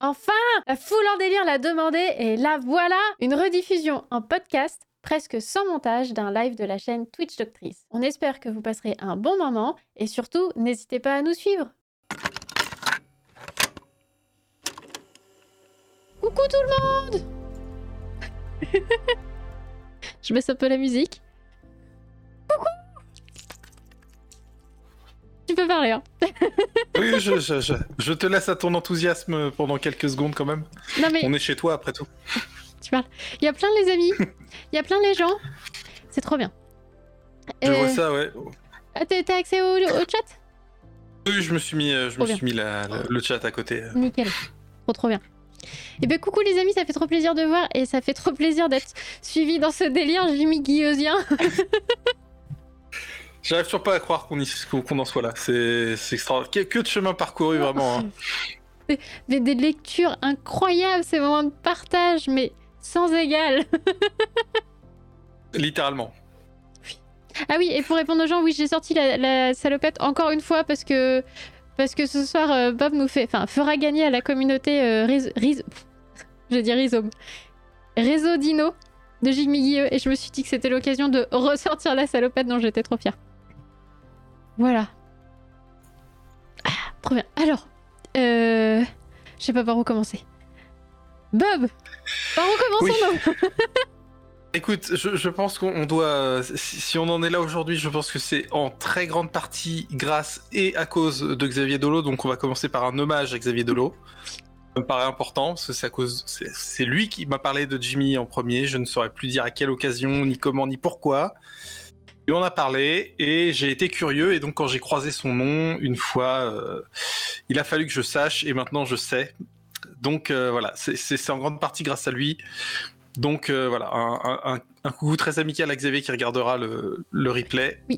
Enfin La foule en délire l'a demandé et la voilà Une rediffusion en podcast presque sans montage d'un live de la chaîne Twitch Doctrice. On espère que vous passerez un bon moment et surtout, n'hésitez pas à nous suivre. Coucou tout le monde Je baisse un peu la musique. Peux parler, hein Oui, je, je, je, je te laisse à ton enthousiasme pendant quelques secondes quand même. Non mais On est chez toi après tout. tu parles. Il y a plein les amis. Il y a plein les gens. C'est trop bien. Je Euh, vois ça, ouais. ah, T'as accès au, au chat? Oui, je me suis mis, euh, je me bien. suis mis la- la- le chat à côté. Nickel. Trop trop bien. Et ben coucou les amis, ça fait trop plaisir de voir et ça fait trop plaisir d'être suivi dans ce délire Jimmy Guilleusien. J'arrive toujours pas à croire qu'on qu'on en soit là. C'est extraordinaire. Que, que de chemin parcouru vraiment. hein. Mais des lectures incroyables, ces moments de partage, mais sans égal. Littéralement. Ah oui, et pour répondre aux gens, oui, j'ai sorti la, la salopette encore une fois parce que parce que ce soir euh, Bob nous fait, enfin fera gagner à la communauté euh, Riz- Riz- je vais dire Rhizome, Réseau Dino de Jimmy Guilleux et je me suis dit que c'était l'occasion de ressortir la salopette dont j'étais trop fière. Voilà. Ah, trop bien. Alors, euh, je sais pas par où commencer. Bob, par où commençons-nous Écoute, je, je pense qu'on on doit. Si, si on en est là aujourd'hui, je pense que c'est en très grande partie grâce et à cause de Xavier Dolo. Donc on va commencer par un hommage à Xavier Dolo. Ça me paraît important, parce que c'est à cause. C'est lui qui m'a parlé de Jimmy en premier. Je ne saurais plus dire à quelle occasion, ni comment, ni pourquoi. Et on a parlé, et j'ai été curieux, et donc quand j'ai croisé son nom une fois, euh, il a fallu que je sache, et maintenant je sais. Donc euh, voilà, c'est- en grande partie grâce à lui. Donc euh, voilà, un, un- coucou très amical à Xavier qui regardera le, le replay. Oui.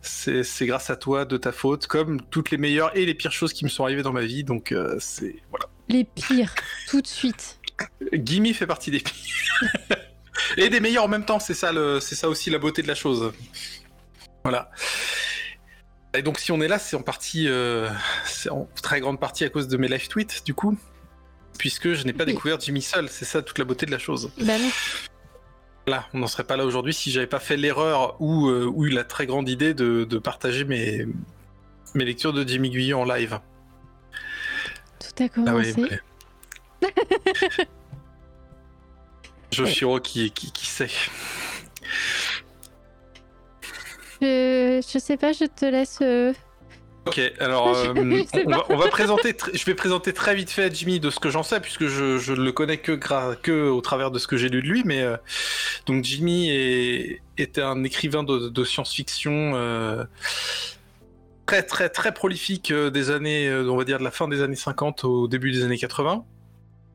C'est grâce à toi, de ta faute, comme toutes les meilleures et les pires choses qui me sont arrivées dans ma vie. Donc c'est voilà. Les pires, tout de suite. Gimme fait partie des pires. et des meilleurs en même temps, c'est ça, le, c'est ça aussi la beauté de la chose. Voilà. Et donc si on est là, c'est en partie, euh, c'est en très grande partie à cause de mes live tweets, du coup, puisque je n'ai pas Oui. découvert Jimmy seul. C'est ça toute la beauté de la chose. Bah non. Là, on n'en serait pas là aujourd'hui si j'avais pas fait l'erreur ou, euh, ou eu la très grande idée de, de partager mes, mes lectures de Jimmy Guyot en live. Tout a Ah oui, ouais. Joshiro qui, qui, qui sait. Je, je sais pas, je te laisse. euh, Ok, alors Je euh, on, va, on va présenter. Je vais présenter très vite fait Jimmy de ce que j'en sais puisque je, ne le connais que que au travers de ce que j'ai lu de lui. Mais euh, donc Jimmy est, était un écrivain de, de science-fiction euh, très très très prolifique des années, on va dire de la fin des années 50 au début des années 80.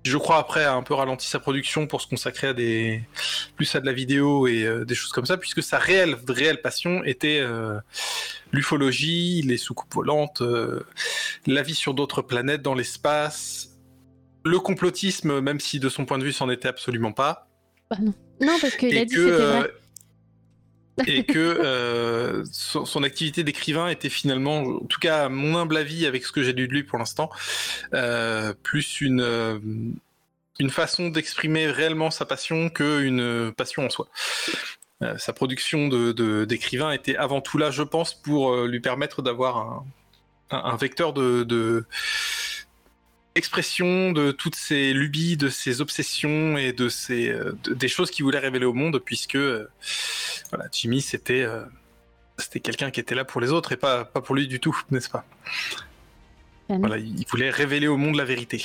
Je crois après a un peu ralenti sa production pour se consacrer à des plus à de la vidéo et euh, des choses comme ça, puisque sa réelle réelle passion était euh, l'ufologie, les soucoupes volantes, euh, la vie sur d'autres planètes dans l'espace, le complotisme, même si de son point de vue c'en était absolument pas, Bah non. Non, parce qu'il a dit que c'était vrai. Et que euh, son, activité d'écrivain était finalement, en tout cas à mon humble avis avec ce que j'ai lu de lui pour l'instant, euh, plus une euh, une façon d'exprimer réellement sa passion qu'une passion en soi. Sa production d'écrivain était avant tout là, je pense, pour lui permettre d'avoir un, vecteur de expression de toutes ses lubies, de ses obsessions et de ses euh, de- des choses qu'il voulait révéler au monde, puisque euh, voilà, Jimmy c'était euh, c'était quelqu'un qui était là pour les autres et pas pas pour lui du tout, n'est-ce pas? Voilà, il voulait révéler au monde la vérité.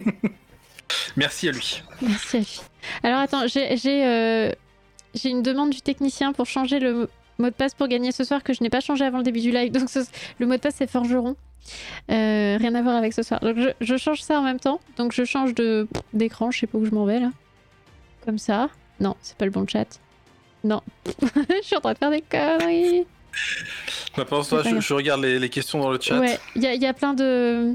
Merci à lui. Merci, Alfie. Alors attends, euh, j'ai une demande du technicien pour changer le mot de passe pour gagner ce soir que je n'ai pas changé avant le début du live. Donc ce- le mot de passe c'est forgeron. Euh, rien à voir avec ce soir. Donc je, je change ça en même temps. Donc je change d'écran, je sais pas où je m'en vais là. Comme ça. Non, c'est pas le bon chat. Non. je suis en train de faire des conneries. Bah, pas je, regarde les, les questions dans le chat. Ouais, il y, a- il y a plein de.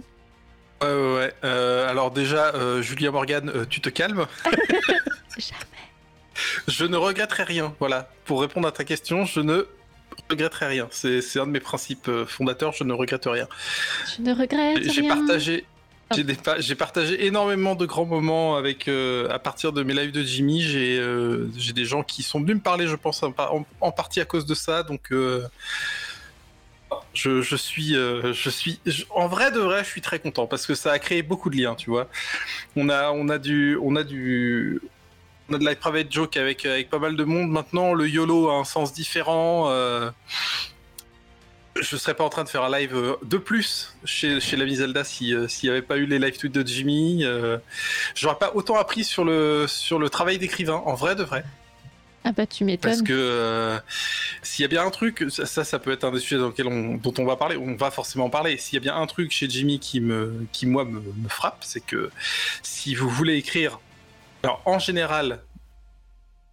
Ouais, ouais, ouais. Euh, alors déjà, euh, Julia Morgan, tu te calmes Jamais. Je ne regretterai rien. Voilà. Pour répondre à ta question, je ne regretterai rien. C'est un de mes principes euh, fondateurs, je ne regrette rien. Je ne regrette J'ai rien. partagé. Ah. J'ai des pa- j'ai partagé énormément de grands moments avec euh, à partir de mes lives de Jimmy. J'ai euh, j'ai des gens qui sont venus me parler, je pense en, partie à cause de ça. Donc euh, je, je suis je suis je- en vrai de vrai, je suis très content parce que ça a créé beaucoup de liens, tu vois. On a on a du on a du on a de la private joke avec avec pas mal de monde maintenant. Le YOLO a un sens différent. euh, je serais pas en train de faire un live euh, de plus chez, chez l'ami Zelda euh, s'il n'y avait pas eu les live tweets de Jimmy. euh, J'aurais pas autant appris sur le sur le travail d'écrivain, en vrai de vrai. Ah bah tu Parce m'étonnes. que euh, s'il y a bien un truc, ça, ça, ça peut être un des sujets dans lequel on, dont on va parler, on va forcément parler. S'il y a bien un truc chez Jimmy qui me, qui moi me, me frappe, c'est que si vous voulez écrire, alors en général,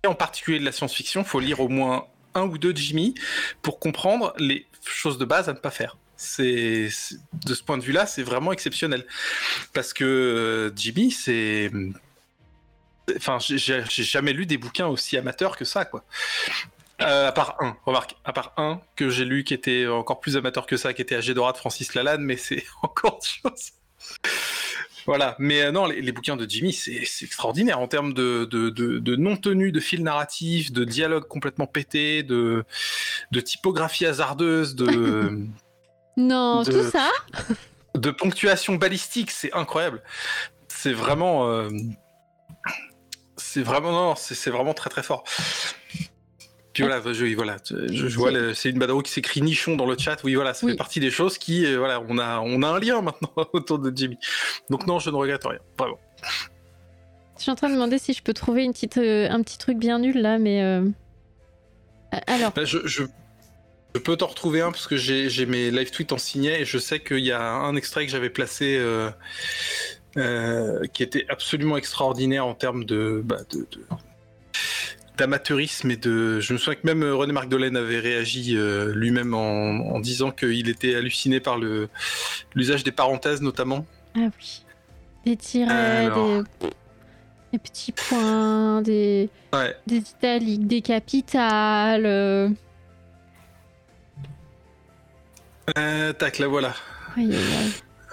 et en particulier de la science-fiction, faut lire au moins un ou deux Jimmy pour comprendre les choses de base à ne pas faire. De ce point de vue-là, c'est vraiment exceptionnel parce que euh, Jimmy, c'est Enfin, j'ai jamais lu des bouquins aussi amateurs que ça, quoi. Euh, à part un, remarque, à part un que j'ai lu qui était encore plus amateur que ça, qui était Agédora de Francis Lalanne, mais c'est encore autre chose. Voilà, mais euh, non, les, les bouquins de Jimmy, c'est extraordinaire en termes de, de, de, de non-tenue, de fil narratif, de dialogue complètement pété, de, de typographie hasardeuse, de, Non, tout ça de ponctuation balistique, c'est incroyable. C'est vraiment, euh, c'est vraiment non, c'est vraiment très très fort. Puis voilà, je, voilà, je, je vois, le- c'est une badaro qui s'écrit nichon dans le chat. Oui, voilà, ça Oui. fait partie des choses qui, euh, voilà, on a, on a un lien maintenant autour de Jimmy. Donc non, je ne regrette rien, vraiment. Je suis en train de demander si je peux trouver une petite, euh, un petit truc bien nul là, mais. euh, euh, Alors, Ben, je, je, je peux t'en retrouver un parce que j'ai j'ai mes live tweets en signet et je sais qu'il y a un extrait que j'avais placé euh, euh, qui était absolument extraordinaire en termes de, bah, de, de- d'amateurisme et de. Je me souviens que même euh, René Marc Dolaine avait réagi euh, lui-même en, en disant qu'il était halluciné par le l'usage des parenthèses notamment. ah oui. Des tirets, Alors. des... des petits points, des, Ouais. des italiques, des capitales. euh, Euh, tac, là voilà.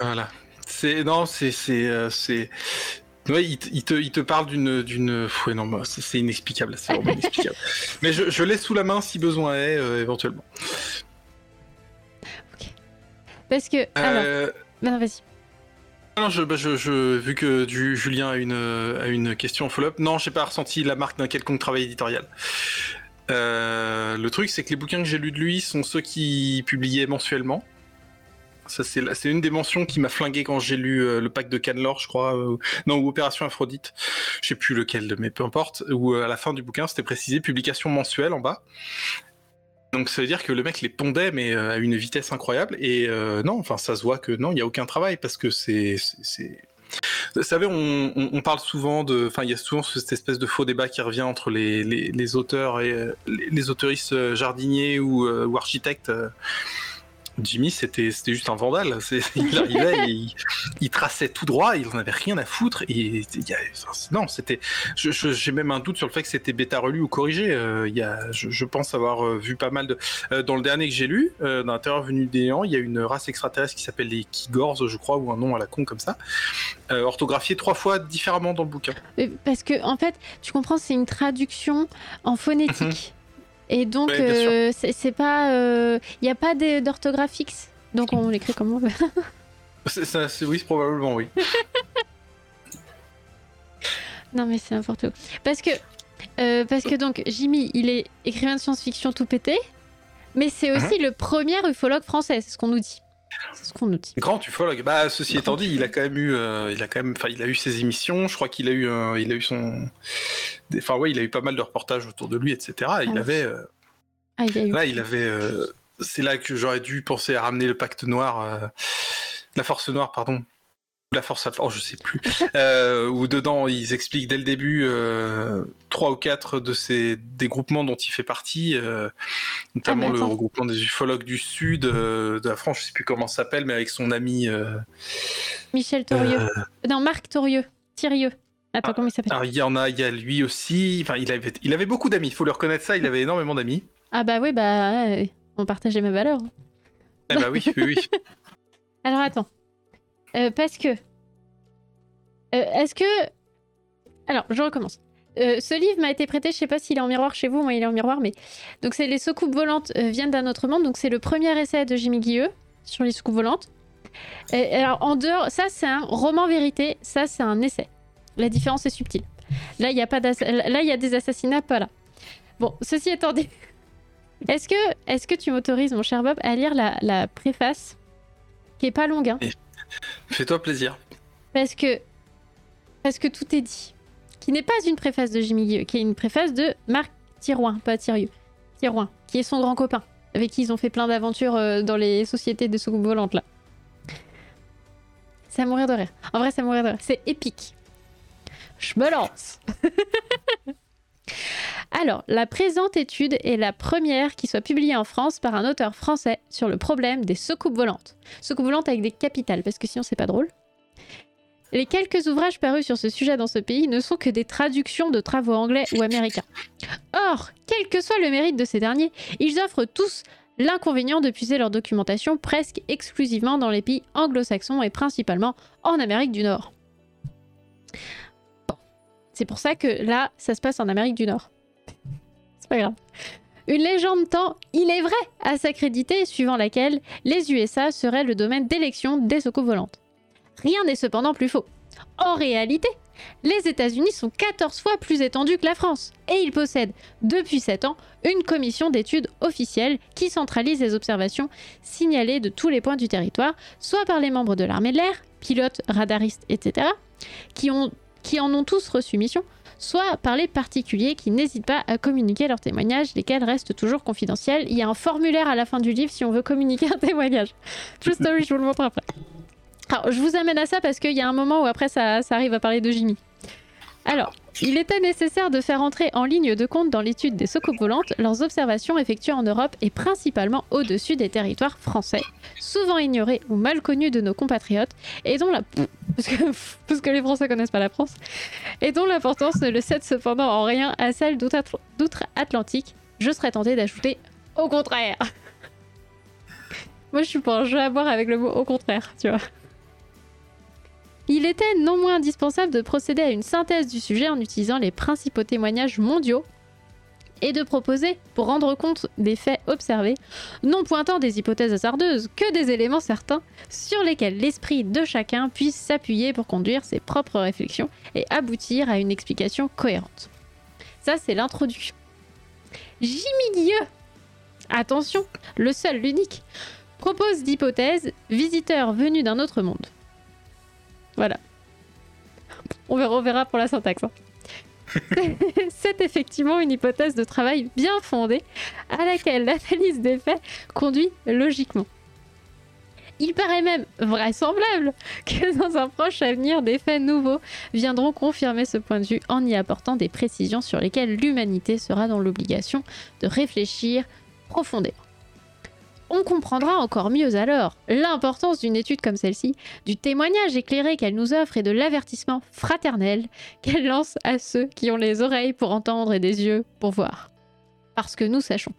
Voilà. C'est non, c'est c'est euh, c'est. Ouais, il, te- il te il te parle d'une d'une. Ouais, non, bah, c'est c'est inexplicable. C'est vraiment inexplicable. Mais je, je l'ai sous la main si besoin est euh, éventuellement. Parce que. Alors, Euh, bah non, vas-y. non, je, bah, je, je vu que du Julien a une a une question en follow-up. Non, j'ai pas ressenti la marque d'un quelconque travail éditorial. Euh, le truc, c'est que les bouquins que j'ai lus de lui sont ceux qui publiaient mensuellement. C'est une des mentions qui m'a flingué quand j'ai lu euh, le pack de Canlor, je crois. euh, non, ou Opération Aphrodite. Je sais plus lequel, mais peu importe. Où euh, à la fin du bouquin, c'était précisé publication mensuelle en bas. Donc ça veut dire que le mec les pondait, mais à une vitesse incroyable. Et non, enfin, ça se voit que non, il n'y a aucun travail parce que c'est. Vous savez, on, parle souvent de. Enfin, il y a souvent cette espèce de faux débat qui revient entre les, auteurs et les, autoristes jardiniers ou architectes. Jimmy, c'était juste un vandale. Il arrivait, il, il traçait tout droit, il en avait rien à foutre. Et il y a- non, c'était. J'ai même un doute sur le fait que c'était bêta relu ou corrigé. Euh, il y a, je, je pense avoir euh, vu pas mal de. euh, dans le dernier que j'ai lu, euh, dans l'intérieur venu des néants, il y a une race extraterrestre qui s'appelle les Kigors, je crois, ou un nom à la con comme ça, orthographié trois fois différemment dans le bouquin. Parce que, en fait, tu comprends, c'est une traduction en phonétique. Et donc, euh, c'est pas. Il n'y a pas d'orthographe fixe. Donc, on l'écrit comme on veut. Ça, oui, probablement oui. non, mais c'est n'importe quoi. Parce que, euh, parce que, donc, Jimmy, il est écrivain de science-fiction tout pété. Mais c'est aussi le premier ufologue français, c'est ce qu'on nous dit. C'est ce qu'on nous dit. Grand ufologue. Bah, ceci étant dit, il a quand même eu, euh, il a quand même, enfin, il a eu ses émissions. Je crois qu'il a eu, un- il a eu son, enfin, ouais, il a eu pas mal de reportages autour de lui, etc. Il avait, euh, Ah, il y a eu. là, il avait, euh, c'est là que j'aurais dû penser à ramener le pacte noir, euh, la force noire, pardon. La force, oh, je sais plus. euh, où dedans, ils expliquent dès le début euh, trois ou quatre de ces des groupements dont il fait partie, euh, notamment Ah, le regroupement des ufologues du sud euh, de la France. Je sais plus comment ça s'appelle, mais avec son ami. Michel Torieux. Non, Marc Torieux. Thirieux. Attends, comment il s'appelle alors, il y en a, il y a lui aussi. Enfin, il avait, il avait beaucoup d'amis. Il faut le reconnaître ça. Il avait énormément d'amis. Ah, bah oui, bah. On partageait mes valeurs. Eh bah oui, oui, oui. Alors attends. Euh, parce que. Euh, Est-ce que. Alors, je recommence. Euh, ce livre m'a été prêté, je sais pas s'il est en miroir chez vous, moi il est en miroir, mais. Donc, c'est Les soucoupes volantes viennent d'un autre monde. Donc, c'est le premier essai de Jimmy Guilleux sur les soucoupes volantes. Et, alors, en dehors, ça c'est un roman vérité, ça c'est un essai. La différence est subtile. Là, il y a pas Là, il y a des assassinats, pas là. Bon, ceci étant dit. Est-ce que, est que tu m'autorises, mon cher Bob, à lire la, la préface qui est pas longue, hein, Fais-toi plaisir. parce que parce que tout est dit. Qui n'est pas une préface de Jimmy Guilleux, qui est une préface de Marc Thirouin, pas Thirieux. Thirouin, qui est son grand copain, avec qui ils ont fait plein d'aventures euh, dans les sociétés de soucoupes volantes là. C'est à mourir de rire. En vrai, c'est à mourir de rire. C'est épique. Je me lance. Alors, la présente étude est la première qui soit publiée en France par un auteur français sur le problème des soucoupes volantes. Soucoupes volantes avec des capitales, parce que sinon c'est pas drôle. Les quelques ouvrages parus sur ce sujet dans ce pays ne sont que des traductions de travaux anglais ou américains. Or, quel que soit le mérite de ces derniers, ils offrent tous l'inconvénient de puiser leur documentation presque exclusivement dans les pays anglo-saxons et principalement en Amérique du Nord. C'est pour ça que là, ça se passe en Amérique du Nord. C'est pas grave. Une légende tend, il est vrai, à s'accréditer, suivant laquelle les USA seraient le domaine d'élection des soucoupes volantes. Rien n'est cependant plus faux. En réalité, les États-Unis sont 14 fois plus étendus que la France et ils possèdent, depuis 7 ans, une commission d'études officielle qui centralise les observations signalées de tous les points du territoire, soit par les membres de l'armée de l'air, pilotes, radaristes, etc., qui, ont, qui en ont tous reçu mission, soit par les particuliers qui n'hésitent pas à communiquer leurs témoignages, lesquels restent toujours confidentiels. Il y a un formulaire à la fin du livre si on veut communiquer un témoignage. True story, je vous le montre après. Alors, je vous amène à ça parce qu'il y a un moment où après ça, ça arrive à parler de Jimmy. Alors, il était nécessaire de faire entrer en ligne de compte dans l'étude des soucoupes volantes leurs observations effectuées en Europe et principalement au-dessus des territoires français, souvent ignorés ou mal connus de nos compatriotes, et dont la... Parce que, parce que les Français connaissent pas la France, et dont l'importance ne le cède cependant en rien à celle d'outre- d'outre-Atlantique. Je serais tentée d'ajouter au contraire. Moi, je suis pour un jeu à boire avec le mot au contraire, tu vois. Il était non moins indispensable de procéder à une synthèse du sujet en utilisant les principaux témoignages mondiaux et de proposer, pour rendre compte des faits observés, non pointant des hypothèses hasardeuses, que des éléments certains sur lesquels l'esprit de chacun puisse s'appuyer pour conduire ses propres réflexions et aboutir à une explication cohérente. Ça, c'est l'introduction. Jimmy Guilleux, attention, le seul, l'unique, propose d'hypothèse visiteur venu d'un autre monde. Voilà. On verra, on verra pour la syntaxe. hein. C'est effectivement une hypothèse de travail bien fondée à laquelle l'analyse des faits conduit logiquement. Il paraît même vraisemblable que dans un proche avenir, des faits nouveaux viendront confirmer ce point de vue en y apportant des précisions sur lesquelles l'humanité sera dans l'obligation de réfléchir profondément. On comprendra encore mieux alors l'importance d'une étude comme celle-ci, du témoignage éclairé qu'elle nous offre et de l'avertissement fraternel qu'elle lance à ceux qui ont les oreilles pour entendre et des yeux pour voir. Parce que nous sachons.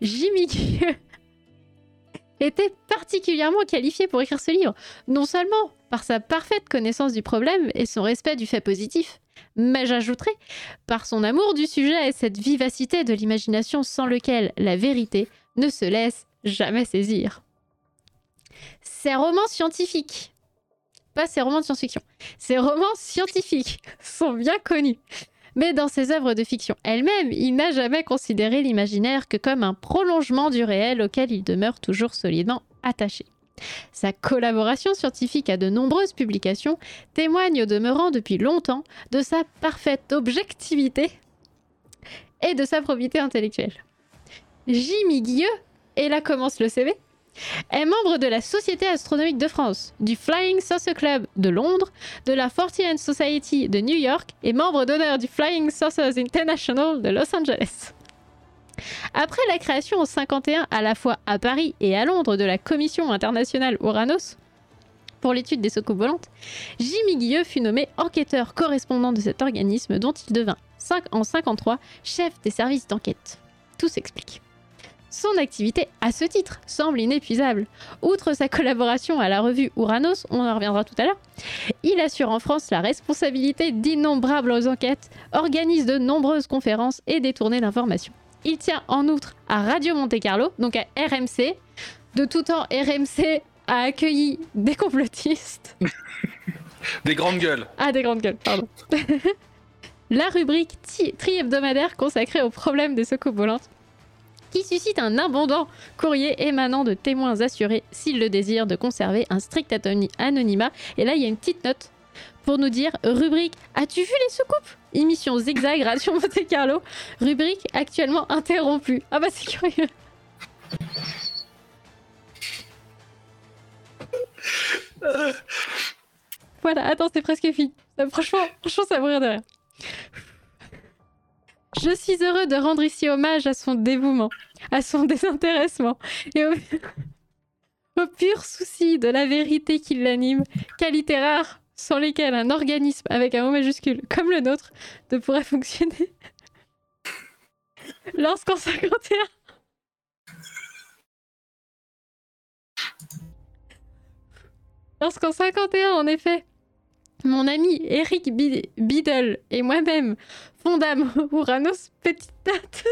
Jimmy était particulièrement qualifié pour écrire ce livre, non seulement par sa parfaite connaissance du problème et son respect du fait positif, mais j'ajouterai par son amour du sujet et cette vivacité de l'imagination sans lequel la vérité ne se laisse jamais saisir. Ces romans scientifiques, pas ces romans de science-fiction, ces romans scientifiques sont bien connus. Mais dans ses œuvres de fiction elles-mêmes, il n'a jamais considéré l'imaginaire que comme un prolongement du réel auquel il demeure toujours solidement attaché. Sa collaboration scientifique à de nombreuses publications témoigne au demeurant depuis longtemps de sa parfaite objectivité et de sa probité intellectuelle. Jimmy Guilleux, et là commence le CV, est membre de la Société astronomique de France, du Flying Saucer Club de Londres, de la Fortean Society de New York et membre d'honneur du Flying Saucers International de Los Angeles. Après la création en 51 à la fois à Paris et à Londres de la Commission internationale Uranus pour l'étude des soucoupes volantes, Jimmy Guilleux fut nommé enquêteur correspondant de cet organisme dont il devint en 53 chef des services d'enquête. Tout s'explique. Son activité, à ce titre, semble inépuisable. Outre sa collaboration à la revue Uranos, on en reviendra tout à l'heure, il assure en France la responsabilité d'innombrables enquêtes, organise de nombreuses conférences et des tournées d'information. Il tient en outre à Radio Monte Carlo, donc à RMC. De tout temps, RMC a accueilli des complotistes. des grandes gueules. Ah, des grandes gueules, pardon. la rubrique tri-hebdomadaire consacrée aux problèmes des secours volantes qui suscite un abondant courrier émanant de témoins assurés s'ils le désirent de conserver un strict anonymat. Et là, il y a une petite note pour nous dire rubrique As-tu vu les soucoupes? Émission zigzag Radio Monte Carlo. Rubrique actuellement interrompue. Ah bah c'est curieux. voilà, attends, c'est presque fini. franchement, franchement, ça me de. Je suis heureux de rendre ici hommage à son dévouement, à son désintéressement et au, pur souci de la vérité qui l'anime, qualité rare sans lesquelles un organisme avec un mot majuscule comme le nôtre ne pourrait fonctionner. Lorsqu'en 51... Lorsqu'en 51, en effet, mon ami Eric Biddle et moi-même fondâmes Uranos Petite Date.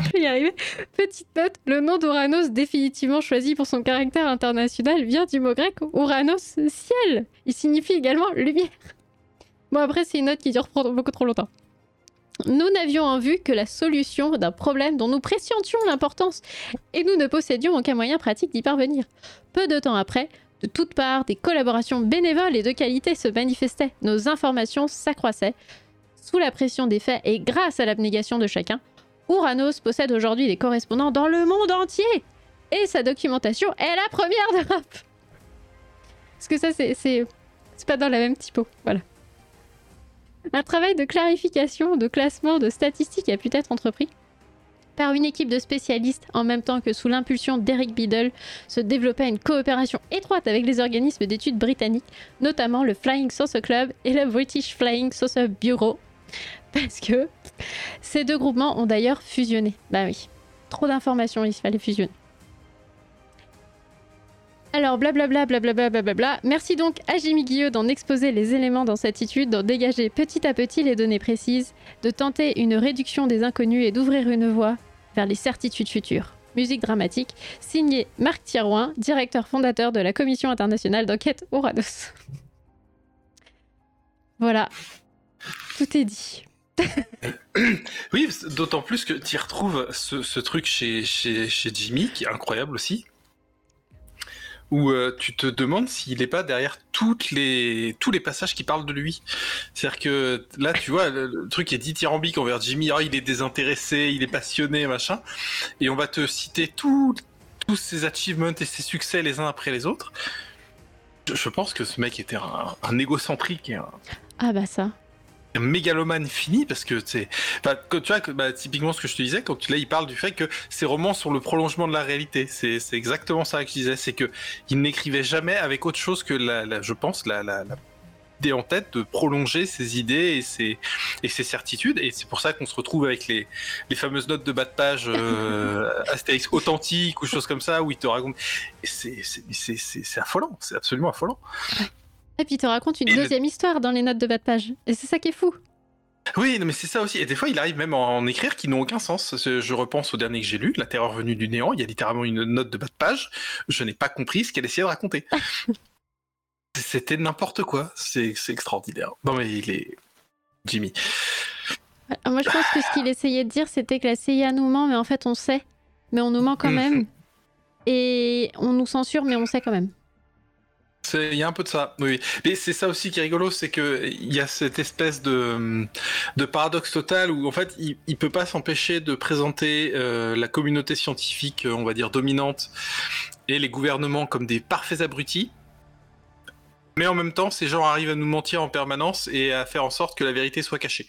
Je vais y arriver. Petite note, le nom d'Uranos définitivement choisi pour son caractère international vient du mot grec Uranos, ciel. Il signifie également lumière. Bon après c'est une note qui dure beaucoup trop longtemps. Nous n'avions en vue que la solution d'un problème dont nous pressentions l'importance et nous ne possédions aucun moyen pratique d'y parvenir. Peu de temps après, de toutes parts, des collaborations bénévoles et de qualité se manifestaient. Nos informations s'accroissaient. Sous la pression des faits et grâce à l'abnégation de chacun, Uranos possède aujourd'hui des correspondants dans le monde entier. Et sa documentation est la première d'Europe. Parce que ça, c'est, pas dans la même typo. Voilà. Un travail de clarification, de classement, de statistiques a pu être entrepris par une équipe de spécialistes en même temps que sous l'impulsion d'Eric Biddle se développait une coopération étroite avec les organismes d'études britanniques, notamment le Flying Saucer Club et le British Flying Saucer Bureau. Parce que ces deux groupements ont d'ailleurs fusionné. Bah oui, trop d'informations, il fallait fusionner. Alors, blablabla, blablabla, blablabla. Merci donc à Jimmy Guilleux d'en exposer les éléments dans cette étude, d'en dégager petit à petit les données précises, de tenter une réduction des inconnus et d'ouvrir une voie vers les certitudes futures. Musique dramatique, signé Marc Thirouin, directeur fondateur de la Commission internationale d'enquête Orados. voilà, tout est dit. oui, d'autant plus que tu retrouves ce, truc chez Jimmy, qui est incroyable aussi où euh, tu te demandes s'il n'est pas derrière toutes les, tous les passages qui parlent de lui. C'est-à-dire que là, tu vois, le, truc est dithyrambique envers Jimmy, oh, il est désintéressé, il est passionné, machin, et on va te citer tous ses achievements et ses succès les uns après les autres. Je, pense que ce mec était un, égocentrique. Ah bah ça mégalomane fini parce que c'est tu vois bah, typiquement ce que je te disais quand là il parle du fait que ses romans sont le prolongement de la réalité. C'est exactement ça que je disais c'est que il n'écrivait jamais avec autre chose que la, je pense la, la, idée en tête de prolonger ses idées et ses et ses certitudes. Et c'est pour ça qu'on se retrouve avec les, les fameuses notes de bas de page euh, Astérix authentiques ou choses comme ça où il te raconte. C'est c'est affolant c'est absolument affolant et puis il te raconte une deuxième histoire dans les notes de bas de page. Et c'est ça qui est fou. Oui, mais c'est ça aussi. Et des fois, il arrive même à en écrire qui n'ont aucun sens. Je repense au dernier que j'ai lu, La Terreur venue du néant. Il y a littéralement une note de bas de page. Je n'ai pas compris ce qu'elle essayait de raconter. C'était n'importe quoi. C'est extraordinaire. Non, mais il est. Jimmy. Moi, je pense que ce qu'il essayait de dire, c'était que la CIA nous ment, mais en fait, on sait. Mais on nous ment quand mhm. même. Et on nous censure, mais on sait quand même. Il y a un peu de ça, oui. Mais c'est ça aussi qui est rigolo, c'est que il y a cette espèce de, paradoxe total où en fait il, il peut pas s'empêcher de présenter euh, la communauté scientifique, on va dire dominante, et les gouvernements comme des parfaits abrutis. Mais en même temps, ces gens arrivent à nous mentir en permanence et à faire en sorte que la vérité soit cachée.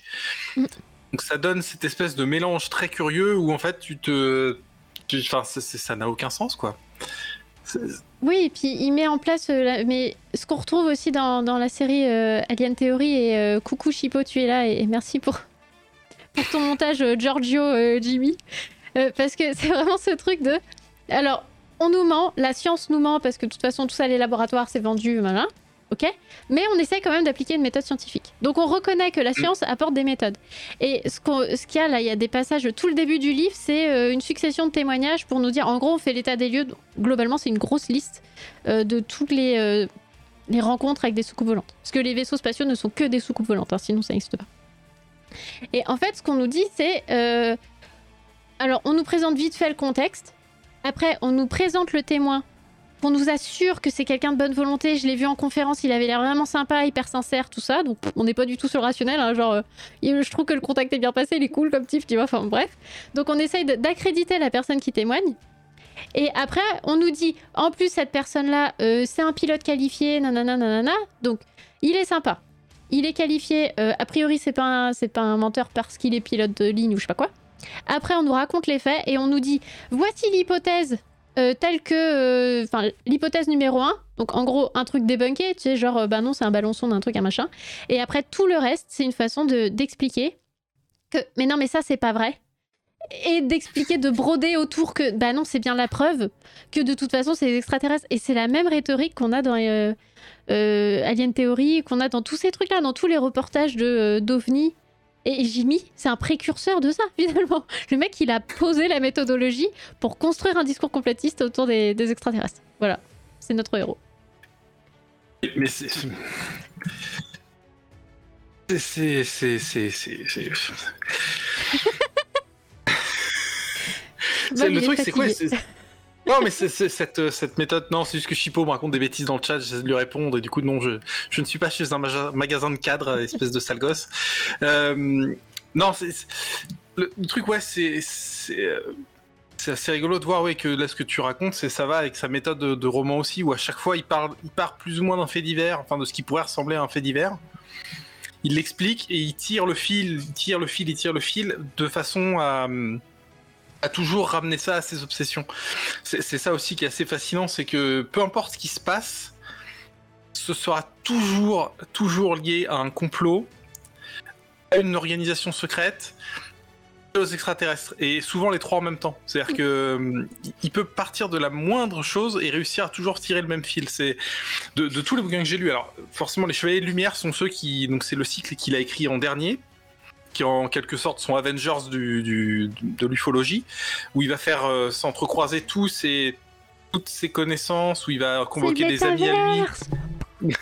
Donc ça donne cette espèce de mélange très curieux où en fait tu te, enfin ça n'a aucun sens quoi. Oui, et puis il met en place, euh, mais ce qu'on retrouve aussi dans, la série euh, Alien Theory et euh, Coucou Chipo, tu es là et, merci pour, pour ton montage, Giorgio, Jimmy. Parce que c'est vraiment ce truc de. Alors, on nous ment, la science nous ment, parce que de toute façon, tout ça, les laboratoires, c'est vendu, malin. Ok Mais on essaie quand même d'appliquer une méthode scientifique. Donc on reconnaît que la science apporte des méthodes. Et ce qu'il y a là, il y a des passages, tout le début du livre, c'est euh, une succession de témoignages pour nous dire, en gros, on fait l'état des lieux. Globalement, c'est une grosse liste euh, de toutes les, euh, les rencontres avec des soucoupes volantes. Parce que les vaisseaux spatiaux ne sont que des soucoupes volantes, hein, sinon ça n'existe pas. Et en fait, ce qu'on nous dit, c'est... euh, alors, on nous présente vite fait le contexte. Après, on nous présente le témoin. On nous assure que c'est quelqu'un de bonne volonté. Je l'ai vu en conférence, il avait l'air vraiment sympa, hyper sincère, tout ça. Donc, on n'est pas du tout sur le rationnel. hein, genre, euh, je trouve que le contact est bien passé, il est cool comme type, tu vois. Enfin, bref. Donc, on essaye d'accréditer la personne qui témoigne. Et après, on nous dit, en plus, cette personne-là, euh, c'est un pilote qualifié, nanana, nanana. Donc, il est sympa. Il est qualifié. euh, a priori, c'est pas, pas un menteur parce qu'il est pilote de ligne ou je sais pas quoi. Après, on nous raconte les faits et on nous dit voici l'hypothèse euh, telle que. euh, l'hypothèse numéro 1. Donc, en gros, un truc débunké, tu sais, genre, euh, bah non, c'est un ballon sonde, un truc, un machin. Et après, tout le reste, c'est une façon de- d'expliquer que. Mais non, mais ça, c'est pas vrai. Et d'expliquer, de broder autour que. Bah non, c'est bien la preuve que de toute façon, c'est les extraterrestres. Et c'est la même rhétorique qu'on a dans. euh, Alien Theory, qu'on a dans tous ces trucs-là, dans tous les reportages de d'OVNI. Et Jimmy, c'est un précurseur de ça, finalement. Le mec, il a posé la méthodologie pour construire un discours complètiste autour des, des extraterrestres. Voilà, c'est notre héros. Mais c'est. C'est. C'est. C'est. C'est. c'est- c'est- Bob, C'est- il le truc, c'est quoi Non, mais euh, cette méthode. Non, c'est juste que Chipo me raconte des bêtises dans le chat, j'essaie de lui répondre, et du coup, non, je, ne suis pas chez un maga- magasin de cadre, espèce de sale gosse. Euh, non, Le, truc, ouais, c'est. Euh, assez rigolo de voir ouais, que là, ce que tu racontes, c'est ça va avec sa méthode de, roman aussi, où à chaque fois, il, parle, il part plus ou moins d'un fait divers, enfin, de ce qui pourrait ressembler à un fait divers. Il l'explique et il tire le fil, il tire le fil, il tire le fil, de façon à toujours ramener ça à ses obsessions. C'est ça aussi qui est assez fascinant, c'est que peu importe ce qui se passe, ce sera toujours, toujours lié à un complot, à une organisation secrète, aux extraterrestres. Et souvent les trois en même temps. C'est-à-dire que hum, il peut partir de la moindre chose et réussir à toujours tirer le même fil. C'est de, de tous les bouquins que j'ai lus. Alors forcément, les Chevaliers de Lumière sont ceux qui, donc c'est le cycle qu'il a écrit en dernier qui en quelque sorte sont Avengers du, du- de l'ufologie, où il va faire euh, s'entrecroiser tous ses, toutes ses connaissances, où il va convoquer des amis à lui.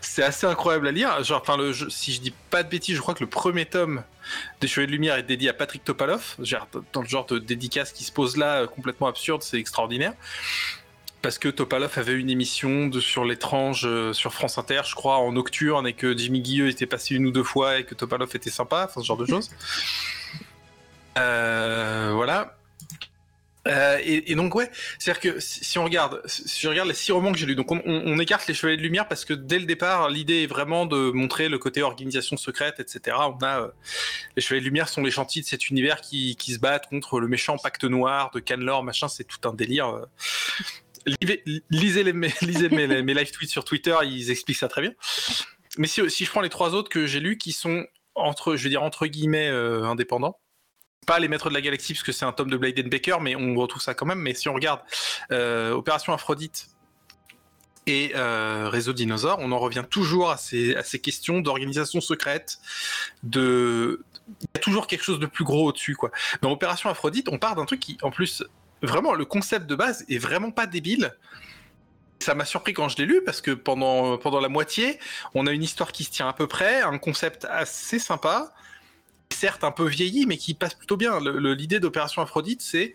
C'est assez incroyable à lire. Genre, enfin, le, je- si je dis pas de bêtises, je crois que le premier tome des Chevaliers de Lumière est dédié à Patrick Topalov. Genre, dans le genre de dédicace qui se pose là, euh, complètement absurde, c'est extraordinaire. Parce que Topalov avait une émission de, sur l'étrange euh, sur France Inter, je crois, en nocturne, et que Jimmy Guilleux était passé une ou deux fois, et que Topalov était sympa, enfin ce genre de choses. Euh, voilà. Euh, et, et donc ouais, c'est-à-dire que si, on regarde, si je regarde les six romans que j'ai lus, donc on, on- on écarte les Chevaliers de Lumière parce que dès le départ, l'idée est vraiment de montrer le côté organisation secrète, etc. On a euh, les Chevaliers de Lumière sont les gentils de cet univers qui, qui se battent contre le méchant Pacte Noir de Canlor, machin, c'est tout un délire. Lisez, mes- live tweets sur Twitter, ils expliquent ça très bien. Mais si, je prends les trois autres que j'ai lus, qui sont entre, je vais dire entre guillemets euh, indépendants, pas les maîtres de la galaxie parce que c'est un tome de Blyden Baker, mais on retrouve ça quand même. Mais si on regarde euh, Opération Aphrodite et euh, Réseau Dinosaure, on en revient toujours à ces, à ces questions d'organisation secrète, de il y a toujours quelque chose de plus gros au-dessus. Dans Opération Aphrodite, on part d'un truc qui en plus vraiment le concept de base est vraiment pas débile. Ça m'a surpris quand je l'ai lu parce que pendant, pendant la moitié, on a une histoire qui se tient à peu près, un concept assez sympa, certes un peu vieilli, mais qui passe plutôt bien. L'idée d'Opération Aphrodite, c'est.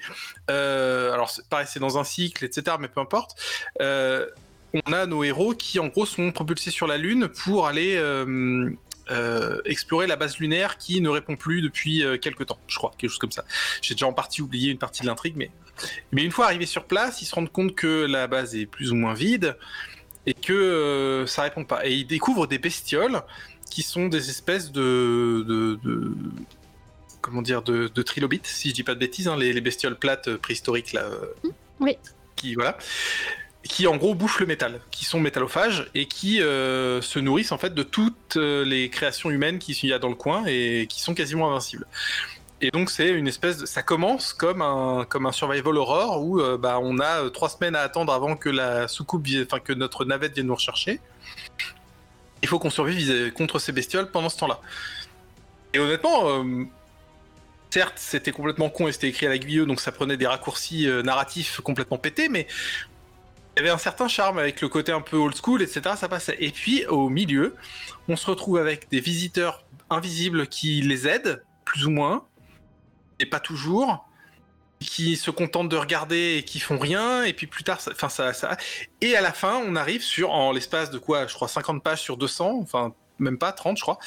euh, alors, pareil, c'est dans un cycle, etc., mais peu importe. Euh, on a nos héros qui, en gros, sont propulsés sur la Lune pour aller. euh, euh, explorer la base lunaire qui ne répond plus depuis euh, quelques temps, je crois, quelque chose comme ça. J'ai déjà en partie oublié une partie de l'intrigue, mais mais une fois arrivés sur place, ils se rendent compte que la base est plus ou moins vide et que euh, ça répond pas. Et ils découvrent des bestioles qui sont des espèces de, de, de- comment dire de, de trilobites, si je dis pas de bêtises, hein, les, les bestioles plates euh, préhistoriques là. euh, Oui. Qui voilà. Qui en gros bouffent le métal, qui sont métallophages et qui euh, se nourrissent en fait de toutes euh, les créations humaines qui y a dans le coin et qui sont quasiment invincibles. Et donc c'est une espèce de... ça commence comme un comme un survival horror où euh, bah, on a trois semaines à attendre avant que la soucoupe enfin que notre navette vienne nous rechercher. Il faut qu'on survive contre ces bestioles pendant ce temps-là. Et honnêtement, certes, c'était complètement con et c'était écrit à la guilleux, donc ça prenait des raccourcis narratifs complètement pétés, mais il y avait un certain charme avec le côté un peu old school, etc. Ça passait. Et puis au milieu, on se retrouve avec des visiteurs invisibles qui les aident, plus ou moins, et pas toujours, qui se contentent de regarder et qui font rien. Et puis plus tard, ça, ça, Et à la fin, on arrive sur, en l'espace de quoi, je crois 50 pages sur 200, enfin même pas 30 je crois,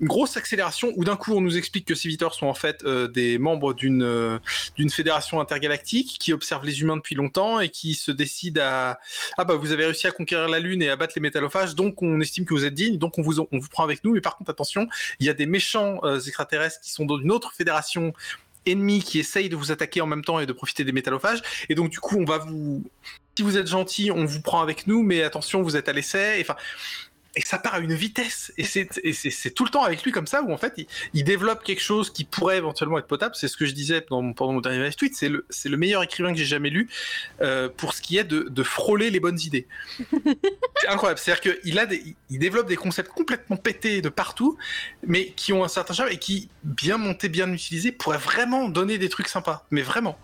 une grosse accélération où d'un coup on nous explique que ces visiteurs sont en fait euh, des membres d'une euh, d'une fédération intergalactique qui observe les humains depuis longtemps et qui se décide à ah bah vous avez réussi à conquérir la lune et à battre les métallophages donc on estime que vous êtes digne donc on vous on vous prend avec nous mais par contre attention il y a des méchants euh, extraterrestres qui sont dans une autre fédération ennemie qui essaye de vous attaquer en même temps et de profiter des métallophages. Et donc du coup on va vous si vous êtes gentil, on vous prend avec nous, mais attention, vous êtes à l'essai. Enfin, et ça part à une vitesse. Et c'est tout le temps avec lui comme ça, où en fait, il, développe quelque chose qui pourrait éventuellement être potable. C'est ce que je disais pendant mon dernier tweet. C'est le, le meilleur écrivain que j'ai jamais lu euh, pour ce qui est de, de frôler les bonnes idées. c'est incroyable. C'est-à-dire qu'il a des, il développe des concepts complètement pétés de partout, mais qui ont un certain charme et qui, bien montés, bien utilisés, pourraient vraiment donner des trucs sympas. Mais vraiment.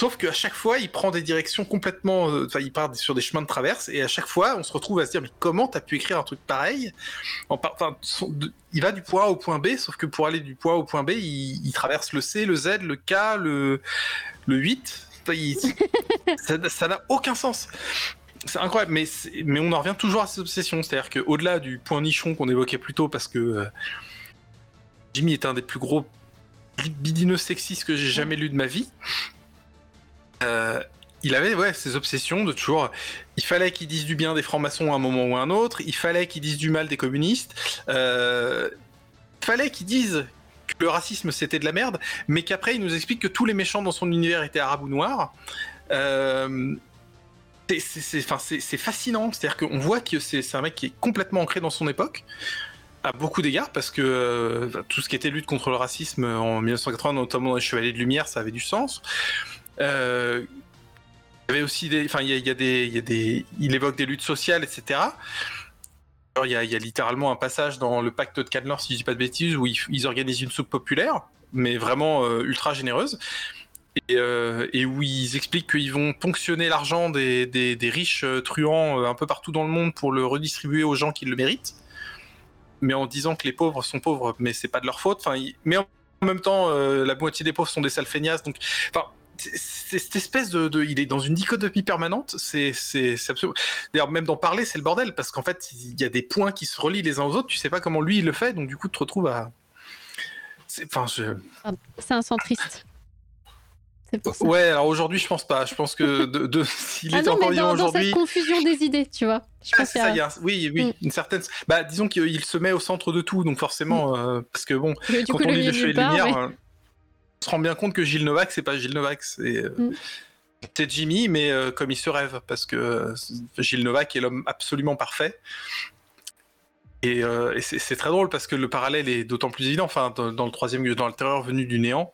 Sauf qu'à chaque fois, il prend des directions complètement. Euh, enfin, il part sur des chemins de traverse, et à chaque fois, on se retrouve à se dire Mais comment t'as pu écrire un truc pareil? Enfin, il va du point A au point B, sauf que pour aller du point A au point B, il, traverse le C, le Z, le K, le, le 8. ça n'a aucun sens. C'est incroyable, mais, mais on en revient toujours à cette obsession. C'est-à-dire qu'au-delà du point nichon qu'on évoquait plus tôt, parce que euh, Jimmy est un des plus gros bidineux sexistes que j'ai jamais lu de ma vie. Euh, il avait ouais, ses obsessions de toujours. Il fallait qu'il dise du bien des francs-maçons à un moment ou à un autre. Il fallait qu'il dise du mal des communistes. Euh, fallait qu'il dise que le racisme c'était de la merde, mais qu'après il nous explique que tous les méchants dans son univers étaient arabes ou noirs. Euh, c'est fascinant. C'est-à-dire qu'on voit que c'est un mec qui est complètement ancré dans son époque à beaucoup d'égards parce que euh, tout ce qui était lutte contre le racisme en 1980, notamment dans les Chevaliers de Lumière, ça avait du sens. Euh, il avait aussi enfin, il y des, il évoque des luttes sociales, etc. Il, y a, littéralement un passage dans le pacte de Canlor, si je dis pas de bêtises, où ils, organisent une soupe populaire, mais vraiment euh, ultra généreuse. Et, euh, et, où ils expliquent qu'ils vont ponctionner l'argent des, riches truands un peu partout dans le monde pour le redistribuer aux gens qui le méritent, mais en disant que les pauvres sont pauvres, mais c'est pas de leur faute. Mais en même temps, la moitié des pauvres sont des sales donc, enfin, c'est cette espèce de, il est dans une dichotomie permanente. C'est, c'est, absolument. D'ailleurs, même d'en parler, c'est le bordel parce qu'en fait, il y a des points qui se relient les uns aux autres. Tu sais pas comment lui il le fait, donc du coup, tu te retrouves à. C'est, enfin, c'est un centriste. Ouais, alors aujourd'hui, je pense pas. Je pense que de, s'il ah était encore vivant aujourd'hui. cette confusion des idées, tu vois. Je ah, ça, y a... Oui, oui, mm. une certaine. Bah, disons qu'il se met au centre de tout, donc forcément, mm. euh, parce que bon, quand on lit le Chevalier de Lumière on se rend bien compte que Gilles Novak, c'est pas Gilles Novak, c'est euh, mm. Jimmy, mais euh, comme il se rêve, parce que euh, Gilles Novak est l'homme absolument parfait. Et, c'est très drôle parce que le parallèle est d'autant plus évident. Enfin, dans, le troisième, dans le terreur venu du néant,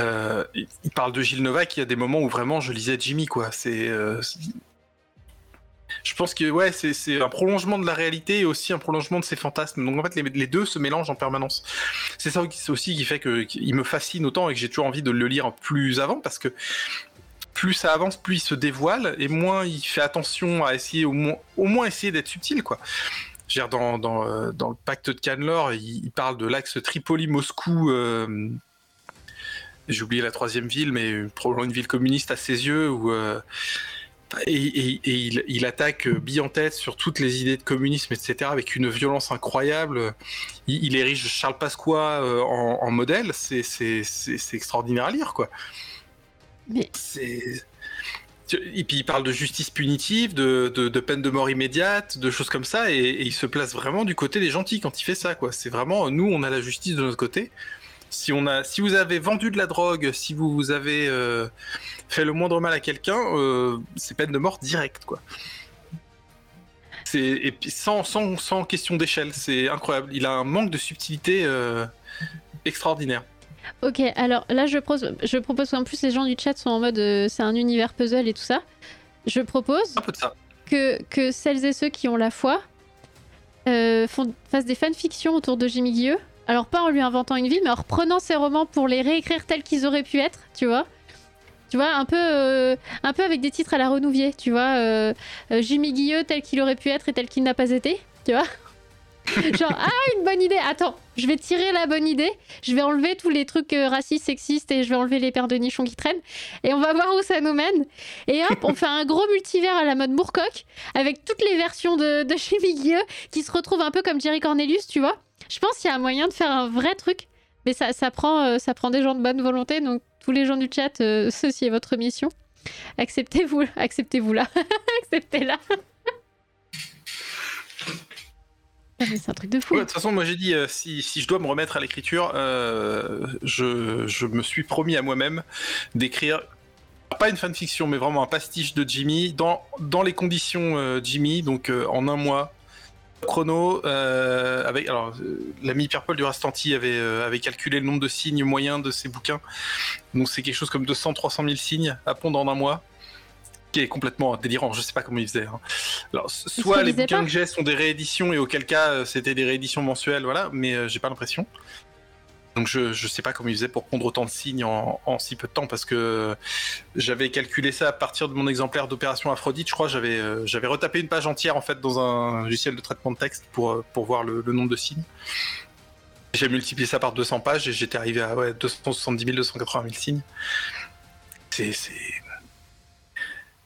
il parle de Gilles Novak. Il y a des moments où vraiment je lisais Jimmy, quoi. C'est je pense que ouais, c'est un prolongement de la réalité et aussi un prolongement de ses fantasmes. Donc en fait, les, deux se mélangent en permanence. C'est ça aussi qui fait qu'il me fascine autant et que j'ai toujours envie de le lire plus avant parce que plus ça avance, plus il se dévoile et moins il fait attention à essayer au moins, essayer d'être subtil quoi. Dans, dans, euh, dans, le pacte de Canlor, il, parle de l'axe Tripoli-Moscou. Euh, j'ai oublié la troisième ville, mais probablement une ville communiste à ses yeux, où euh, et, il, attaque bille en tête sur toutes les idées de communisme, etc., avec une violence incroyable. Il, érige Charles Pasqua euh, en, modèle. C'est extraordinaire à lire, quoi. Mais... Et puis il parle de justice punitive, de, peine de mort immédiate, de choses comme ça, et, il se place vraiment du côté des gentils quand il fait ça, quoi. C'est vraiment, nous, on a la justice de notre côté, Si, on a, si vous avez vendu de la drogue, si vous avez euh, fait le moindre mal à quelqu'un, euh, c'est peine de mort directe, quoi. Et puis sans, sans, sans question d'échelle, c'est incroyable. Il a un manque de subtilité euh, extraordinaire. Ok, alors là, je propose, je propose qu'en plus les gens du chat sont en mode c'est un univers puzzle et tout ça. Je propose un peu de ça. Que, que celles et ceux qui ont la foi font, fassent des fanfictions autour de Jimmy Guilleux alors pas en lui inventant une vie, mais en reprenant ses romans pour les réécrire tels qu'ils auraient pu être, tu vois. Tu vois, un peu, euh, un peu avec des titres à la renouvier, tu vois. Euh, euh, Jimmy Guilleux tel qu'il aurait pu être et tel qu'il n'a pas été, tu vois. Genre, ah, une bonne idée. Attends, je vais tirer la bonne idée. Je vais enlever tous les trucs racistes, sexistes et je vais enlever les paires de nichons qui traînent. Et on va voir où ça nous mène. Et hop, on fait un gros multivers à la mode Moorcock avec toutes les versions de, de Jimmy Guilleux qui se retrouvent un peu comme Jerry Cornelius, tu vois. Je pense qu'il y a un moyen de faire un vrai truc, mais ça, ça, prend, euh, ça prend des gens de bonne volonté. Donc, tous les gens du chat, euh, ceci est votre mission. Acceptez-vous, acceptez-vous là. Acceptez-la. c'est un truc de fou. de toute façon, moi j'ai dit, euh, si, si, je dois me remettre à l'écriture, je, je, me suis promis à moi-même d'écrire, pas une fanfiction, mais vraiment un pastiche de Jimmy, dans, dans les conditions Jimmy, donc en un mois, chrono euh, avec alors euh, l'ami Pierre-Paul du Rastanti avait euh, avait calculé le nombre de signes moyens de ses bouquins. Donc c'est quelque chose comme 200 300 000 signes à pondre en un mois qui est complètement délirant. Je sais pas comment il faisait hein. alors soit les bouquins que j'ai sont des rééditions et auquel cas c'était des rééditions mensuelles voilà mais j'ai pas l'impression donc je ne sais pas comment il faisait pour prendre autant de signes en, si peu de temps parce que j'avais calculé ça à partir de mon exemplaire d'opération Aphrodite. Je crois j'avais euh, j'avais retapé une page entière en fait dans un logiciel de traitement de texte pour euh, voir le, nombre de signes. J'ai multiplié ça par 200 pages et j'étais arrivé à ouais, 270 000, 280 000 signes. C'est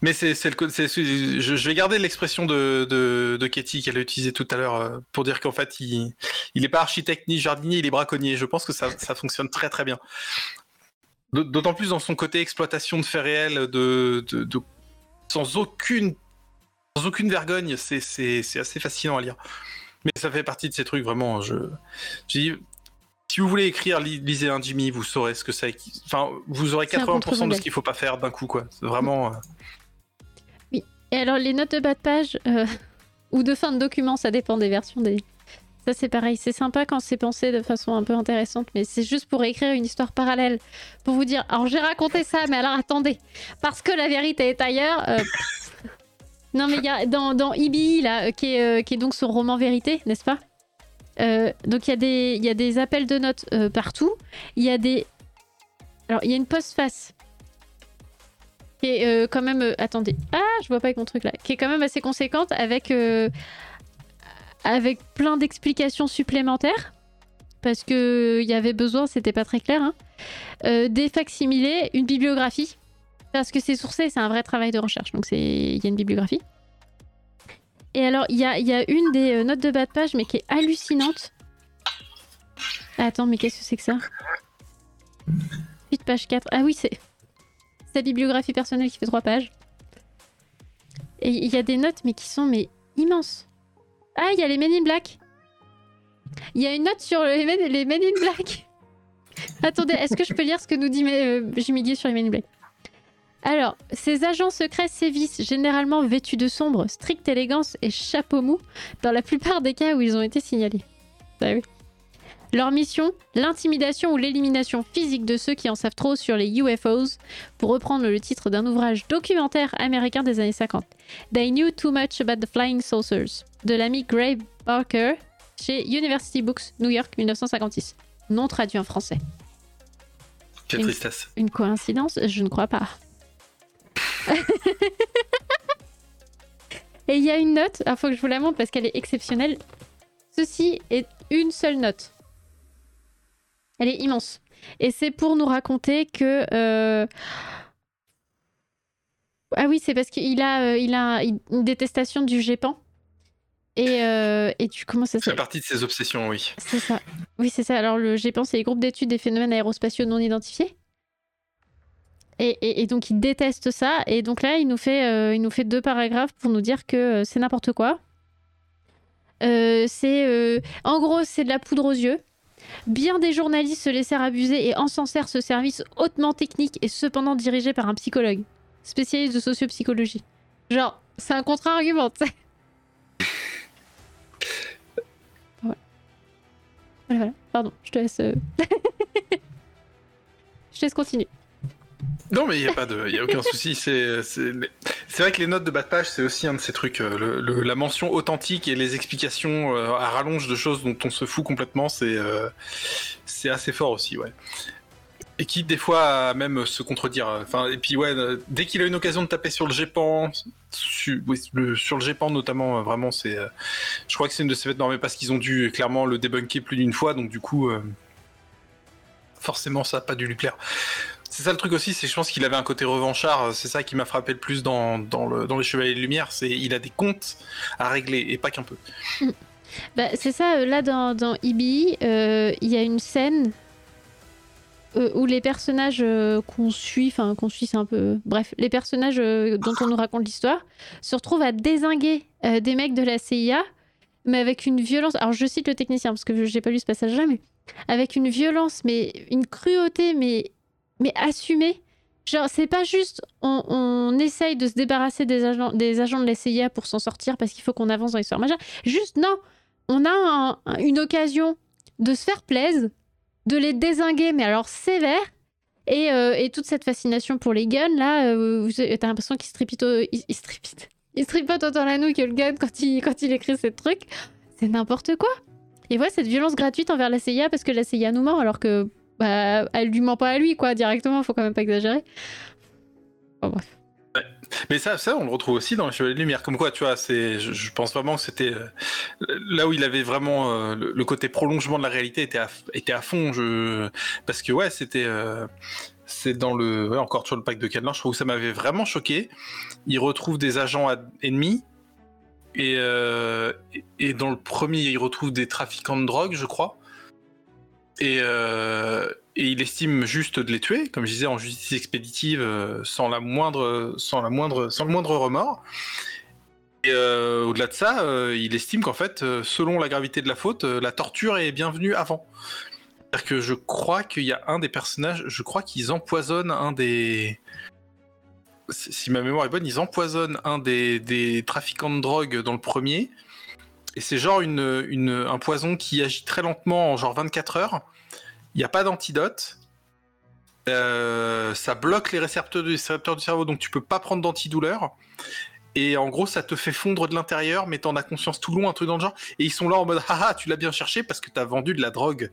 mais c'est le je, je vais garder l'expression de, de, de Katie qu'elle a utilisée tout à l'heure euh, pour dire qu'en fait il il est pas architecte ni jardinier, il est braconnier. Je pense que ça, ça fonctionne très très bien. D'autant plus dans son côté exploitation de faits réels, de, de, de sans aucune sans aucune vergogne, c'est assez fascinant à lire. Mais ça fait partie de ces trucs vraiment. Je, je dis, si vous voulez écrire, lisez un Jimmy, vous saurez ce que c'est. Enfin, vous aurez 80% de ce qu'il faut pas faire d'un coup, quoi. C'est vraiment. Et alors, les notes de bas de page euh, ou de fin de document, ça dépend des versions des. Ça, c'est pareil. C'est sympa quand c'est pensé de façon un peu intéressante, mais c'est juste pour écrire une histoire parallèle. Pour vous dire, alors j'ai raconté ça, mais alors attendez, parce que la vérité est ailleurs. Euh, non, mais il y a dans, Ibi, là, euh, qui est, qui est donc son roman vérité, n'est-ce pas? Donc il y, a des, y a des appels de notes partout. Il y a des. Alors, il y a une postface qui est euh, quand même. Euh, attendez. Ah, je vois pas avec mon truc là. Qui est quand même assez conséquente avec, euh, avec plein d'explications supplémentaires. Parce qu'il y avait besoin, c'était pas très clair. Hein. des facsimilés, une bibliographie. Parce que c'est sourcé, c'est un vrai travail de recherche. Donc il y a une bibliographie. Et alors, il y a, y a, une des notes de bas de page, mais qui est hallucinante. Attends, mais qu'est-ce que c'est que ça? 8 page 4. Ah oui, c'est sa bibliographie personnelle qui fait trois pages. Et il y a des notes, mais qui sont mais immenses. Ah, il y a les Men in Black. Il y a une note sur les Men, les in Black. Attendez, est-ce que je peux lire ce que nous dit euh, Jimmy Guy sur les Men in Black? Alors, ces agents secrets sévissent généralement vêtus de sombre, stricte élégance et chapeau mou dans la plupart des cas où ils ont été signalés. Ah oui. Leur mission, l'intimidation ou l'élimination physique de ceux qui en savent trop sur les UFOs, pour reprendre le titre d'un ouvrage documentaire américain des années 50. They knew too much about the flying saucers, de l'ami Gray Barker, chez University Books, New York, 1956. Non traduit en français. Quelle une, tristesse. Une coïncidence Je ne crois pas. Et il y a une note, il faut que je vous la montre parce qu'elle est exceptionnelle. Ceci est une seule note. Elle est immense. Et c'est pour nous raconter que. Euh, ah oui, c'est parce qu'il a, euh, il a une détestation du GEPAN. Et, euh, et tu commences à. C'est partie de ses obsessions, oui. C'est ça. Oui, c'est ça. Alors, le GEPAN, c'est les groupes d'études des phénomènes aérospatiaux non identifiés. Et, et, donc, il déteste ça. Et donc là, il nous fait, il nous fait deux paragraphes pour nous dire que c'est n'importe quoi. c'est. en gros, c'est de la poudre aux yeux. Bien des journalistes se laissèrent abuser et encensèrent ce service hautement technique et cependant dirigé par un psychologue, spécialiste de sociopsychologie. Genre, c'est un contre-argument, tu sais. voilà. voilà. Pardon, je te laisse. Euh, je te laisse continuer. Non, mais il n'y a, pas y a aucun souci. C'est vrai que les notes de bas de page, c'est aussi un de ces trucs. Euh, la mention authentique et les explications euh, à rallonge de choses dont on se fout complètement, c'est euh, assez fort aussi, ouais. Et qui, des fois, même se contredire. Enfin, et puis, ouais, dès qu'il a une occasion de taper sur le GEPAN, sur, le, sur le GEPAN notamment, vraiment, c'est. je crois que c'est une de ces fêtes normées parce qu'ils ont dû clairement le débunker plus d'une fois, donc du coup, forcément, ça n'a pas dû lui plaire. C'est ça le truc aussi, c'est je pense qu'il avait un côté revanchard. C'est ça qui m'a frappé le plus dans, dans, le, les Chevaliers de Lumière. C'est il a des comptes à régler et pas qu'un peu. Bah, c'est ça. Euh, là dans Ibi, euh, il y a une scène euh, où les personnages qu'on suit, enfin qu'on suit, c'est un peu, bref, les personnages dont on nous raconte l'histoire se retrouvent à désinguer des mecs de la CIA, mais avec une violence. Alors je cite le technicien parce que j'ai pas lu ce passage-là, mais avec une violence, mais une cruauté, mais mais assumer. Genre, c'est pas juste on, essaye de se débarrasser des agents, des agents de la CIA pour s'en sortir parce qu'il faut qu'on avance dans l'histoire majeure. Juste, non, on a une occasion de se faire plaisir, de les désinguer, mais alors sévère. Et, euh, et toute cette fascination pour les guns, là, euh, t'as l'impression qu'il se tripite, il, se tripite. Il se tripote autant la nouille que le gun quand il, quand il écrit ces trucs. C'est n'importe quoi. Et voilà cette violence gratuite envers la CIA parce que la CIA nous ment alors que bah, elle lui ment pas à lui, quoi, directement, faut quand même pas exagérer. Mais ça, ça, on le retrouve aussi dans les Chevaliers de Lumière. Comme quoi, tu vois, je, pense vraiment que c'était euh, là où il avait vraiment euh, le, côté prolongement de la réalité était à, était à fond. Je, parce que ouais, c'était, euh, c'est dans le, ouais, encore sur le pack de Cadenas, je trouve que ça m'avait vraiment choqué. Il retrouve des agents ennemis. Et, et dans le premier, il retrouve des trafiquants de drogue, je crois. Euh, et, il estime juste de les tuer, comme je disais, en justice expéditive, euh, sans la moindre, sans la moindre, sans le moindre remords. Et euh, au-delà de ça, il estime qu'en fait, selon la gravité de la faute, la torture est bienvenue avant. C'est-à-dire que je crois qu'il y a un des personnages, je crois qu'ils empoisonnent un des, si ma mémoire est bonne, ils empoisonnent un des, des trafiquants de drogue dans le premier. Et c'est genre une, un poison qui agit très lentement en genre 24 heures. Il n'y a pas d'antidote. Euh, ça bloque les récepteurs, du, cerveau, donc tu peux pas prendre d'antidouleur. Et en gros, ça te fait fondre de l'intérieur, mais t'en as conscience tout long, un truc dans le genre. Et ils sont là en mode, haha, tu l'as bien cherché parce que t'as vendu de la drogue.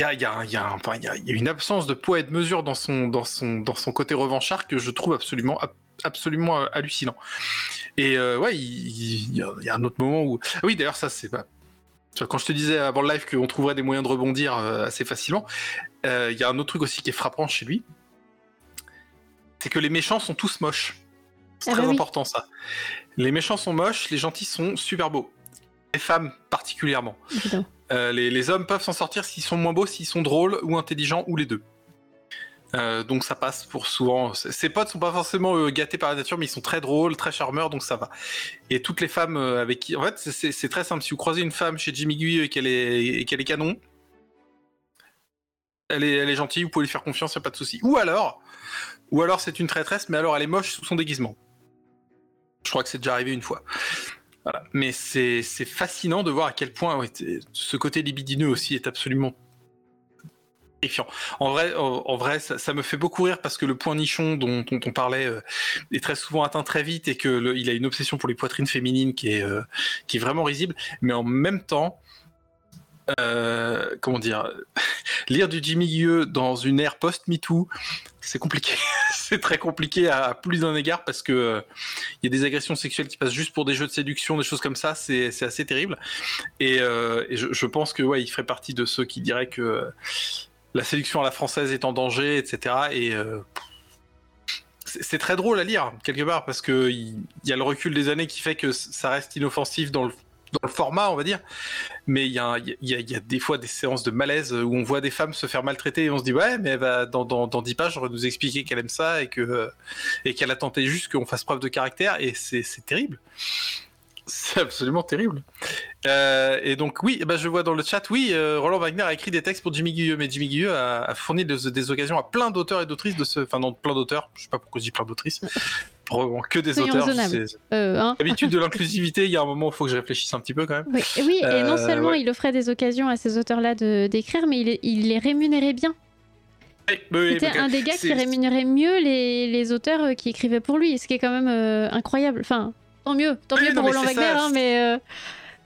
Il y, a, y a, une absence de poids et de mesure dans son, dans son, dans son côté revanchard que je trouve absolument, absolument hallucinant. Et euh, ouais, il, y a, un autre moment où. Ah oui, d'ailleurs, ça, c'est pas. Quand je te disais avant le live qu'on trouverait des moyens de rebondir euh, assez facilement, euh, il y a un autre truc aussi qui est frappant chez lui. C'est que les méchants sont tous moches. C'est ah très bah important ça. Les méchants sont moches, les gentils sont super beaux. Les femmes particulièrement. Les, les, hommes peuvent s'en sortir s'ils sont moins beaux, s'ils sont drôles ou intelligents ou les deux. Euh, donc ça passe pour souvent. Ses potes sont pas forcément euh, gâtés par la nature, mais ils sont très drôles, très charmeurs, donc ça va. Et toutes les femmes euh, avec qui, en fait, c'est très simple. Si vous croisez une femme chez Jimmy Gui et qu'elle est, est canon, elle est, elle est gentille, vous pouvez lui faire confiance, y a pas de souci. Ou alors, ou alors c'est une traîtresse, mais alors elle est moche sous son déguisement. Je crois que c'est déjà arrivé une fois. Voilà. Mais c'est fascinant de voir à quel point ce côté libidineux aussi est absolument en vrai, ça, me fait beaucoup rire parce que le point nichon dont, on parlait euh, est très souvent atteint très vite et que il a une obsession pour les poitrines féminines qui est euh, vraiment risible. Mais en même temps, euh, comment dire, lire du Jimmy Guilleux dans une ère post-MeToo, c'est compliqué. c'est très compliqué à, plus d'un égard parce que il y a des agressions sexuelles qui passent juste pour des jeux de séduction, des choses comme ça. C'est assez terrible. Et, je, pense que ouais, ferait partie de ceux qui diraient que la séduction à la française est en danger, etc. Et euh, c'est très drôle à lire quelque part parce que il y, a le recul des années qui fait que ça reste inoffensif dans le, format, on va dire. Mais il y, a, des fois des séances de malaise où on voit des femmes se faire maltraiter et on se dit ouais, mais dans, dans, dans 10 pages, nous expliquer qu'elle aime ça et que et qu'elle a tenté juste qu'on fasse preuve de caractère et c'est terrible. C'est absolument terrible. Euh, et donc oui, bah, je vois dans le chat, oui, euh, Roland Wagner a écrit des textes pour Jimmy Guilleux, mais Jimmy Guilleux a, fourni des, occasions à plein d'auteurs et d'autrices de ce, enfin non, plein d'auteurs. Je sais pas pourquoi je dis plein d'autrices. Probablement que des auteurs. Euh, hein. L'habitude de l'inclusivité, il y a un moment où il faut que je réfléchisse un petit peu quand même. Oui, et non seulement il offrait des occasions à ces auteurs-là d'écrire, mais il, il les rémunérait bien. C'était un des gars qui rémunérait mieux les, les, auteurs qui écrivaient pour lui, ce qui est quand même incroyable. Enfin, tant mieux, tant mieux pour Roland Wagner, hein, mais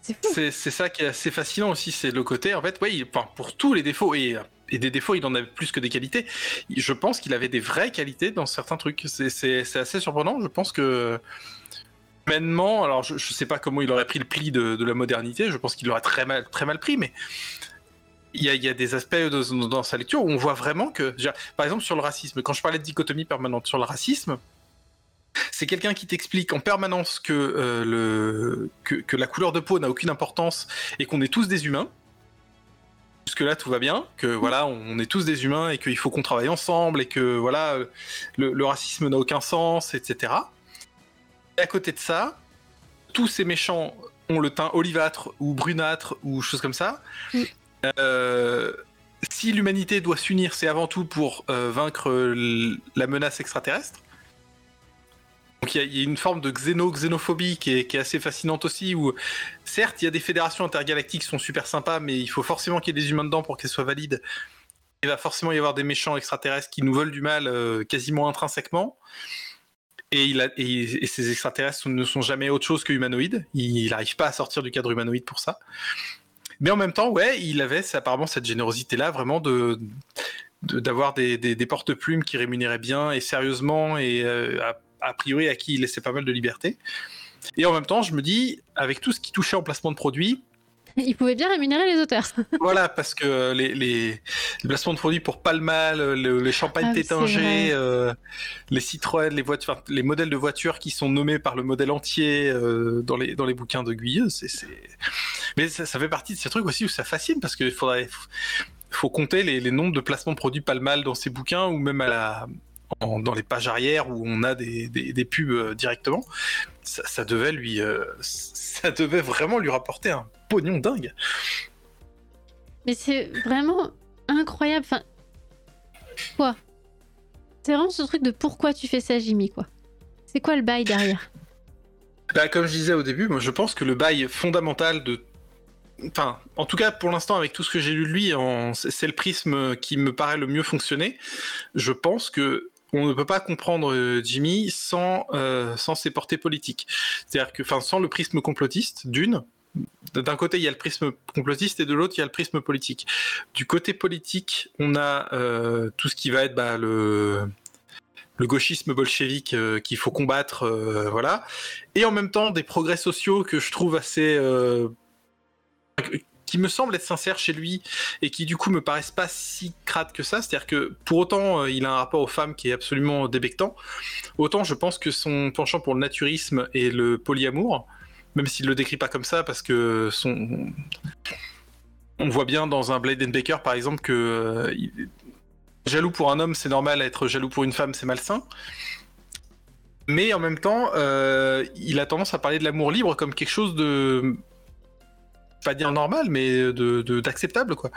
c'est ça qui est assez fascinant aussi, c'est le côté, en fait, oui, pour tous les défauts, et, des défauts, il en avait plus que des qualités, je pense qu'il avait des vraies qualités dans certains trucs. C'est assez surprenant, je pense que humainement, alors je, ne sais pas comment il aurait pris le pli de, la modernité, je pense qu'il l'aurait très mal, très mal pris, mais il y, a, des aspects dans, sa lecture où on voit vraiment que, par exemple sur le racisme, quand je parlais de dichotomie permanente sur le racisme, c'est quelqu'un qui t'explique en permanence que, euh, le, que, la couleur de peau n'a aucune importance et qu'on est tous des humains. Jusque là, tout va bien. Que voilà, on est tous des humains et qu'il faut qu'on travaille ensemble et que voilà, le, racisme n'a aucun sens, etc. Et à côté de ça, tous ces méchants ont le teint olivâtre ou brunâtre ou choses comme ça. Euh, si l'humanité doit s'unir, c'est avant tout pour euh, vaincre la menace extraterrestre. Il y, a une forme de xéno xénophobie qui est, assez fascinante aussi, où certes il y a des fédérations intergalactiques qui sont super sympas, mais il faut forcément qu'il y ait des humains dedans pour qu'elles soient valides. Il va forcément y avoir des méchants extraterrestres qui nous veulent du mal euh, quasiment intrinsèquement. Et, ces extraterrestres ne sont jamais autre chose que humanoïdes. Il n'arrive pas à sortir du cadre humanoïde pour ça. Mais en même temps, ouais, il avait apparemment cette générosité-là, vraiment d'avoir des, des, porte-plumes qui rémunéraient bien et sérieusement et euh, a priori à qui il laissait pas mal de liberté. Et en même temps, je me dis, avec tout ce qui touchait au placement de produits, il pouvait bien rémunérer les auteurs. voilà, parce que les, les, placements de produits pour pas le mal, les champagnes ah, tétingés, euh, les Citroën, les voitures, les modèles de voitures qui sont nommés par le modèle entier euh, dans les dans les bouquins de Guyeux, c'est mais ça, fait partie de ces trucs aussi où ça fascine parce qu'il faudrait faut compter les, les nombres de placements de produits pas le mal dans ces bouquins ou même à la dans les pages arrière où on a des, des, pubs euh, directement, ça, devait lui, euh, ça devait vraiment lui rapporter un pognon dingue. Mais c'est vraiment incroyable. Enfin, quoi? C'est vraiment ce truc de pourquoi tu fais ça, Jimmy, quoi. C'est quoi le bail derrière? Bah, comme je disais au début, moi je pense que le bail fondamental de enfin, en tout cas pour l'instant avec tout ce que j'ai lu de lui, c'est le prisme qui me paraît le mieux fonctionner. Je pense que on ne peut pas comprendre euh, Jimmy sans, euh, sans ses portées politiques. C'est-à-dire que, enfin, sans le prisme complotiste, d'une, d'un côté, il y a le prisme complotiste et de l'autre, il y a le prisme politique. Du côté politique, on a euh, tout ce qui va être bah, le, le gauchisme bolchevique qu'il faut combattre, voilà. Et en même temps, des progrès sociaux que je trouve assez qui me semble être sincère chez lui et qui du coup me paraissent pas si crades que ça. C'est-à-dire que pour autant euh, il a un rapport aux femmes qui est absolument débectant, autant je pense que son penchant pour le naturisme et le polyamour, même s'il le décrit pas comme ça parce que son on voit bien dans un Blade and Baker par exemple que euh, jaloux pour un homme c'est normal, être jaloux pour une femme c'est malsain. Mais en même temps, euh, il a tendance à parler de l'amour libre comme quelque chose de pas dire normal, mais de d'acceptable, quoi.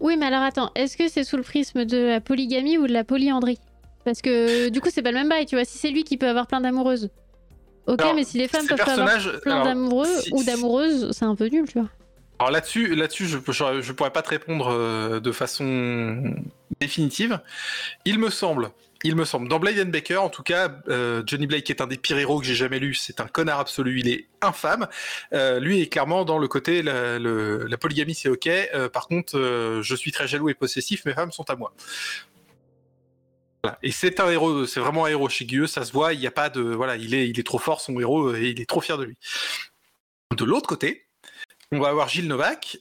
Oui, mais alors attends, est-ce que c'est sous le prisme de la polygamie ou de la polyandrie? Parce que du coup, c'est pas le même bail, tu vois. Si c'est lui qui peut avoir plein d'amoureuses, ok, mais si les femmes peuvent avoir plein d'amoureux ou d'amoureuses, c'est un peu nul, tu vois. Alors là-dessus, là-dessus, je, je, pourrais pas te répondre euh, de façon définitive. Il me semble il me semble. Dans Blade and Baker, en tout cas, euh, Johnny Blake est un des pires héros que j'ai jamais lu. C'est un connard absolu. Il est infâme. Euh, lui est clairement dans le côté la, polygamie, c'est ok. Euh, par contre, je suis très jaloux et possessif. Mes femmes sont à moi. Et c'est un héros. C'est vraiment un héros chez. Ça se voit. Il n'y a pas de voilà. Il est, il est trop fort son héros et il est trop fier de lui. De l'autre côté, on va avoir Gilles Novak,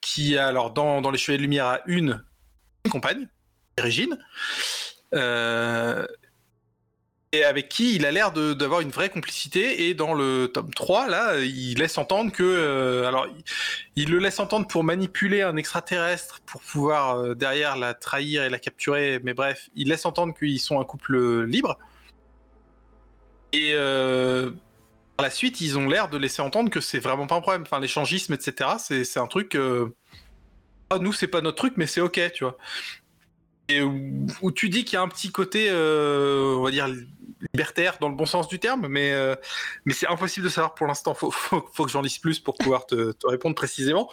qui a alors dans, dans les Chevaliers de Lumière a une compagne, Régine. Euh, et avec qui il a l'air d'avoir une vraie complicité. Et dans le tome 3, là, il laisse entendre que. Euh, alors, il, le laisse entendre pour manipuler un extraterrestre, pour pouvoir euh, derrière la trahir et la capturer. Mais bref, il laisse entendre qu'ils sont un couple libre. Et par la suite, ils ont l'air de laisser entendre que c'est vraiment pas un problème. Enfin, l'échangisme, etc., c'est un truc. Ah, nous, c'est pas notre truc, mais c'est ok, tu vois. Où, tu dis qu'il y a un petit côté, euh, on va dire, libertaire dans le bon sens du terme, mais, euh, c'est impossible de savoir pour l'instant. Faut, faut, que j'en lise plus pour pouvoir te, répondre précisément.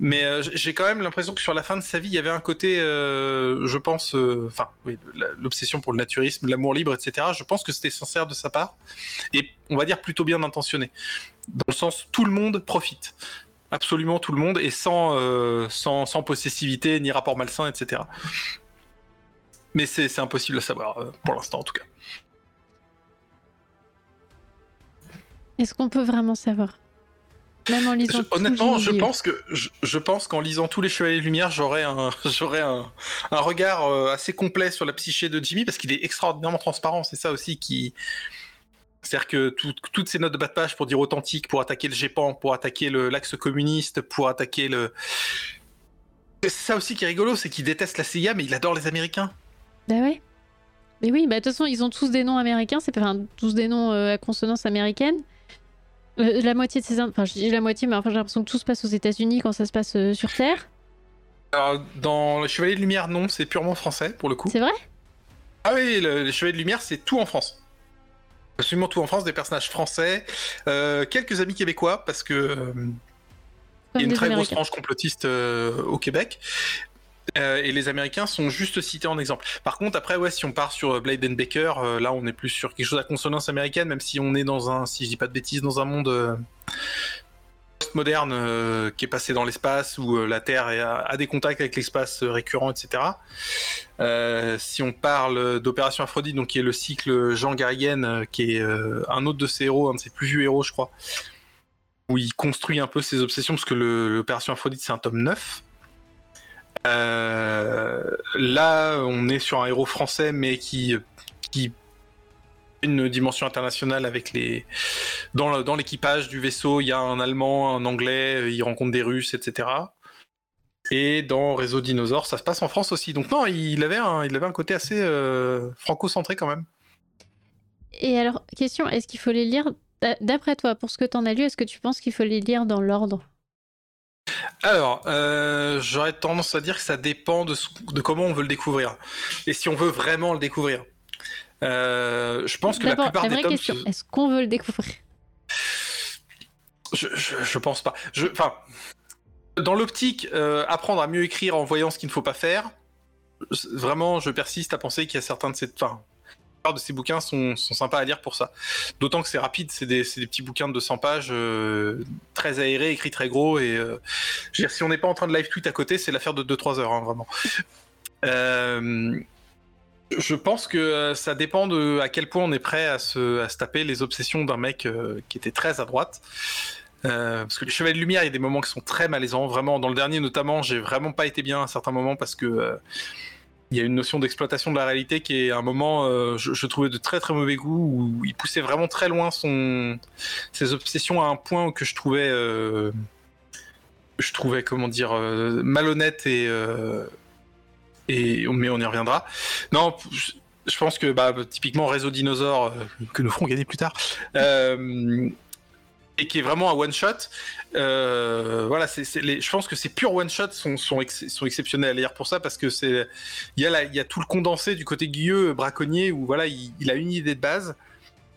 Mais euh, j'ai quand même l'impression que sur la fin de sa vie, il y avait un côté, je pense, enfin, l'obsession pour le naturisme, l'amour libre, etc. Je pense que c'était sincère de sa part et on va dire plutôt bien intentionné, dans le sens tout le monde profite, absolument tout le monde et sans, sans possessivité ni rapport malsain, etc. Mais c'est impossible à savoir pour l'instant en tout cas. Est-ce qu'on peut vraiment savoir? Même en lisant honnêtement, je pense que je, pense qu'en lisant tous les Chevaliers de Lumière, j'aurais un j'aurais un, un, regard euh, assez complet sur la psyché de Jimmy parce qu'il est extraordinairement transparent. C'est ça aussi qui c'est-à-dire que toutes ces notes de bas de page pour dire authentique, pour attaquer le GEPAN, pour attaquer l'axe communiste, pour attaquer le. C'est ça aussi qui est rigolo, c'est qu'il déteste la CIA, mais il adore les Américains. Bah ouais. Mais oui, bah de toute façon, ils ont tous des noms américains, c'est enfin tous des noms euh, à consonance américaine. Euh, la moitié de ces. Enfin, je dis la moitié, mais enfin, j'ai l'impression que tout se passe aux États-Unis quand ça se passe euh, sur Terre. Alors, dans les Chevaliers de Lumière, non, c'est purement français pour le coup. C'est vrai? Ah oui, les Chevaliers de Lumière, c'est tout en France. Absolument tout en France, des personnages français, euh, quelques amis québécois, parce que. il y a une très grosse tranche complotiste au Québec. Euh, et les Américains sont juste cités en exemple. Par contre, après, ouais, si on part sur Blade and Baker, euh, là, on est plus sur quelque chose à consonance américaine, même si on est dans un, si je dis pas de bêtises, dans un monde euh, postmoderne qui est passé dans l'espace où la Terre a, des contacts avec l'espace récurrent, etc. si on parle d'Opération Aphrodite, donc qui est le cycle Jean Garrigan, qui est un autre de ses héros, un de ses plus vieux héros, je crois, où il construit un peu ses obsessions, parce que l'Opération Aphrodite, c'est un tome 9. Euh, là, on est sur un héros français, mais qui, qui une dimension internationale avec les dans, l'équipage du vaisseau. Il y a un allemand un anglais il rencontre des russes etc et dans réseau dinosaure ça se passe en France aussi. Donc non il avait un, il avait un côté assez euh, franco-centré quand même. Et alors question est-ce qu'il faut les lire d'après toi pour ce que tu en as lu est-ce que tu penses qu'il faut les lire dans l'ordre? Alors, euh, j'aurais tendance à dire que ça dépend de, comment on veut le découvrir. Et si on veut vraiment le découvrir. Euh, je pense que la plupart la vraie des question, est-ce qu'on veut le découvrir? Je, je, pense pas. Enfin, dans l'optique, euh, apprendre à mieux écrire en voyant ce qu'il ne faut pas faire, vraiment, je persiste à penser qu'il y a certains de ces... Enfin, de ces bouquins sont, sympas à lire pour ça. D'autant que c'est rapide, c'est des, petits bouquins de 200 pages, euh, très aérés, écrits très gros. Et euh, je dire, si on n'est pas en train de live tweet à côté, c'est l'affaire de 2-3 heures, hein, vraiment. Euh, je pense que ça dépend de à quel point on est prêt à se, à se taper les obsessions d'un mec qui était très à droite. parce que les Chevaliers de Lumière, il y a des moments qui sont très malaisants. Vraiment, dans le dernier notamment, j'ai vraiment pas été bien à certains moments parce que il y a une notion d'exploitation de la réalité qui est à un moment, euh, je, trouvais de très très mauvais goût, où il poussait vraiment très loin son, ses obsessions à un point que je trouvais, euh, je trouvais comment dire, euh, malhonnête et, et, mais on y reviendra. Non, je, pense que bah, typiquement Réseau Dinosaure, que nous ferons gagner plus tard, et qui est vraiment un one shot. Euh, voilà, je pense que ces purs one shot sont, exceptionnels à pour ça parce que c'est il y a tout le condensé du côté guilleux braconnier où voilà il, a une idée de base,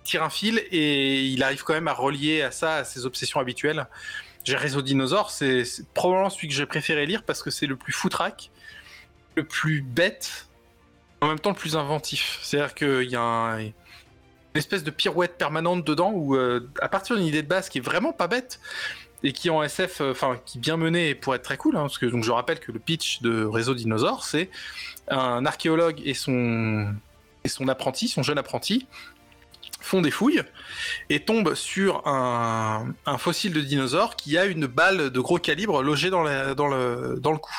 tire un fil et il arrive quand même à relier à ça à ses obsessions habituelles. J'ai Réseau Dinosaure, c'est, probablement celui que j'ai préféré lire parce que c'est le plus foutraque, le plus bête, en même temps le plus inventif. C'est-à-dire qu'il y a un espèce de pirouette permanente dedans où euh, à partir d'une idée de base qui est vraiment pas bête et qui en SF, euh, enfin qui bien menée pour être très cool, hein, parce que donc je rappelle que le pitch de Réseau Dinosaure, c'est un archéologue et son et son apprenti, son jeune apprenti, font des fouilles et tombent sur un, un, fossile de dinosaure qui a une balle de gros calibre logée dans, dans, le, dans le cou.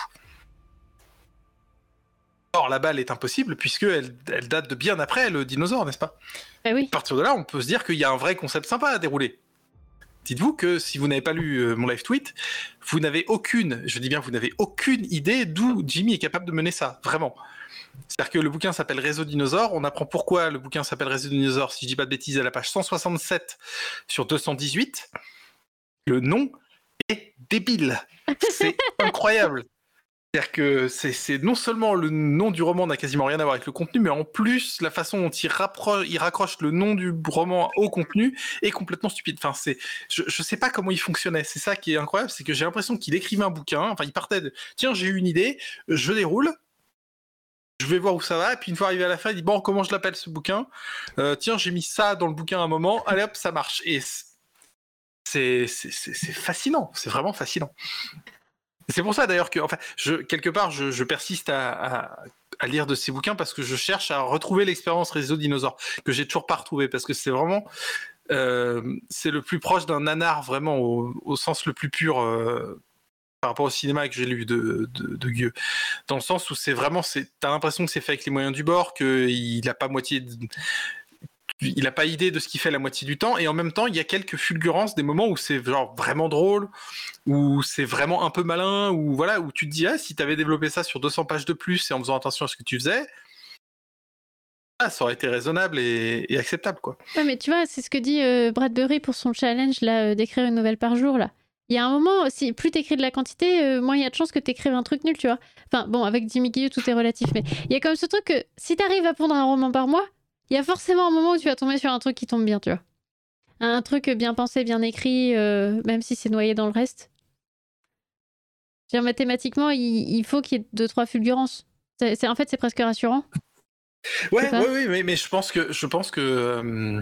Or, la balle est impossible puisqu'elle elle date de bien après le dinosaure, n'est-ce pas? Bah oui. À partir de là, on peut se dire qu'il y a un vrai concept sympa à dérouler. dites-vous que si vous n'avez pas lu mon live tweet, vous n'avez aucune, je dis bien, vous n'avez aucune idée d'où Jimmy est capable de mener ça, vraiment. C'est-à-dire que le bouquin s'appelle Réseau Dinosaure. On apprend pourquoi le bouquin s'appelle Réseau Dinosaure, si je dis pas de bêtises, à la page 167 sur 218. Le nom est débile. C'est incroyable. C'est-à-dire que c'est non seulement le nom du roman n'a quasiment rien à voir avec le contenu, mais en plus la façon dont il, raccroche le nom du roman au contenu est complètement stupide. Enfin, c'est, je, je sais pas comment il fonctionnait. C'est ça qui est incroyable, c'est que j'ai l'impression qu'il écrivait un bouquin. Enfin, il partait de tiens j'ai eu une idée, je déroule, je vais voir où ça va. Et puis une fois arrivé à la fin, il dit bon, comment je l'appelle ce bouquin? Euh, Tiens, j'ai mis ça dans le bouquin à un moment. Allez hop, ça marche. Et c'est fascinant. C'est vraiment fascinant. C'est pour ça d'ailleurs que, enfin, quelque part, je, persiste à, lire de ces bouquins parce que je cherche à retrouver l'expérience réseau dinosaure que j'ai toujours pas retrouvé parce que c'est vraiment euh, c'est le plus proche d'un nanar vraiment au, sens le plus pur euh, par rapport au cinéma que j'ai lu de, de, de Gueux, dans le sens où c'est vraiment, t'as l'impression que c'est fait avec les moyens du bord, qu'il n'a pas moitié, il a pas idée de ce qu'il fait la moitié du temps, et en même temps, il y a quelques fulgurances, des moments où c'est genre vraiment drôle, où c'est vraiment un peu malin, où voilà, où tu te dis, ah, si t'avais développé ça sur 200 pages de plus et en faisant attention à ce que tu faisais, ah, ça aurait été raisonnable et, acceptable, quoi. Mais tu vois, c'est ce que dit euh, Bradbury pour son challenge euh, d'écrire une nouvelle par jour là. Il y a un moment, si plus t'écris de la quantité, euh, moins il y a de chances que t'écrives un truc nul, tu vois. Enfin, bon, avec Jimmy Guilleux, tout est relatif, mais il y a comme ce truc que si t'arrives à pondre un roman par mois, il y a forcément un moment où tu vas tomber sur un truc qui tombe bien, tu vois. Un truc bien pensé, bien écrit, euh, même si c'est noyé dans le reste. Dire, mathématiquement, il, faut qu'il y ait deux, trois fulgurances. C'est, en fait, c'est presque rassurant. Ouais, ouais, oui, mais, je pense que, je pense que euh,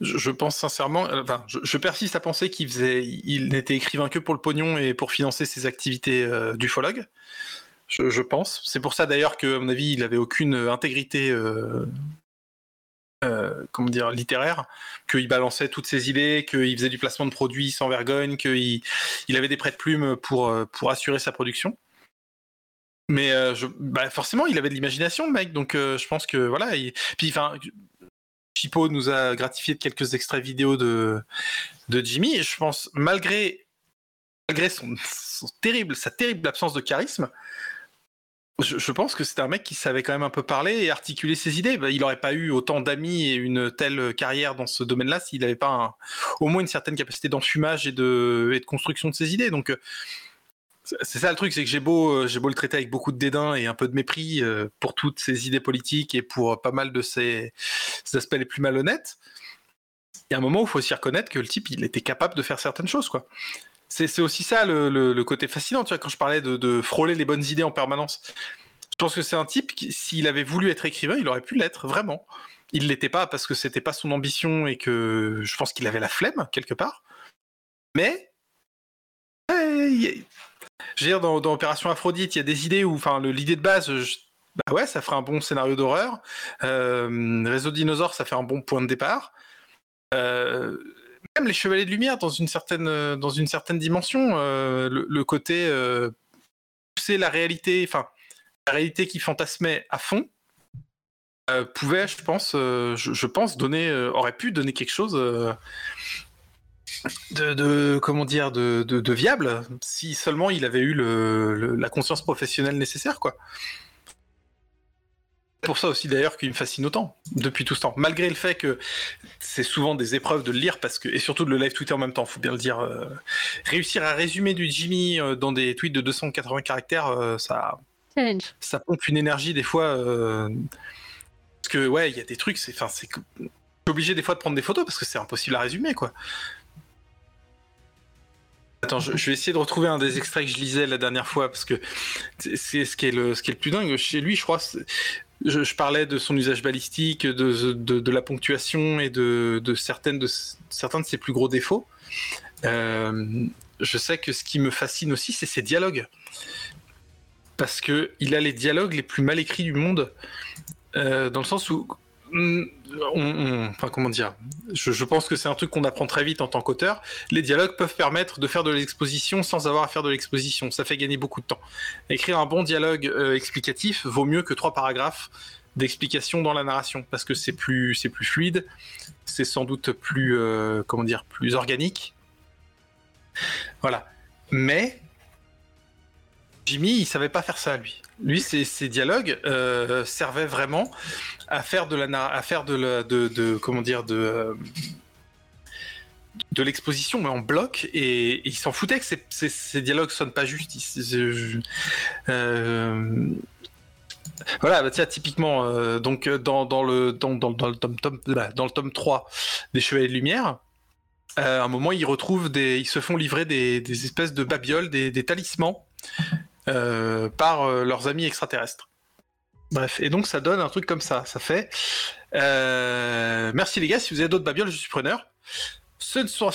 je, pense sincèrement, enfin, je, persiste à penser qu'il faisait, il n'était écrivain que pour le pognon et pour financer ses activités euh, d'ufologue. Je, pense. C'est pour ça d'ailleurs qu'à mon avis, il avait aucune intégrité, euh, comment dire, littéraire, qu'il balançait toutes ses idées, qu'il faisait du placement de produits sans vergogne, qu'il il avait des prêts de plumes pour pour assurer sa production. Mais je, bah forcément, il avait de l'imagination, le mec. Donc, je pense que voilà. Puis, enfin, Chipo nous a gratifié de quelques extraits vidéo de, de Jimmy. Et je pense, malgré, malgré son, terrible, sa terrible absence de charisme, je, pense que c'était un mec qui savait quand même un peu parler et articuler ses idées. Bah, il n'aurait pas eu autant d'amis et une telle carrière dans ce domaine-là s'il n'avait pas au moins une certaine capacité d'enfumage et de, construction de ses idées. Donc, c'est ça le truc, c'est que j'ai beau, euh, j'ai beau le traiter avec beaucoup de dédain et un peu de mépris euh, pour toutes ses idées politiques et pour pas mal de ses, aspects les plus malhonnêtes. Il y a un moment où il faut aussi reconnaître que le type, il était capable de faire certaines choses, quoi. C'est aussi ça le, côté fascinant, tu vois, quand je parlais de, frôler les bonnes idées en permanence. Je pense que c'est un type qui, s'il avait voulu être écrivain, il aurait pu l'être, vraiment. Il l'était pas parce que c'était pas son ambition et que je pense qu'il avait la flemme, quelque part. Mais, je veux dire, dans, Opération Aphrodite, il y a des idées où, enfin, l'idée de base, bah ouais, ça ferait un bon scénario d'horreur. Euh, Réseau Dinosaure, ça fait un bon point de départ. Euh, même les Chevaliers de Lumière, dans une certaine, dans une certaine dimension, euh, le, côté pousser la réalité, enfin, la réalité qui fantasmait à fond, pouvait, je pense, je, je, pense donner, aurait pu donner quelque chose de, comment dire de, de, viable si seulement il avait eu le, la conscience professionnelle nécessaire quoi. Pour ça aussi d'ailleurs qu'il me fascine autant depuis tout ce temps, malgré le fait que c'est souvent des épreuves de le lire parce que et surtout de le live tweeter en même temps, faut bien le dire. Euh, réussir à résumer du Jimmy euh, dans des tweets de 280 caractères, euh, ça ça pompe une énergie des fois parce que ouais, il y a des trucs, c'est enfin c'est obligé des fois de prendre des photos parce que c'est impossible à résumer quoi. Attends, je, vais essayer de retrouver un des extraits que je lisais la dernière fois parce que c'est ce qui est le ce qui est le plus dingue chez lui, je crois. Je, parlais de son usage balistique, de, la ponctuation et de, de, certaines de certains de ses plus gros défauts. Euh, je sais que ce qui me fascine aussi, c'est ses dialogues, parce que il a les dialogues les plus mal écrits du monde, euh, dans le sens où Mm, enfin comment dire, je, pense que c'est un truc qu'on apprend très vite en tant qu'auteur. Les dialogues peuvent permettre de faire de l'exposition sans avoir à faire de l'exposition. Ça fait gagner beaucoup de temps. Écrire un bon dialogue euh, explicatif vaut mieux que trois paragraphes d'explication dans la narration parce que c'est plus c'est plus fluide, c'est sans doute plus euh, comment dire plus organique Voilà. Mais Jimmy, il savait pas faire ça, lui. Lui, ses, dialogues euh, servaient vraiment à faire de la, de, l'exposition, mais en bloc, et, il s'en foutait que ces, ces, dialogues sonnent pas justes. Euh, voilà, bah, typiquement, donc dans, le, tome, tome, dans le tome 3 des Chevaliers de Lumière, euh, à un moment, ils se font livrer des, espèces de babioles, des talismans par leurs amis extraterrestres. Bref, et donc ça donne un truc comme ça. Ça fait. merci les gars, si vous avez d'autres babioles, je suis preneur. Ce ne sont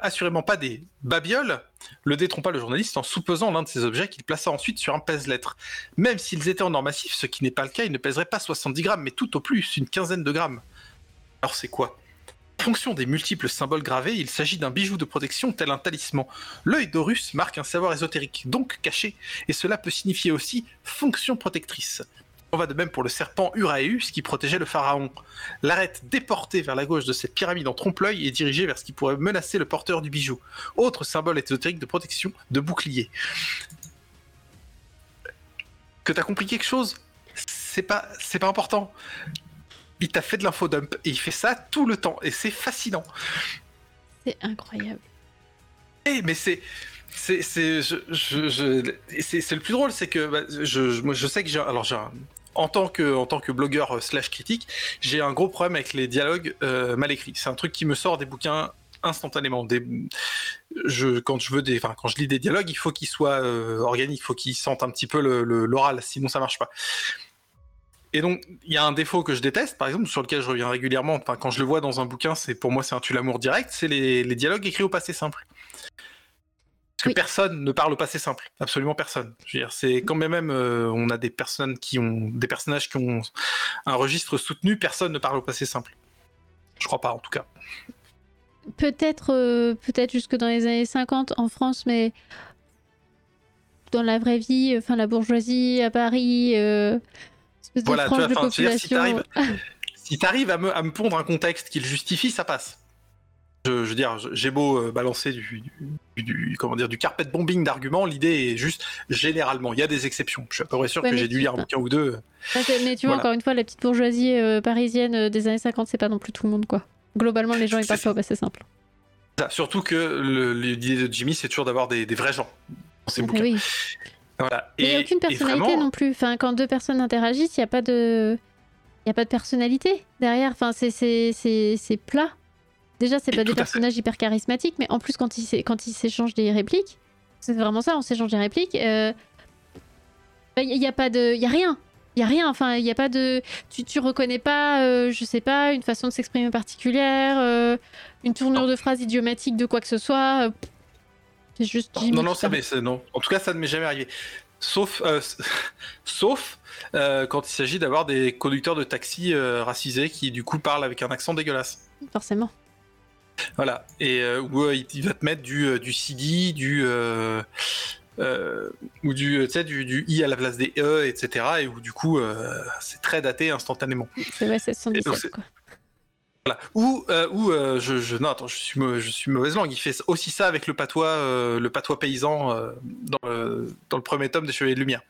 assurément pas des babioles, le détrompa le journaliste en soupesant l'un de ces objets qu'il plaça ensuite sur un pèse-lettres. Même s'ils étaient en or massif, ce qui n'est pas le cas, ils ne pèseraient pas 70 grammes, mais tout au plus une quinzaine de grammes. Alors c'est quoi? Fonction des multiples symboles gravés, il s'agit d'un bijou de protection tel un talisman. L'œil d'Horus marque un savoir ésotérique, donc caché, et cela peut signifier aussi fonction protectrice. On va de même pour le serpent Uraeus qui protégeait le pharaon. L'arête déportée vers la gauche de cette pyramide en trompe-l'œil est dirigée vers ce qui pourrait menacer le porteur du bijou. Autre symbole ésotérique de protection de bouclier. Que t'as compris quelque chose? C'est pas, c'est pas important. Il t'a fait de l'infodump et il fait ça tout le temps et c'est fascinant. C'est incroyable. Eh, mais c'est, c'est c'est je, je, c'est le plus drôle c'est que bah, je, moi, je sais que j'ai alors j'ai en tant que en tant que blogueur euh, slash critique, j'ai un gros problème avec les dialogues euh, mal écrits. C'est un truc qui me sort des bouquins instantanément. Des, je, quand je veux des, enfin, quand je lis des dialogues, il faut qu'ils soient euh, organiques, il faut qu'ils sentent un petit peu le, l'oral, sinon ça marche pas. Et donc, il y a un défaut que je déteste, par exemple, sur lequel je reviens régulièrement. Enfin, quand je le vois dans un bouquin, c'est pour moi c'est un tue l'amour direct. C'est les, les dialogues écrits au passé simple. Parce que personne ne parle au passé simple, absolument personne. Je veux dire, c'est quand même, même euh, on a des personnes qui ont des personnages qui ont un registre soutenu, personne ne parle au passé simple. Je crois pas, en tout cas. Peut-être, euh, peut-être jusque dans les années 50 en France, mais dans la vraie vie, enfin la bourgeoisie à Paris, euh, voilà, tu vois, de population. si tu arrives, à, me, à me pondre un contexte qui le justifie, ça passe. Je, veux dire, j'ai beau euh, balancer du, du, comment dire, du carpet bombing d'arguments, l'idée est juste généralement. Il y a des exceptions. Je suis à peu près sûr que j'ai dû lire un bouquin ou deux. mais tu vois, encore une fois, la petite bourgeoisie euh, parisienne euh, des années 50, c'est pas non plus tout le monde, quoi. Globalement, les gens, ils passent pas au passé simple. surtout que l'idée de Jimmy, c'est toujours d'avoir des, vrais gens dans ses bouquins. Oui. Voilà. il n'y a aucune personnalité non plus. Enfin, quand deux personnes interagissent, il n'y a pas de. Il a pas de personnalité derrière. Enfin, c'est plat. Déjà, c'est pas des personnages hyper charismatiques, mais en plus, quand ils quand s'échangent des répliques, c'est vraiment ça, on s'échange des répliques. Il euh, n'y bah, a pas de, il y a rien, il y a rien. Enfin, il y a pas de, tu, tu reconnais pas, euh, je sais pas, une façon de s'exprimer particulière, euh, une tournure de phrase idiomatique de quoi que ce soit. C'est juste. Non, non, ça, mais non. En tout cas, ça ne m'est jamais arrivé. Sauf, sauf quand il s'agit d'avoir des conducteurs de taxi racisés qui du coup parlent avec un accent dégueulasse. Forcément. Voilà. Et euh, où euh, il va te mettre du, euh, du CD, du. ou du, du, du i à la place des e, etc. Et où du coup, c'est très daté instantanément. C'est vrai, c'est 117, quoi. Ou, ou je, je, non, attends, je suis, je mauvaise langue. Il fait aussi ça avec le patois, le patois paysan dans, le, premier tome des Chevaliers de Lumière,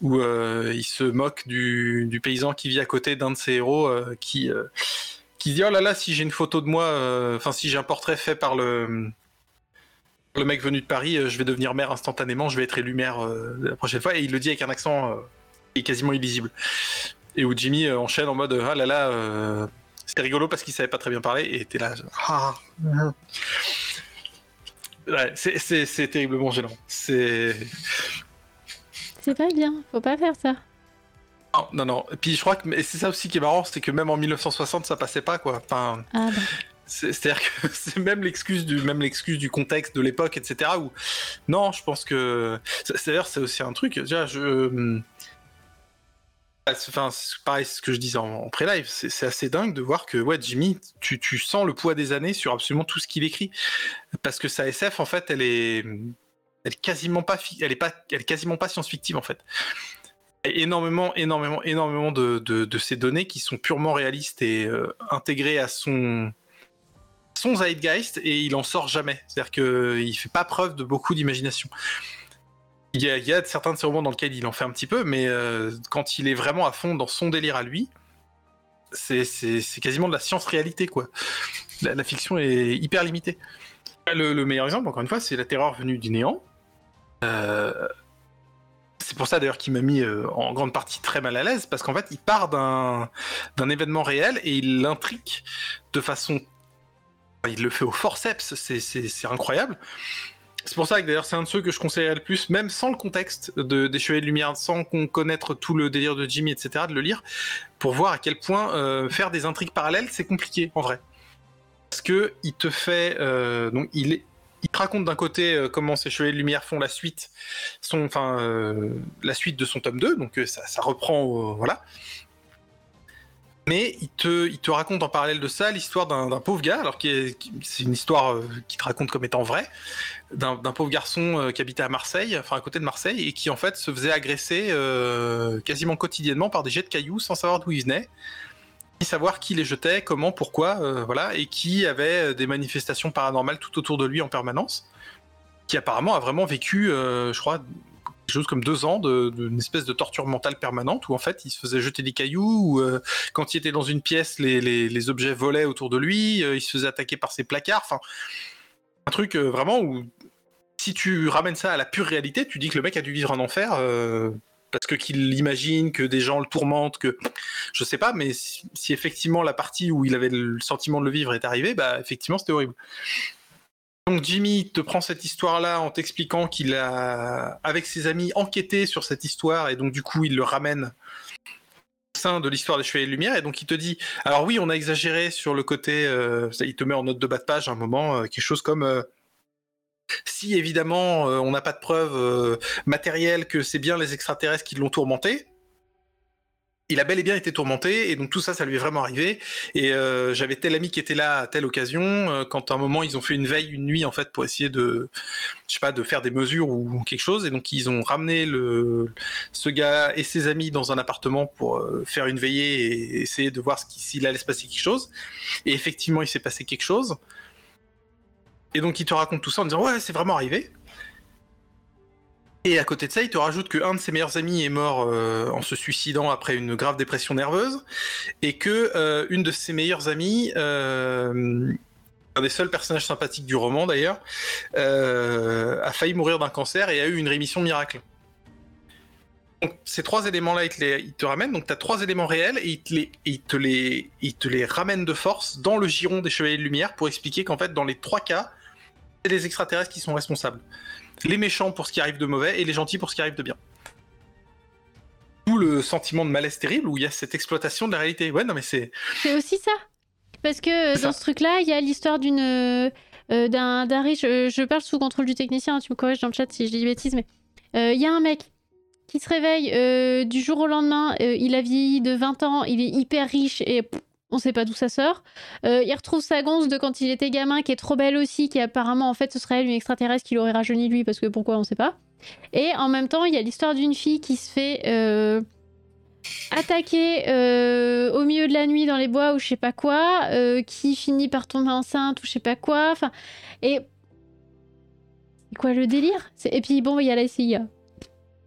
où il se moque du, paysan qui vit à côté d'un de ses héros qui qui dit oh là là si j'ai une photo de moi, euh, enfin si j'ai un portrait fait par le le mec venu de Paris, euh, je vais devenir maire instantanément, je vais être élu maire euh, la prochaine fois et il le dit avec un accent qui quasiment illisible. Et où Jimmy enchaîne en mode ah là là c'était rigolo parce qu'il savait pas très bien parler et était là ah. ouais, c'est terriblement gênant. C'est c'est pas bien, faut pas faire ça. Non, non, Et puis je crois que c'est ça aussi qui est marrant, c'est que même en 1960, ça passait pas, quoi. Enfin, ah C'est-à-dire que c'est même l'excuse du même l'excuse du contexte de l'époque, etc. Où non, je pense que d'ailleurs c'est aussi un truc. Déjà, je Enfin, c'est pareil, ce que je disais en, pré-live, c'est assez dingue de voir que ouais, Jimmy, tu, sens le poids des années sur absolument tout ce qu'il écrit, parce que sa SF en fait, elle est, elle est quasiment pas, elle est pas, elle est quasiment pas science-fictive en fait énormément, énormément, énormément de, de, ces données qui sont purement réalistes et euh, intégrées à son, son zeitgeist et il en sort jamais. C'est-à-dire qu'il fait pas preuve de beaucoup d'imagination. Il y, a, certains de ces romans dans lesquels il en fait un petit peu, mais euh, quand il est vraiment à fond dans son délire à lui, c'est quasiment de la science-réalité, quoi. La, fiction est hyper limitée. Le, le, meilleur exemple, encore une fois, c'est La Terreur venue du néant. Euh, c'est pour ça d'ailleurs qu'il m'a mis euh, en grande partie très mal à l'aise, parce qu'en fait, il part d'un événement réel et il l'intrique de façon. Il le fait au forceps, c'est incroyable. C'est pour ça que d'ailleurs c'est un de ceux que je conseillerais le plus, même sans le contexte de, des Chevaliers de Lumière, sans connaître tout le délire de Jimmy, etc., de le lire, pour voir à quel point euh, faire des intrigues parallèles, c'est compliqué en vrai. Parce que il te fait, euh, donc il il te raconte d'un côté euh, comment ces Chevaliers de Lumière font la suite, son, la suite de son tome 2, donc ça, ça, reprend, voilà. Mais il te, raconte en parallèle de ça l'histoire d'un pauvre gars, alors que c'est une histoire euh, qui te raconte comme étant vraie, d'un pauvre garçon euh, qui habitait à Marseille, enfin à côté de Marseille, et qui en fait se faisait agresser euh, quasiment quotidiennement par des jets de cailloux sans savoir d'où ils venaient, ni savoir qui les jetait, comment, pourquoi, voilà, et qui avait des manifestations paranormales tout autour de lui en permanence, qui apparemment a vraiment vécu, je crois, chose comme deux ans d'une espèce de torture mentale permanente où en fait il se faisait jeter des cailloux, ou euh, quand il était dans une pièce, les, les, les objets volaient autour de lui, euh, il se faisait attaquer par ses placards, enfin un truc euh, vraiment où si tu ramènes ça à la pure réalité, tu dis que le mec a dû vivre un enfer parce que qu'il imagine que des gens le tourmentent, que je sais pas, mais si, si, effectivement la partie où il avait le sentiment de le vivre est arrivée, bah effectivement c'était horrible. Donc Jimmy te prend cette histoire-là en t'expliquant qu'il a, avec ses amis, enquêté sur cette histoire et donc du coup il le ramène au sein de l'histoire des Chevaliers de Lumière et donc il te dit, alors oui on a exagéré sur le côté, euh, il te met en note de bas de page à un moment euh, quelque chose comme euh, si évidemment on n'a pas de preuves matérielles que c'est bien les extraterrestres qui l'ont tourmenté, il a bel et bien été tourmenté et donc tout ça ça lui est vraiment arrivé. Et euh, j'avais tel ami qui était là à telle occasion euh, quand à un moment ils ont fait une veille une nuit en fait pour essayer de je sais pas de faire des mesures ou quelque chose. Et donc ils ont ramené le ce gars et ses amis dans un appartement pour euh, faire une veillée et essayer de voir s'il allait se passer quelque chose. Et effectivement il s'est passé quelque chose. Et donc il te raconte tout ça en disant ouais c'est vraiment arrivé et à côté de ça, il te rajoute qu'un de ses meilleurs amis est mort euh, en se suicidant après une grave dépression nerveuse, et que euh, une de ses meilleures amies, euh, un des seuls personnages sympathiques du roman d'ailleurs, a failli mourir d'un cancer et a eu une rémission miracle. Donc ces trois éléments-là, il te, ramène. Donc tu as trois éléments réels et il te les ramène de force dans le giron des Chevaliers de Lumière pour expliquer qu'en fait, dans les trois cas, c'est les extraterrestres qui sont responsables les méchants pour ce qui arrive de mauvais et les gentils pour ce qui arrive de bien. D'où le sentiment de malaise terrible où il y a cette exploitation de la réalité. Ouais, non, mais c'est. C'est aussi ça. Parce que dans ça. ce truc-là, il y a l'histoire d'une. Euh, d'un riche. Euh, je parle sous contrôle du technicien, hein, tu me corriges dans le chat si je dis bêtises, mais. Il euh, y a un mec qui se réveille euh, du jour au lendemain, il a vieilli de 20 ans, il est hyper riche et. Pff, on sait pas d'où ça sort. Euh, il retrouve sa gonze de quand il était gamin, qui est trop belle aussi, qui apparemment, en fait, ce serait elle, une extraterrestre qui l'aurait rajeuni lui, parce que pourquoi, on sait pas. Et en même temps, il y a l'histoire d'une fille qui se fait euh, attaquer euh, au milieu de la nuit dans les bois ou je sais pas quoi, qui finit par tomber enceinte ou je sais pas quoi. Enfin, et quoi le délire? Et puis bon, il y a la CIA.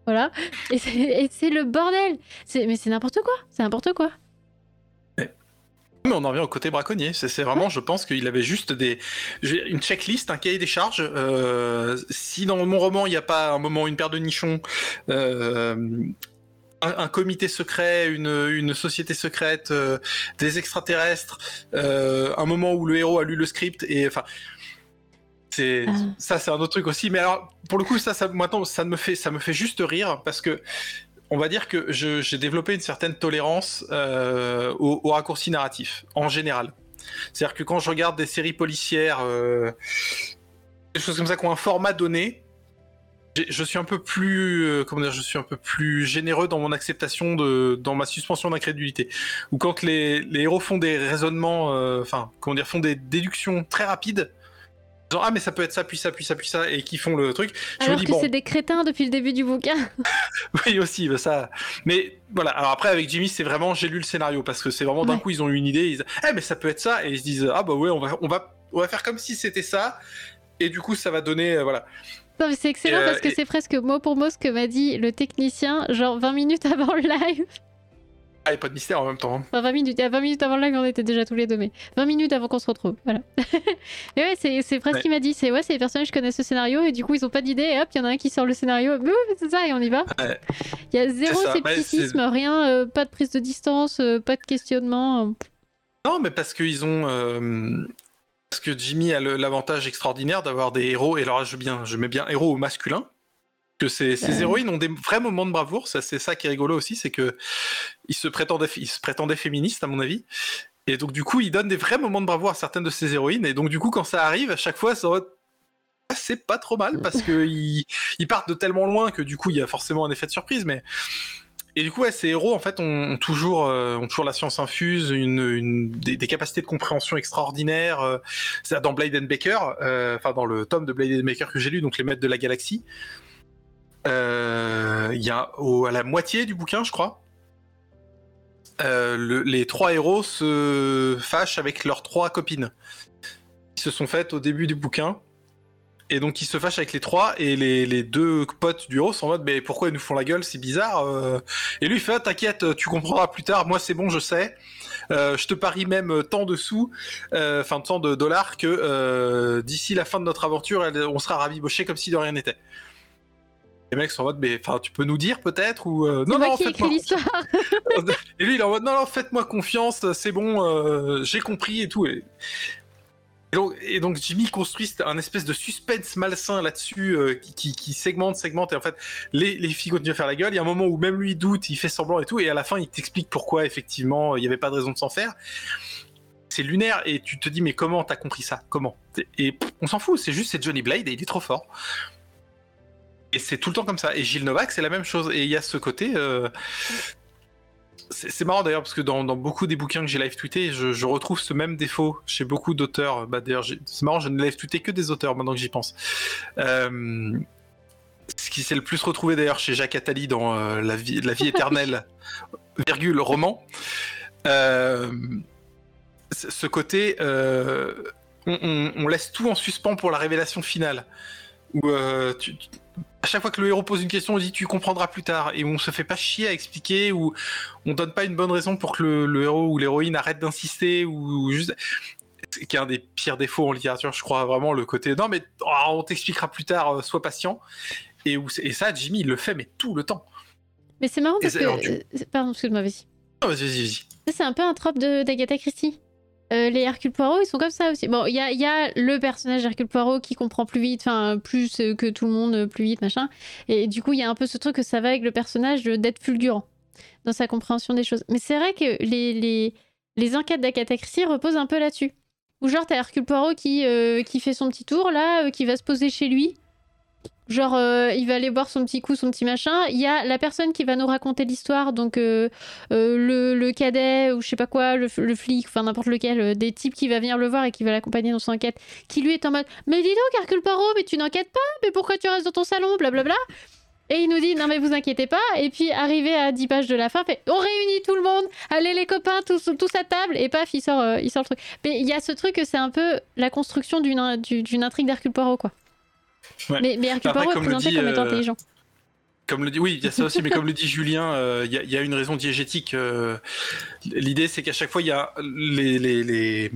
Voilà. Et c'est le bordel. Mais c'est n'importe quoi. C'est n'importe quoi. Mais on en revient au côté braconnier. C'est vraiment, je pense qu'il avait juste des une checklist, un cahier des charges. Euh, si dans mon roman il n'y a pas un moment une paire de nichons, euh, un, un, comité secret, une, une société secrète, euh, des extraterrestres, un moment où le héros a lu le script et enfin. C'est Ah. ça, c'est un autre truc aussi. Mais alors, pour le coup, ça, ça maintenant, ça me fait, ça me fait juste rire parce que on va dire que j'ai développé une certaine tolérance euh, au, au, raccourci narratif, en général. C'est-à-dire que quand je regarde des séries policières, euh, des choses comme ça qui ont un format donné, je suis un peu plus, euh, je suis un peu plus généreux dans mon acceptation de, dans ma suspension d'incrédulité. Ou quand les, les, héros font des raisonnements, enfin, comment dire, font des déductions très rapides, genre ah mais ça peut être ça puis ça puis ça puis ça et qui font le truc. Je Alors me dis, que c'est des crétins depuis le début du bouquin. oui aussi, bah, ça. Mais voilà. Alors après avec Jimmy c'est vraiment j'ai lu le scénario parce que c'est vraiment d'un coup ils ont eu une idée, ils disent eh mais ça peut être ça et ils se disent ah bah ouais on va on va on va faire comme si c'était ça et du coup ça va donner euh, voilà. Non, mais c'est excellent parce que c'est presque mot pour mot ce que m'a dit le technicien, genre 20 minutes avant le live. Ah, et pas de mystère en même temps. Hein. Enfin, 20 minutes, 20 minutes avant le live, on était déjà tous les deux, mais 20 minutes avant qu'on se retrouve. Voilà. mais ouais, c'est presque ce qu'il m'a dit. C'est ouais, c'est les personnages qui connaissent ce scénario et du coup, ils ont pas d'idée. Et hop, il y en a un qui sort le scénario. Mais ouais, c'est ça, et on y va. Il y a zéro scepticisme, rien, euh, pas de prise de distance, euh, pas de questionnement. Non, mais parce qu'ils ont. Euh, parce que Jimmy a l'avantage extraordinaire d'avoir des héros. Et alors, je, bien, je mets bien héros masculin que ces, ces héroïnes ont des vrais moments de bravoure. Ça, c'est ça qui est rigolo aussi, c'est que ils se prétendaient, ils se prétendaient féministes à mon avis. Et donc du coup, ils donnent des vrais moments de bravoure à certaines de ces héroïnes. Et donc du coup, quand ça arrive, à chaque fois, ça c'est pas trop mal parce que ils, partent de tellement loin que du coup, il y a forcément un effet de surprise. Mais et du coup, ces héros en fait ont, toujours, euh, ont toujours la science infuse, une, des, capacités de compréhension extraordinaires. Euh, c'est dans Blade and Baker, euh, enfin dans le tome de Blade and Baker que j'ai lu, donc les maîtres de la galaxie. Euh, il y a à la moitié du bouquin, je crois. Euh, les trois héros se fâchent avec leurs trois copines. Ils se sont faites au début du bouquin. Et donc ils se fâchent avec les trois et les, deux potes du héros sont en mode mais pourquoi ils nous font la gueule? C'est bizarre euh. et lui fait ah, t'inquiète tu comprendras plus tard moi c'est bon je sais je te parie même tant de sous enfin tant de dollars que d'ici la fin de notre aventure on sera ravibochés comme si de rien n'était les mecs sont en mode, mais enfin, tu peux nous dire peut-être ou euh, non non, faites-moi. et lui, il est en mode, non non, faites-moi confiance, c'est bon, euh, j'ai compris et tout. Et... Et donc, Jimmy construit un espèce de suspense malsain là-dessus euh, qui, qui, segmente, segmente, et en fait les, les filles continuent à faire la gueule. Il y a un moment où même lui doute, il fait semblant et tout, et à la fin il t'explique pourquoi effectivement il n'y avait pas de raison de s'en faire. C'est lunaire et tu te dis mais comment t'as compris ça? Comment? Et on s'en fout, c'est juste c'est Johnny Blade et il est trop fort. Et c'est tout le temps comme ça. Et Gilles Novak, c'est la même chose. Et il y a ce côté. Euh, c'est marrant d'ailleurs parce que dans, beaucoup des bouquins que j'ai live tweeté, je, retrouve ce même défaut chez beaucoup d'auteurs. Bah, d'ailleurs, c'est marrant, je ne live tweeté que des auteurs maintenant que j'y pense. Euh, ce qui s'est le plus retrouvé d'ailleurs chez Jacques Attali dans euh, la, vie, la vie éternelle, virgule, roman. ce côté, on, laisse tout en suspens pour la révélation finale. Où tu, à chaque fois que le héros pose une question, on dit tu comprendras plus tard et on se fait pas chier à expliquer ou on donne pas une bonne raison pour que le, héros ou l'héroïne arrête d'insister ou, juste qui est un des pires défauts en littérature, je crois vraiment le côté non mais oh, on t'expliquera plus tard, euh, sois patient et, et ça Jimmy il le fait mais tout le temps. Mais c'est marrant parce que euh, pardon excuse-moi vas-y. vas-y vas-y. C'est un peu un trope de d'Agatha Christie. Euh, les Hercule Poirot, ils sont comme ça aussi. Bon, il y a, le personnage Hercule Poirot qui comprend plus vite, enfin, plus que tout le monde, plus vite, machin. Et du coup, il y a un peu ce truc que ça va avec le personnage d'être fulgurant dans sa compréhension des choses. Mais c'est vrai que les, enquêtes d'Agatha Christie reposent un peu là-dessus. Ou genre, t'as Hercule Poirot qui, euh, fait son petit tour, là, euh, qui va se poser chez lui, Genre, euh, il va aller boire son petit coup, son petit machin. Il y a la personne qui va nous raconter l'histoire, donc euh, euh, le, cadet ou je sais pas quoi, le, flic, enfin n'importe lequel, des types qui va venir le voir et qui va l'accompagner dans son enquête, qui lui est en mode Mais dis donc, Hercule Poirot, mais tu n'enquêtes pas Mais pourquoi tu restes dans ton salon Blablabla? Et il nous dit Non, mais vous inquiétez pas. Et puis, arrivé à 10 pages de la fin, On réunit tout le monde, allez les copains, tous, tous à table, et paf, il sort, il sort le truc. Mais il y a ce truc que c'est un peu la construction d'une intrigue d'Hercule Poirot, quoi. Mais, mais Hercule est présenté comme étant euh, intelligent. Comme le dit, oui, il y a ça aussi, mais comme le dit Julien, euh, il y, a une raison diégétique. Euh, l'idée, c'est qu'à chaque fois, il y a les, les,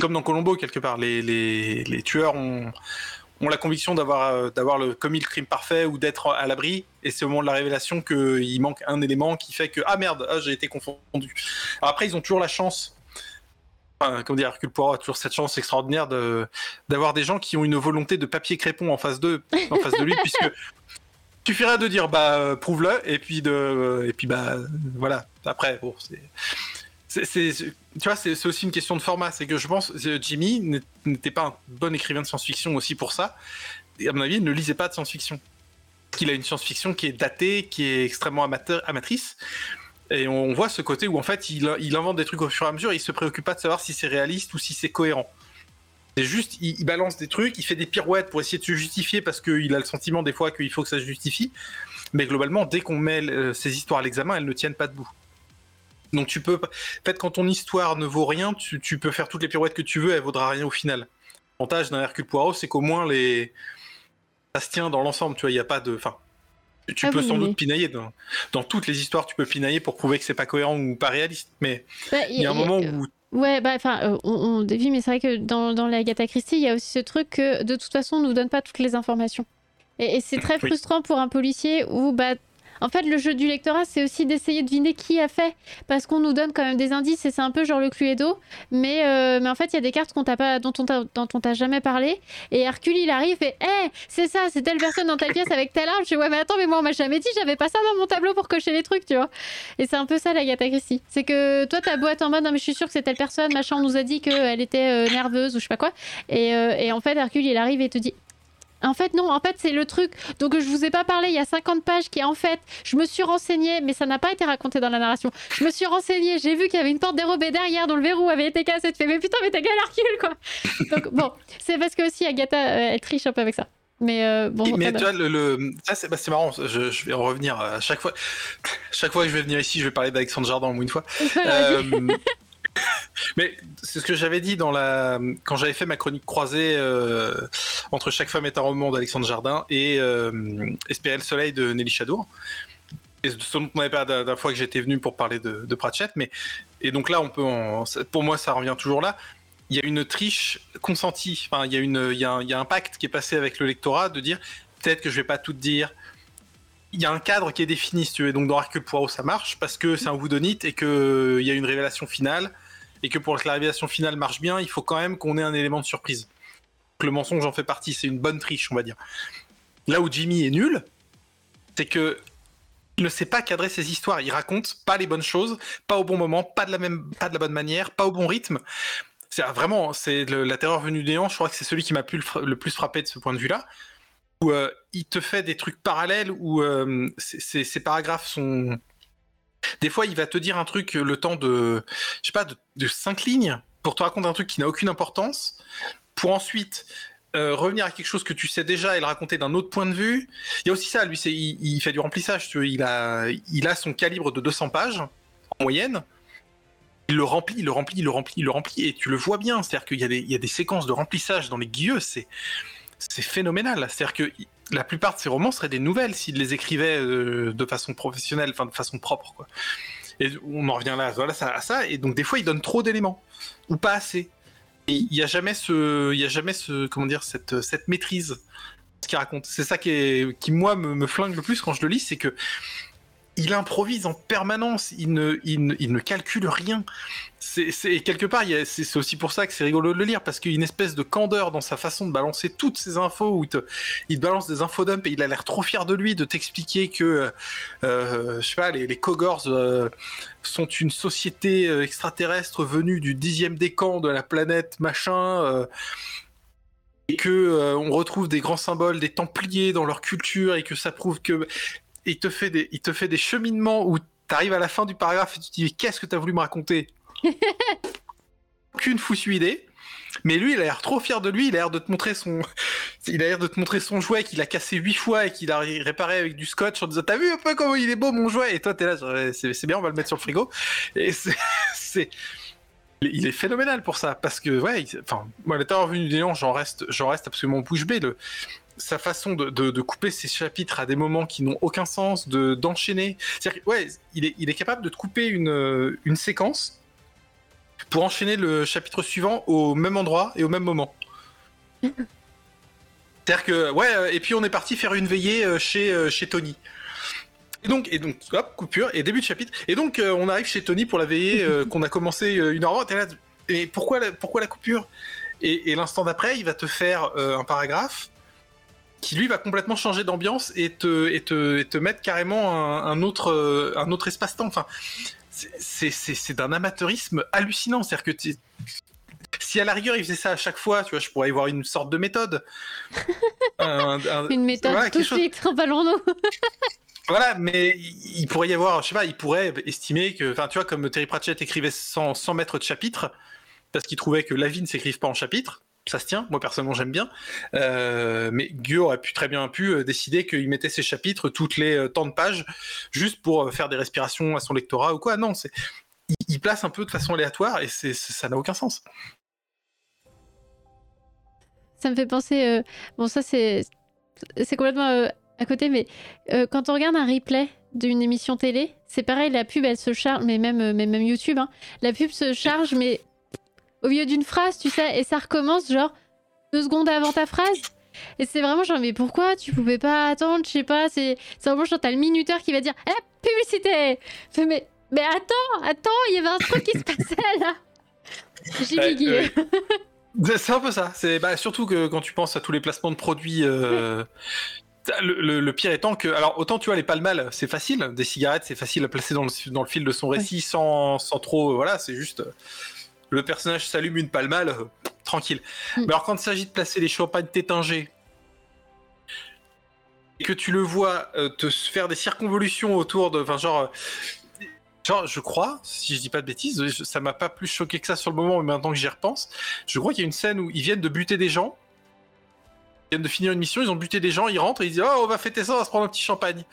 comme dans Colombo quelque part, les, les tueurs ont, ont la conviction d'avoir d'avoir commis le crime parfait ou d'être à l'abri, et c'est au moment de la révélation qu'il manque un élément qui fait que ah merde, ah, j'ai été confondu. après, ils ont toujours la chance Enfin, comment dire, Hercule Poirot a toujours cette chance extraordinaire de d'avoir des gens qui ont une volonté de papier crépon en face de, en face de lui, puisque suffirait de dire bah prouve-le et puis de et puis bah voilà. Après, bon, c'est c'est tu vois, c'est aussi une question de format. C'est que je pense Jimmy n'était pas un bon écrivain de science-fiction aussi pour ça. Et à mon avis, il ne lisait pas de science-fiction. Qu'il a une science-fiction qui est datée, qui est extrêmement amateur, amatrice. Et on voit ce côté où en fait il, invente des trucs au fur et à mesure et il se préoccupe pas de savoir si c'est réaliste ou si c'est cohérent. C'est juste, il, balance des trucs, il fait des pirouettes pour essayer de se justifier parce qu'il a le sentiment des fois qu'il faut que ça se justifie. Mais globalement, dès qu'on met euh, ces histoires à l'examen, elles ne tiennent pas debout. Donc tu peux, en fait, quand ton histoire ne vaut rien, tu, peux faire toutes les pirouettes que tu veux, elle vaudra rien au final. L'avantage d'un Hercule Poirot, c'est qu'au moins les, ça se tient dans l'ensemble. Tu vois, il n'y a pas de, tu ah peux sans doute pinailler dans, toutes les histoires, tu peux pinailler pour prouver que c'est pas cohérent ou pas réaliste. Mais bah, il y a un moment où Ouais, bah, enfin, euh, on, on, dévie, mais c'est vrai que dans, dans la Agatha Christie, il y a aussi ce truc que de toute façon, on nous donne pas toutes les informations. Et, c'est très frustrant pour un policier où bah, en fait, le jeu du lectorat, c'est aussi d'essayer de deviner qui a fait, parce qu'on nous donne quand même des indices et c'est un peu genre le Cluedo. Mais, euh, mais en fait, il y a des cartes qu'on pas, dont on t'a jamais parlé. Et Hercule, il arrive et hé, c'est ça, c'est telle personne dans telle pièce avec telle arme. Je dis ouais, mais attends, mais moi, on m'a jamais dit, j'avais pas ça dans mon tableau pour cocher les trucs, tu vois. Et c'est un peu ça, la Gata Christie. C'est que toi, beau être en mode, non, mais je suis sûr que c'est telle personne, machin, on nous a dit qu'elle était euh, nerveuse ou je sais pas quoi. Et, euh, et en fait, Hercule, il arrive et te dit en fait, non, en fait, c'est le truc. Donc, je vous ai pas parlé, il y a 50 pages qui, en fait, je me suis renseignée, mais ça n'a pas été raconté dans la narration. Je me suis renseignée, j'ai vu qu'il y avait une porte dérobée derrière dont le verrou avait été cassé. Tu fais, mais putain, mais t'as Hercule, quoi. Donc, bon, c'est parce que aussi Agatha, euh, elle triche un peu avec ça. Mais euh, bon. Mais tu vois, le, ça bah, c'est marrant. Je, vais en revenir à chaque fois. Chaque fois que je vais venir ici, je vais parler d'Alexandre Jardin au moins une fois. euh, mais c'est ce que j'avais dit quand j'avais fait ma chronique croisée euh, entre chaque femme est un roman d'Alexandre Jardin et euh, Espérer le soleil de Nelly Chadour. Et ce dont on avait parlé la dernière fois que j'étais venu pour parler de, Pratchett, et donc là pour moi ça revient toujours là. Il y a une triche consentie. Il y a un, pacte qui est passé avec le lectorat de dire peut-être que je vais pas tout dire, il y a un cadre qui est défini, si tu veux. Donc dans Hercule Poirot, ça marche parce que c'est un Woodonite et qu'il y a une révélation finale et que pour que la révélation finale marche bien, il faut quand même qu'on ait un élément de surprise. le mensonge en fait partie, c'est une bonne triche, on va dire. Là où Jimmy est nul, c'est que il ne sait pas cadrer ses histoires. Il raconte pas les bonnes choses, pas au bon moment, pas de la même, pas de la bonne manière, pas au bon rythme. C'est vraiment, c'est la terreur venue néant. Je crois que c'est celui qui m'a le, plus frappé de ce point de vue-là, où euh, il te fait des trucs parallèles où euh, ces paragraphes sont des fois, il va te dire un truc le temps de, je sais pas, de, cinq lignes pour te raconter un truc qui n'a aucune importance, pour ensuite euh, revenir à quelque chose que tu sais déjà et le raconter d'un autre point de vue. Il y a aussi ça, lui, il, fait du remplissage. Il a, il a son calibre de 200 pages en moyenne. Il le remplit, il le remplit, il le remplit, il le remplit, et tu le vois bien. C'est-à-dire qu'il y a des, il y a des séquences de remplissage dans les guilleux, c'est, c'est phénoménal. C'est-à-dire que la plupart de ces romans seraient des nouvelles s'il les écrivait euh, de façon professionnelle, enfin de façon propre. Et on en revient là, voilà, ça, à ça. Et donc des fois, il donne trop d'éléments ou pas assez. il n'y a jamais ce, il y a jamais ce, comment dire, cette, cette maîtrise. Ce qu'il raconte, c'est ça qui, qui moi me, me, flingue le plus quand je le lis, c'est que il improvise en permanence, il ne, calcule rien c'est quelque part, c'est aussi pour ça que c'est rigolo de le lire parce qu'il y a une espèce de candeur dans sa façon de balancer toutes ces infos où il balance des infodumps et il a l'air trop fier de lui de t'expliquer que, euh, pas, les, les Kogors euh, sont une société euh, extraterrestre venue du dixième décan de la planète machin. et que on retrouve des grands symboles des Templiers dans leur culture et que ça prouve que il te fait des, il te fait des cheminements où t'arrives à la fin du paragraphe et tu te dis qu'est-ce que t'as voulu me raconter? Aucune foussue idée. Mais lui, il a l'air trop fier de lui. Il a l'air de te montrer son, il a l'air de te montrer son jouet qu'il a cassé huit fois et qu'il a réparé avec du scotch en disant t'as vu un peu comment il est beau mon jouet? Et toi t'es là c'est bien on va le mettre sur le frigo. Et c'est il est phénoménal pour ça. Parce que ouais enfin moi l'état revenu des j'en reste j'en reste absolument bouche bée. Le sa façon de, de, couper ses chapitres à des moments qui n'ont aucun sens de d'enchaîner c'est ouais il est il est capable de te couper une une séquence pour enchaîner le chapitre suivant au même endroit et au même moment. C'est-à-dire que, ouais, euh, et puis on est parti faire une veillée euh, chez, euh, chez Tony. Et donc, et donc, hop, coupure, et début de chapitre. Et donc, on arrive chez Tony pour la veillée qu'on a commencé une heure avant. Et, là, et pourquoi, la, pourquoi la coupure? Et, l'instant d'après, il va te faire un paragraphe qui lui va complètement changer d'ambiance et te, et te, et te mettre carrément un, un autre, un autre espace-temps. Enfin, c'est d'un amateurisme hallucinant. C'est-à-dire que si à la rigueur il faisait ça à chaque fois, tu vois, je pourrais y voir une sorte de méthode. une méthode voilà, tout un ballon d'eau. voilà, mais il pourrait y avoir, je sais pas, il pourrait estimer que, enfin, tu vois, comme Terry Pratchett écrivait 100, 100 mètres de chapitre, parce qu'il trouvait que la vie ne s'écrive pas en chapitre, ça se tient. Moi personnellement j'aime bien, euh, mais Guillaume aurait pu très bien pu euh, décider qu'il mettait ses chapitres toutes les euh, temps de pages juste pour faire des respirations à son lectorat ou quoi. Non, c'est il, place un peu de façon aléatoire et c'est ça n'a aucun sens. Ça me fait penser, bon ça c'est complètement à côté, mais quand on regarde un replay d'une émission télé, c'est pareil, la pub elle se charge, mais même, même YouTube, hein, la pub se charge, mais au milieu d'une phrase, tu sais, et ça recommence genre deux secondes avant ta phrase. Et c'est vraiment genre, mais pourquoi tu pouvais pas attendre Je sais pas, c'est vraiment genre, t'as le minuteur qui va dire Eh, publicité mais, mais attends, attends, il y avait un truc qui se passait là J'ai ouais, C'est un peu ça. C'est bah, surtout que quand tu penses à tous les placements de produits. Euh, le, pire étant que, alors autant tu vois les palmales, c'est facile, des cigarettes, c'est facile à placer dans le, dans le fil de son récit sans, sans trop, voilà, c'est juste, le personnage s'allume une palmale, euh, tranquille. Mm. Mais alors quand il s'agit de placer les champagnes tétingées, et que tu le vois euh, te faire des circonvolutions autour de, enfin genre, euh, genre je crois, si je dis pas de bêtises, ça m'a pas plus choqué que ça sur le moment, mais maintenant que j'y repense, je crois qu'il y a une scène où ils viennent de buter des gens. Ils viennent de finir une mission, ils ont buté des gens, ils rentrent et ils disent Oh, on va fêter ça, on va se prendre un petit champagne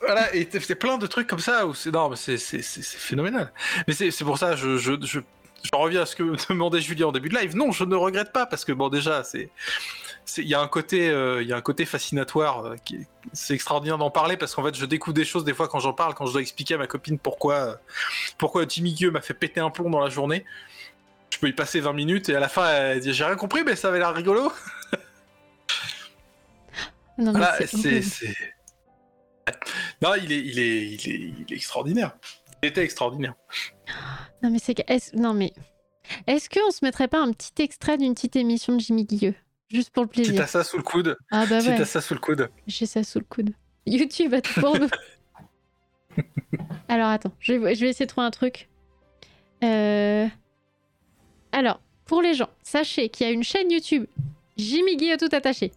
voilà, et c'est plein de trucs comme ça où c'est non, c'est phénoménal. Mais c'est pour ça, je, je, je, reviens à ce que demandait Julien en début de live. Non, je ne regrette pas parce que bon, déjà, c'est il y a un côté euh, y a un côté fascinatoire euh, qui c'est extraordinaire d'en parler parce qu'en fait je découvre des choses des fois quand j'en parle quand je dois expliquer à ma copine pourquoi euh, pourquoi Jimmy Gueux m'a fait péter un plomb dans la journée je peux y passer 20 minutes et à la fin elle dit j'ai rien compris mais ça avait l'air rigolo non, voilà, c'est non, il est, il est, il est, il est extraordinaire. Il était extraordinaire. Non mais c'est est non mais est-ce qu'on se mettrait pas un petit extrait d'une petite émission de Jimmy Guilleux juste pour le plaisir? Si t'as ça sous le coude. Ah bah ouais. Si t'as ça sous le coude. J'ai ça sous le coude. YouTube a tout pour nous. Alors attends, je vais, je vais, essayer de trouver un truc. Euh... Alors, pour les gens, sachez qu'il y a une chaîne YouTube Jimmy Guilleux tout attaché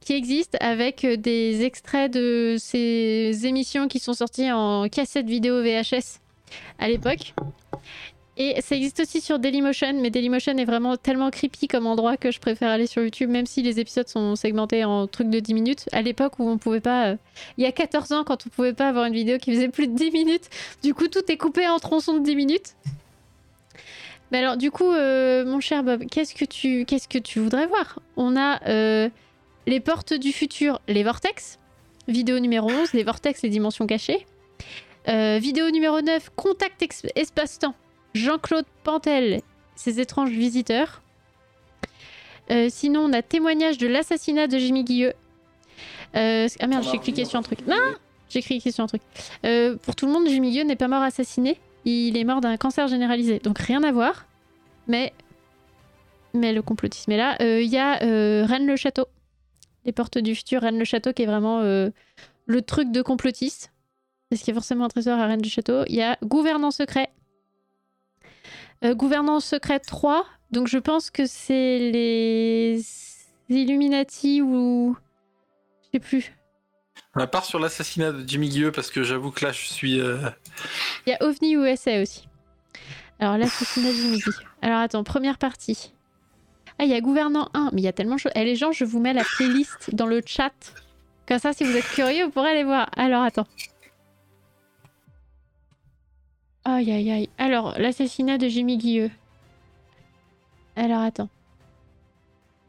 qui existe avec euh, des extraits de ces émissions qui sont sorties en cassette vidéo VHS à l'époque. Et ça existe aussi sur Dailymotion, mais Dailymotion est vraiment tellement creepy comme endroit que je préfère aller sur YouTube, même si les épisodes sont segmentés en trucs de 10 minutes. À l'époque où on pouvait pas. Euh, il y a 14 ans, quand on pouvait pas avoir une vidéo qui faisait plus de 10 minutes, du coup tout est coupé en tronçons de 10 minutes. Mais alors, du coup, euh, mon cher Bob, qu'est-ce que tu, qu'est-ce que tu voudrais voir? On a les portes du futur, les vortex. Vidéo numéro 11, les vortex, les dimensions cachées. Euh, vidéo numéro 9, Contact Espace-Temps. Jean-Claude Pantel, ses étranges visiteurs. Euh, sinon, on a témoignage de l'assassinat de Jimmy Guilleux. Euh, ah merde, j'ai cliqué sur un truc. Non J'ai cliqué sur un truc. pour tout le monde, Jimmy Guilleux n'est pas mort assassiné. Il est mort d'un cancer généralisé. Donc rien à voir. Mais, mais le complotisme est là. Il y a Rennes le Château. Les Portes du Futur, Rennes le Château, qui est vraiment euh, le truc de complotiste. Parce qu'il y a forcément un trésor à Rennes du Château. Il y a Gouvernant Secret. Euh, Gouvernant Secret 3. Donc je pense que c'est les Illuminati ou. Je sais plus. À part sur l'assassinat de Jimmy Guilleux, parce que j'avoue que là je suis. Euh, il y a OVNI USA aussi. Alors l'assassinat de Jimmy. Alors attends, première partie. Ah, il y a Gouvernant 1, mais il y a tellement de choses. Eh, les gens, je vous mets la playlist dans le chat. Comme ça, si vous êtes curieux, vous pourrez aller voir. Alors, attends. Aïe, aïe, aïe. Alors, l'assassinat de Jimmy Guilleux. Alors, attends.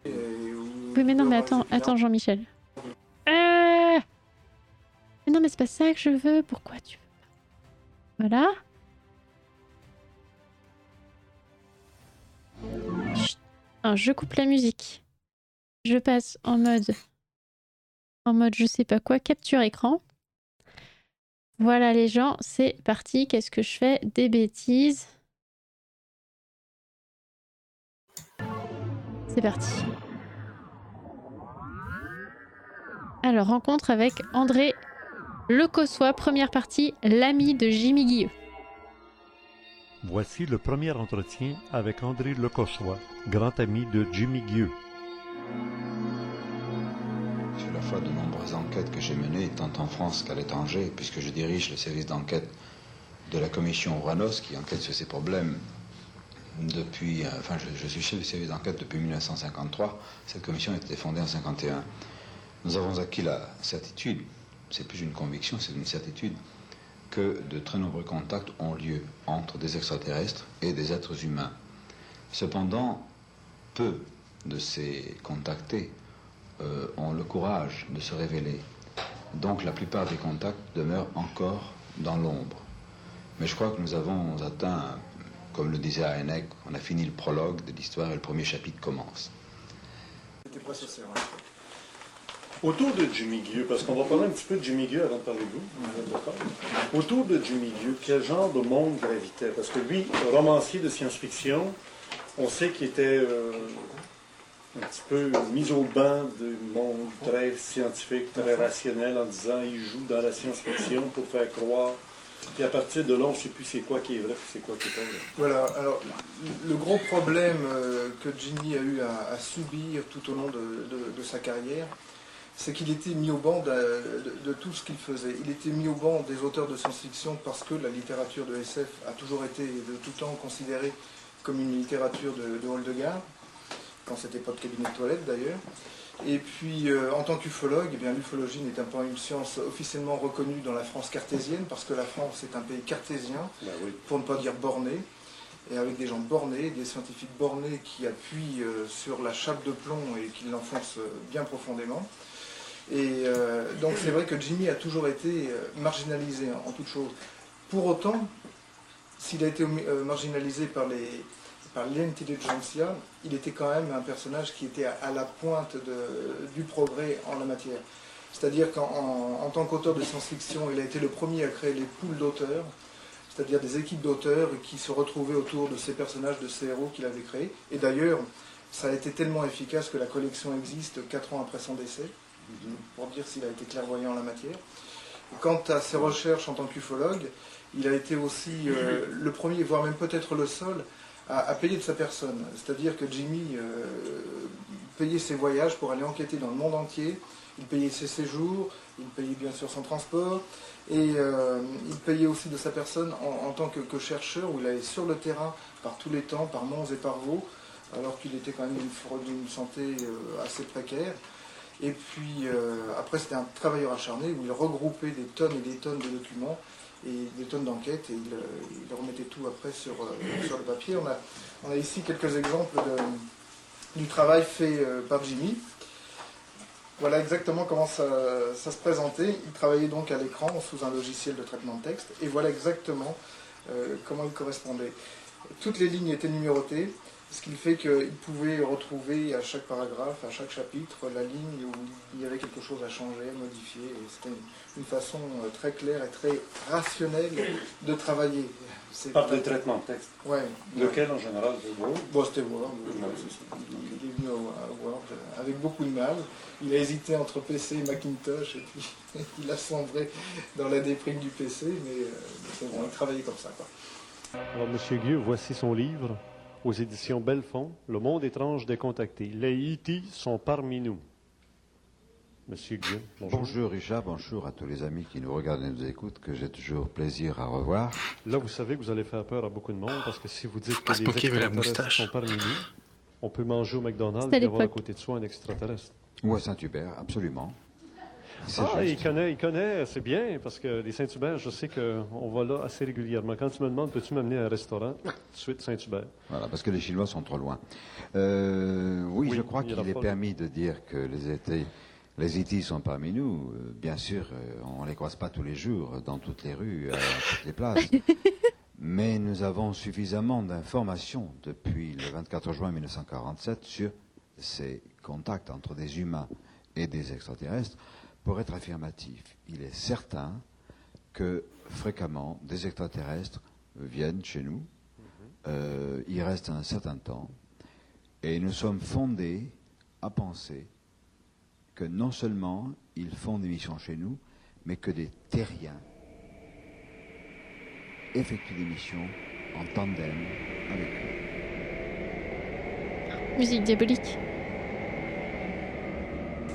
Oui, mais non, mais attends, attends, Jean-Michel. Euh... Mais non, mais c'est pas ça que je veux. Pourquoi tu veux pas? Voilà. Je coupe la musique. Je passe en mode. En mode je sais pas quoi, capture écran. Voilà les gens, c'est parti. Qu'est-ce que je fais? Des bêtises. C'est parti. Alors, rencontre avec André Lecossois, première partie, l'ami de Jimmy Guilleux. Voici le premier entretien avec André Lecossois, grand ami de Jimmy Gueux. Sur la foi de nombreuses enquêtes que j'ai menées, tant en France qu'à l'étranger, puisque je dirige le service d'enquête de la commission Uranos qui enquête sur ces problèmes, depuis, euh, enfin, je, je suis chef du service d'enquête depuis 1953. Cette commission a été fondée en 51. Nous avons acquis la certitude, c'est plus une conviction, c'est une certitude, que de très nombreux contacts ont lieu entre des extraterrestres et des êtres humains. Cependant, peu de ces contactés euh, ont le courage de se révéler. Donc la plupart des contacts demeurent encore dans l'ombre. Mais je crois que nous avons atteint, comme le disait Heineck, on a fini le prologue de l'histoire et le premier chapitre commence. C'était. Autour de Jimmy Gieux, parce qu'on va parler un petit peu de Jimmy Gieux avant de parler de vous? Autour de Jimmy Gieux, quel genre de monde gravitait? Parce que lui, romancier de science-fiction, on sait qu'il était euh, un petit peu mis au banc du monde très scientifique, très rationnel, en disant il joue dans la science-fiction pour faire croire. Puis à partir de là, on ne sait plus c'est quoi qui est vrai, c'est quoi qui est pas vrai. Voilà, alors le gros problème euh, que Jimmy a eu à, à subir tout au long de, de- de sa carrière, c'est qu'il était mis au banc de, de- de tout ce qu'il faisait. Il était mis au banc des auteurs de science-fiction parce que la littérature de SF a toujours été de tout temps considérée comme une littérature de, de hall de gare, quand c'était pas de cabinet de toilette d'ailleurs. Et puis, euh, en tant qu'ufologue, eh bien, l'ufologie n'est pas une science officiellement reconnue dans la France cartésienne, parce que la France est un pays cartésien, Ben oui. pour ne pas dire borné, et avec des gens bornés, des scientifiques bornés qui appuient euh, sur la chape de plomb et qui l'enfoncent euh, bien profondément. Et euh, donc c'est vrai que Jimmy a toujours été euh, marginalisé en, en toute chose. Pour autant, s'il a été euh, marginalisé par les par l'intelligentsia, il était quand même un personnage qui était à, la pointe du progrès en la matière. C'est-à-dire qu'en en- en tant qu'auteur de science-fiction, il a été le premier à créer les poules d'auteurs, c'est-à-dire des équipes d'auteurs qui se retrouvaient autour de ces personnages, de ces héros qu'il avait créés. Et d'ailleurs, ça a été tellement efficace que la collection existe quatre ans après son décès, pour dire s'il a été clairvoyant en la matière. Quant à ses recherches en tant qu'ufologue, il a été aussi euh, le premier, voire même peut-être le seul, à, payer de sa personne. C'est-à-dire que Jimmy euh, payait ses voyages pour aller enquêter dans le monde entier, il payait ses séjours, il payait bien sûr son transport, et euh, il payait aussi de sa personne en, tant que, chercheur, où il allait sur le terrain par tous les temps, par monts et par vaux, alors qu'il était quand même d'une santé assez précaire. Et puis euh, après, c'était un travailleur acharné où il regroupait des tonnes et des tonnes de documents et des tonnes d'enquêtes et il, euh, remettait tout après sur, euh, sur le papier. On a, on a ici quelques exemples du travail fait par Jimmy. Voilà exactement comment ça, se présentait. Il travaillait donc à l'écran sous un logiciel de traitement de texte et voilà exactement comment il correspondait. Toutes les lignes étaient numérotées, ce qui fait qu'il pouvait retrouver à chaque paragraphe, à chaque chapitre, la ligne où il y avait quelque chose à changer, à modifier. C'était une, façon euh, très claire et très rationnelle de travailler. Par des traitements de texte. Ouais. Lequel en général Word? Bon, c'était Word. il est venu à Word euh, avec beaucoup de mal. Il a hésité entre PC et Macintosh et puis il a sombré dans la déprime du PC, mais euh, c'est bon, il travaillait comme ça. Quoi. Alors, Monsieur Gueux, voici son livre aux éditions Belfond, Le monde étrange des contactés. Les E.T. sont parmi nous. Monsieur Gueux, bonjour. Bonjour Richard, bonjour à tous les amis qui nous regardent et nous écoutent, que j'ai toujours plaisir à revoir. Là, vous savez que vous allez faire peur à beaucoup de monde parce que si vous dites que Pas les extraterrestres sont parmi nous, on peut manger au McDonald's et avoir à côté de soi un extraterrestre. Ou à Saint-Hubert, absolument. Ah, il connaît, il connaît, c'est bien, parce que les Saint-Hubert, je sais qu'on va là assez régulièrement. Quand tu me demandes, peux-tu m'amener à un restaurant, tout de suite Saint-Hubert? Voilà, parce que les Chinois sont trop loin. Euh, oui, Oui, je crois qu'il est permis de dire que les étés, les IT sont parmi nous. Euh, Bien sûr, euh, on les croise pas tous les jours dans toutes les rues, à toutes les places. Mais nous avons suffisamment d'informations depuis le 24 juin 1947 sur ces contacts entre des humains et des extraterrestres pour être affirmatif. Il est certain que fréquemment des extraterrestres viennent chez nous, euh, ils restent un certain temps, et nous sommes fondés à penser que non seulement ils font des missions chez nous, mais que des terriens effectuent des missions en tandem avec eux. Musique diabolique.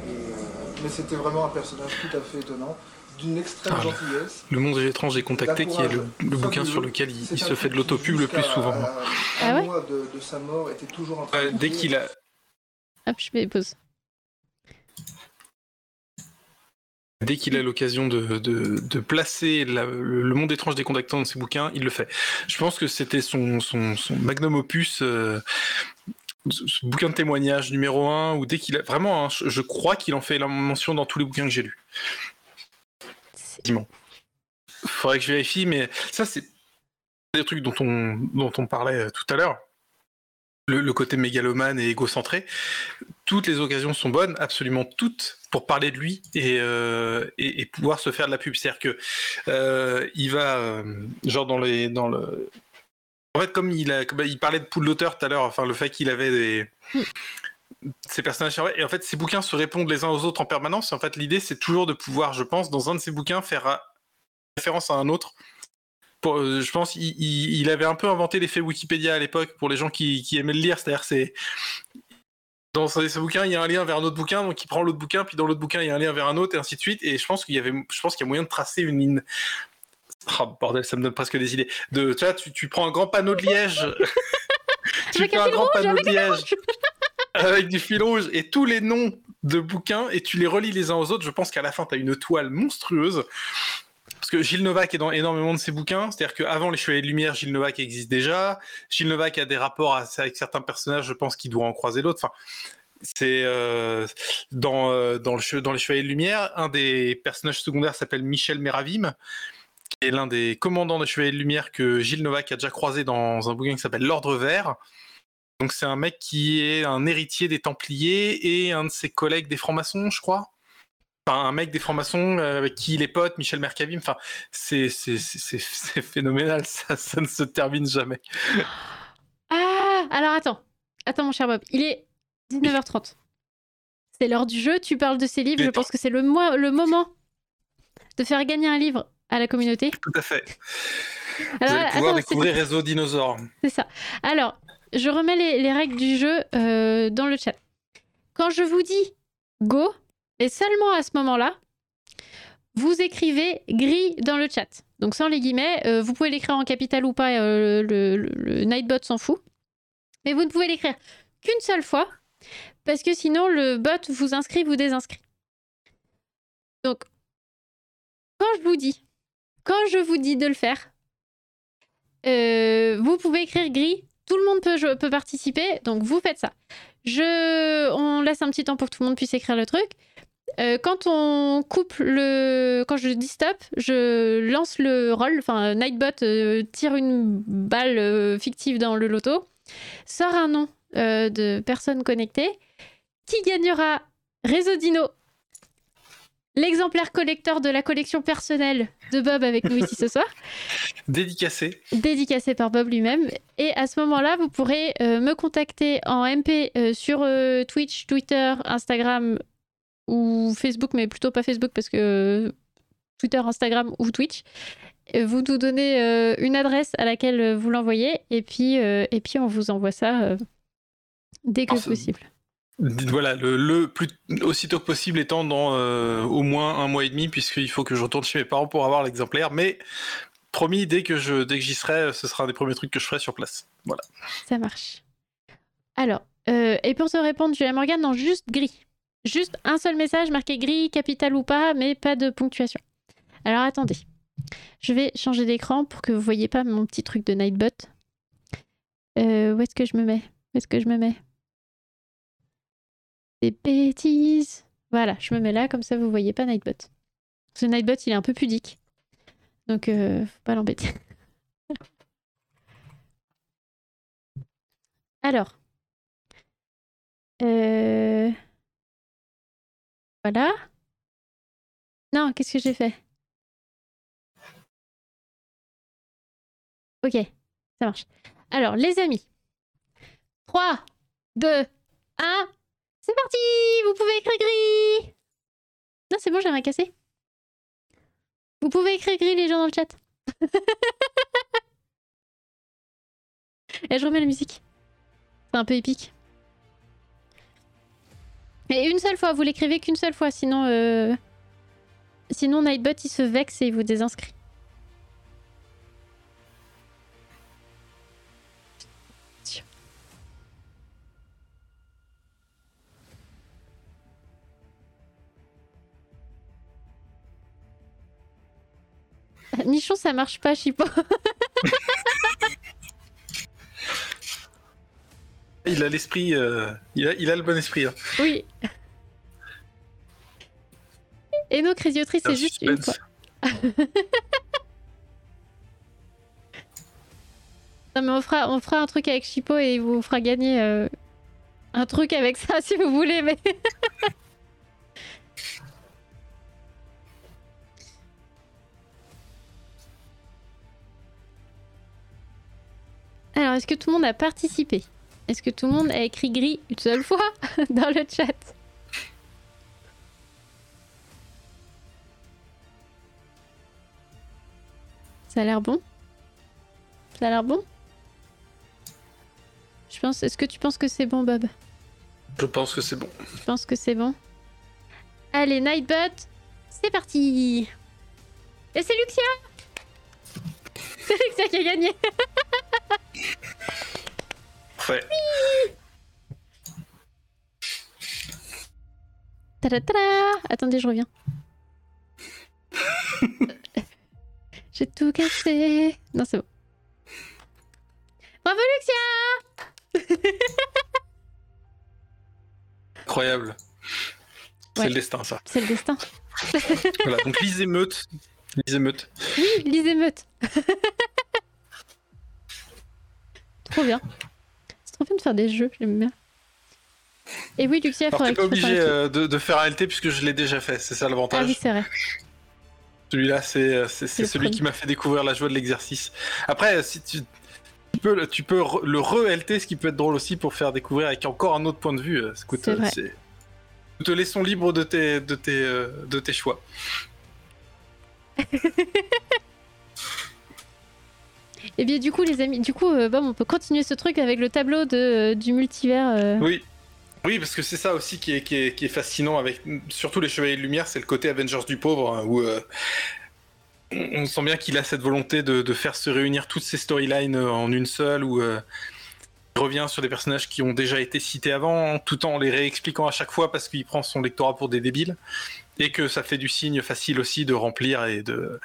Et, euh, mais c'était vraiment un personnage tout à fait étonnant. d'une extrême Ah, gentillesse. Le monde des étranges décontactés, qui est le, le bouquin sur lequel il, il se fait de l'autopub le plus souvent. Ah Un ouais mois de, de sa mort était toujours en train Euh, de dès qu'il a, Hop, je mets pause. dès qu'il a l'occasion de, de, de placer la- le, le monde étrange des contactants dans ses bouquins, il le fait. Je pense que c'était son, son, son magnum opus, euh, ce bouquin de témoignage numéro un, où dès qu'il a vraiment, hein, je, crois qu'il en fait la mention dans tous les bouquins que j'ai lus. C'est- Faudrait que je vérifie, mais ça c'est des trucs dont on dont on parlait euh, tout à l'heure. Le, côté mégalomane et égocentré. Toutes les occasions sont bonnes, absolument toutes, pour parler de lui et, euh, et, pouvoir se faire de la pub. C'est-à-dire que euh, il va genre dans les dans le en fait, comme il, a, il parlait de poule d'auteur tout à l'heure, enfin le fait qu'il avait des ces personnages et en fait ces bouquins se répondent les uns aux autres en permanence. En fait, l'idée c'est toujours de pouvoir, je pense, dans un de ces bouquins faire référence à un autre. Pour, euh, je pense il, avait un peu inventé l'effet Wikipédia à l'époque pour les gens qui, aimaient le lire. C'est-à-dire c'est dans ce bouquin il y a un lien vers un autre bouquin, donc il prend l'autre bouquin, puis dans l'autre bouquin il y a un lien vers un autre et ainsi de suite. Et je pense qu'il y avait, je pense qu'il y a moyen de tracer une ligne. Oh, bordel, ça me donne presque des idées. De, tu vois, tu, tu prends un grand panneau de liège. tu Avec fais un grand rouge, panneau de liège avec du fil rouge et tous les noms de bouquins et tu les relis les uns aux autres. Je pense qu'à la fin, tu as une toile monstrueuse. Parce que Gilles Novak est dans énormément de ses bouquins. C'est-à-dire qu'avant Les Chevaliers de Lumière, Gilles Novak existe déjà. Gilles Novak a des rapports avec certains personnages, je pense qu'il doit en croiser d'autres. Enfin, c'est euh, dans, euh, dans, le, dans Les Chevaliers de Lumière, un des personnages secondaires s'appelle Michel Méravim, qui est l'un des commandants des Chevaliers de Lumière que Gilles Novak a déjà croisé dans un bouquin qui s'appelle L'Ordre Vert. Donc c'est un mec qui est un héritier des Templiers et un de ses collègues des francs-maçons, je crois. Enfin, un mec des francs-maçons euh, avec qui il est pote, Michel Mercavim. Enfin, c'est phénoménal, ça, ça ne se termine jamais. Ah Alors attends. Attends, mon cher Bob. Il est 19h30. C'est l'heure du jeu. Tu parles de ces livres. Je pense que c'est le, mo- le moment de faire gagner un livre à la communauté. Tout à fait. Vous Alors, allez pouvoir attends, découvrir Réseau Dinosaure. C'est ça. Alors, je remets les, les règles du jeu euh, dans le chat. Quand je vous dis go, et seulement à ce moment-là, vous écrivez gris dans le chat. Donc sans les guillemets, euh, vous pouvez l'écrire en capital ou pas, euh, le, le- le Nightbot s'en fout. Mais vous ne pouvez l'écrire qu'une seule fois, parce que sinon le bot vous inscrit, vous désinscrit. Donc, quand je vous dis, quand je vous dis de le faire, euh, vous pouvez écrire gris. Tout le monde peut, participer, donc vous faites ça. Je, on laisse un petit temps pour que tout le monde puisse écrire le truc. Euh, quand on coupe le, quand je dis stop, je lance le roll. Enfin, Nightbot euh, tire une balle fictive dans le loto, sort un nom de personne connectée. Qui gagnera Réseau Dino L'exemplaire collector de la collection personnelle de Bob avec nous ici ce soir Dédicacé. dédicacé par Bob lui-même. Et à ce moment-là, vous pourrez euh, me contacter en MP euh, sur euh, Twitch, Twitter, Instagram ou Facebook, mais plutôt pas Facebook parce que Twitter, Instagram ou Twitch. Vous nous donnez une adresse à laquelle vous l'envoyez et puis, et puis on vous envoie ça dès que possible. Voilà, le, plus aussitôt que possible étant dans euh, au moins un mois et demi, puisqu'il faut que je retourne chez mes parents pour avoir l'exemplaire. Mais promis, dès que je dès j'y serai, ce sera un des premiers trucs que je ferai sur place. Voilà. Ça marche. Alors, euh, et pour te répondre, Julia Morgan, non, juste gris. Juste un seul message marqué gris, capital ou pas, mais pas de ponctuation. Alors attendez. Je vais changer d'écran pour que vous voyez pas mon petit truc de Nightbot. Euh, où est-ce que je me mets? Où est-ce que je me mets? Des bêtises. Voilà, je me mets là, comme ça vous voyez pas Nightbot. Ce Nightbot, il est un peu pudique. Donc, euh, faut pas l'embêter. Alors. Euh... Voilà. Non, qu'est-ce que j'ai fait? Ok, ça marche. Alors, les amis. 3, 2, 1. C'est parti Vous pouvez écrire gris Non, c'est bon, j'ai rien cassé. Vous pouvez écrire gris, les gens dans le chat. Et je remets la musique. C'est un peu épique. Et une seule fois, vous l'écrivez qu'une seule fois, sinon. euh, Sinon, Nightbot, il se vexe et il vous désinscrit. Nichon, ça marche pas, Chipo. Il a l'esprit, euh, il, a, il a le bon esprit. hein. Oui. Et nos crésiotrices, c'est juste une fois. Non, mais on fera, on fera un truc avec Chipo et il vous fera gagner euh, un truc avec ça si vous voulez. Mais... Alors, est-ce que tout le monde a participé? Est-ce que tout le monde a écrit gris une seule fois dans le chat? Ça a l'air bon? Ça a l'air bon? Je pense. Est-ce que tu penses que c'est bon, Bob? Je pense que c'est bon. Je pense que c'est bon? Allez, Nightbot, c'est parti! Et c'est Luxia! C'est Luxia qui a gagné Ouais. Tada-tada Attendez, je reviens. J'ai tout cassé. Non, c'est bon. Bravo, Luxia Incroyable. C'est Ouais. le destin, ça. C'est le destin. Voilà, donc Lise émeute. Lise émeute. Oui, Lise émeute. trop bien. Trop bien de faire des jeux, j'aime bien. Et oui, Luxia, faudrait pas que tu fasses obligé euh, de, de faire un LT puisque je l'ai déjà fait, c'est ça Ah l'avantage. oui, c'est vrai. Celui-là, c'est euh, celui premier. qui m'a fait découvrir la joie de l'exercice. Après, si tu, tu peux, tu peux re- le re-LT, ce qui peut être drôle aussi pour faire découvrir avec encore un autre point de vue. Écoute, Nous te laissons libre de tes, de tes, euh, de tes choix. Et bien du coup les amis, du coup euh, bon, on peut continuer ce truc avec le tableau de, du multivers. euh. Oui. Oui, parce que c'est ça aussi qui est, qui est, fascinant avec surtout les Chevaliers de Lumière, c'est le côté Avengers du pauvre, hein, où euh, on sent bien qu'il a cette volonté de, de faire se réunir toutes ces storylines euh, en une seule, où euh, il revient sur des personnages qui ont déjà été cités avant, tout en les réexpliquant à chaque fois parce qu'il prend son lectorat pour des débiles, et que ça fait du signe facile aussi de remplir et de...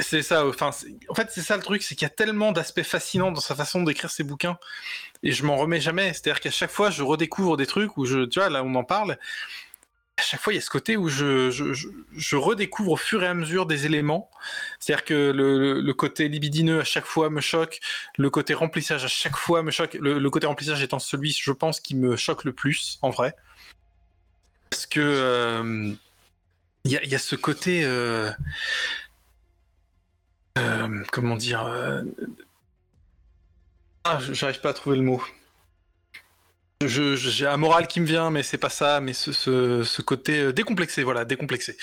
C'est ça, enfin, en fait, c'est ça le truc, c'est qu'il y a tellement d'aspects fascinants dans sa façon d'écrire ses bouquins et je m'en remets jamais. C'est-à-dire qu'à chaque fois, je redécouvre des trucs où je, tu vois, là, on en parle. À chaque fois, il y a ce côté où je, je, je, redécouvre au fur et à mesure des éléments. C'est-à-dire que le, le côté libidineux à chaque fois me choque, le côté remplissage à chaque fois me choque. Le, le côté remplissage étant celui, je pense, qui me choque le plus, en vrai. Parce que euh, il y, a, y a ce côté. euh, euh, comment dire euh, ah, j'arrive pas à trouver le mot. Je- je- J'ai un moral qui me vient, mais c'est pas ça, mais ce, ce, ce côté euh, décomplexé, voilà, décomplexé.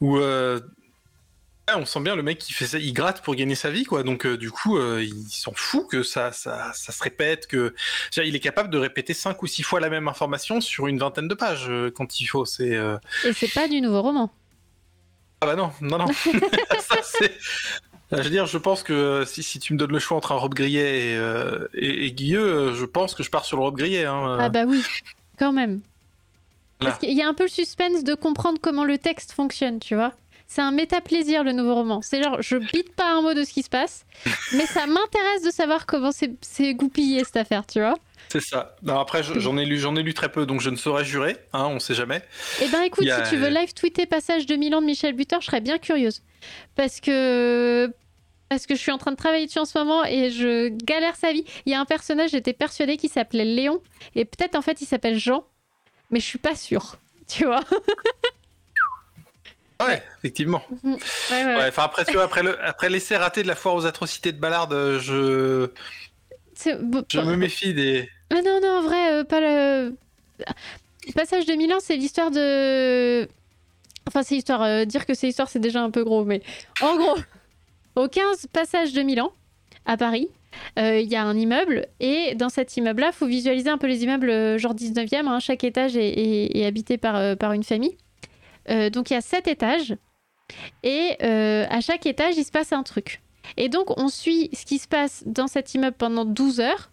Où euh, ouais, on sent bien le mec qui fait ça, il gratte pour gagner sa vie, quoi. Donc euh, du coup, euh, il s'en fout que ça, ça, ça se répète, que C'est-à-dire, il est capable de répéter cinq ou six fois la même information sur une vingtaine de pages euh, quand il faut. C'est euh, Et c'est pas du nouveau roman. ah bah non, non, non. Ça, c'est- Je veux dire, je pense que euh, si, si tu me donnes le choix entre un robe grillet et, euh, et, et Guilleux, euh, je pense que je pars sur le robe grillet. Hein. Ah bah oui, quand même. Là. Parce qu'il y a un peu le suspense de comprendre comment le texte fonctionne, tu vois. C'est un méta-plaisir le nouveau roman. C'est genre, je bite pas un mot de ce qui se passe, mais ça m'intéresse de savoir comment c'est goupillé cette affaire, tu vois. C'est ça. Non, après, je- j'en ai lu, j'en ai lu très peu, donc je ne saurais jurer. Hein, on sait jamais. Eh ben écoute, a- si tu veux live tweeter passage de Milan de Michel Butor, je serais bien curieuse. Parce que parce que je suis en train de travailler dessus en ce moment et je galère sa vie. Il y a un personnage, j'étais persuadée qu'il s'appelait Léon et peut-être en fait il s'appelle Jean, mais je suis pas sûre. Tu vois Ouais, effectivement. Ouais, ouais, après, tu vois, après le, après l'essai raté de la foire aux atrocités de Ballard, euh, je, je me méfie des. Ah non, non, en vrai, euh, pas le. Passage de Milan, c'est l'histoire de. Enfin, c'est l'histoire. euh, dire que c'est l'histoire, c'est déjà un peu gros, mais en gros, au 15 passage de Milan, à Paris, euh, il y a un immeuble, et dans cet immeuble-là, il faut visualiser un peu les immeubles, genre 19e, hein, chaque étage est, est- est habité par, euh, par une famille. Euh, donc il y a sept étages, Et à chaque étage, il se passe un truc. Et donc, on suit ce qui se passe dans cet immeuble pendant 12 heures.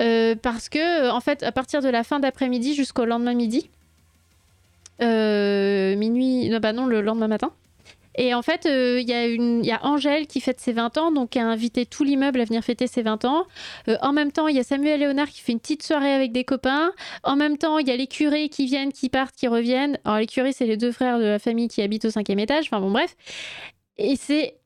Euh, parce que, en fait, à partir de la fin d'après-midi jusqu'au lendemain midi, euh, minuit, non, bah non, le lendemain matin. Et en fait, euh, il y, a y a Angèle qui fête ses 20 ans, donc qui a invité tout l'immeuble à venir fêter ses 20 ans. En même temps, il y a Samuel Léonard qui fait une petite soirée avec des copains. En même temps, il y a les curés qui viennent, qui partent, qui reviennent. Alors, les curés, c'est les deux frères de la famille qui habitent au cinquième étage. Enfin, bon, bref. Et c'est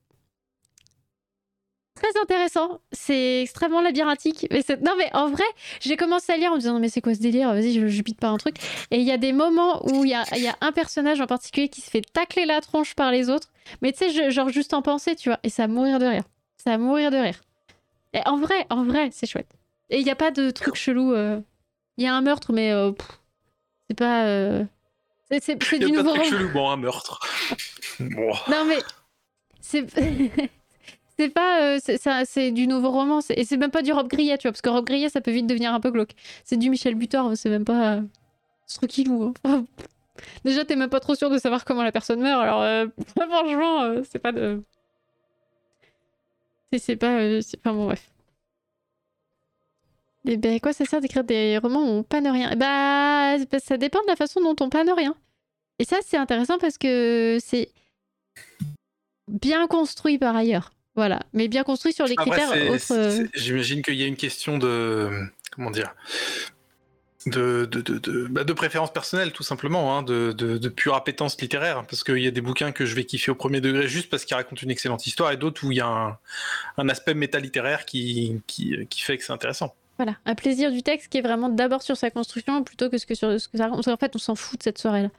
très intéressant. C'est extrêmement labyrinthique. Mais c'est- non, mais en vrai, j'ai commencé à lire en me disant, non, mais c'est quoi ce délire? Vas-y, je, je bite pas un truc. Et il y a des moments où il y a, il y a un personnage en particulier qui se fait tacler la tronche par les autres. Mais tu sais, genre juste en penser, tu vois. Et ça va mourir de rire. Ça va mourir de rire. Et en vrai, en vrai, c'est chouette. Et il n'y a pas de truc chelou. euh. Il y a un meurtre, mais euh, c'est pas. euh, C'est du pas de nouveau truc roman. chelou, bon, un meurtre. Bon. Non, mais c'est. C'est pas. euh, c'est ça- c'est du nouveau roman. Et c'est même pas du Rob Grillet, tu vois. Parce que Rob Grillet, ça peut vite devenir un peu glauque. C'est du Michel Butor, c'est même pas. euh, C'est tranquillou. hein. Déjà, t'es même pas trop sûr de savoir comment la personne meurt. Alors, euh, franchement, euh, c'est pas de. C'est- pas. c'est- Enfin, bon, bref. Et ben, à quoi ça sert d'écrire des romans où on panne rien? Bah, ça dépend de la façon dont on panne rien. Et ça, c'est intéressant parce que c'est bien construit par ailleurs. Voilà. Mais bien construit sur les critères autres. euh, j'imagine qu'il y a une question de. Comment dire de, de, de, de, bah, de préférence personnelle, tout simplement, hein, de, de, pure appétence littéraire. Parce qu'il y a des bouquins que je vais kiffer au premier degré juste parce qu'ils racontent une excellente histoire et d'autres où il y a un, un aspect métalittéraire qui, qui, qui fait que c'est intéressant. Voilà, un plaisir du texte qui est vraiment d'abord sur sa construction plutôt que, ce que sur ce que ça raconte. Parce qu'en fait, on s'en fout de cette soirée-là.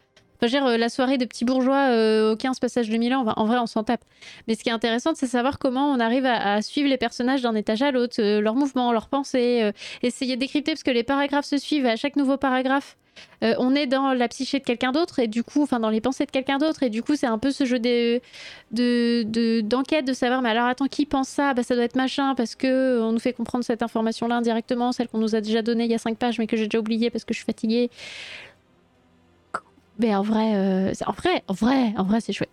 Enfin, je veux dire, la soirée de petits bourgeois euh, au 15 passage de Milan, en vrai, on s'en tape. Mais ce qui est intéressant, c'est savoir comment on arrive à, suivre les personnages d'un étage à l'autre, euh, leurs mouvements, leurs pensées, euh, essayer de décrypter, parce que les paragraphes se suivent, à chaque nouveau paragraphe, euh, on est dans la psyché de quelqu'un d'autre, et du coup, enfin, dans les pensées de quelqu'un d'autre, et du coup, c'est un peu ce jeu de, de, de- d'enquête, de savoir, mais alors attends, qui pense ça? Bah, ça doit être machin, parce que on nous fait comprendre cette information-là indirectement, celle qu'on nous a déjà donnée il y a cinq pages, mais que j'ai déjà oubliée parce que je suis fatiguée. Mais en vrai, euh, c'est- en vrai, en vrai, en vrai, c'est chouette.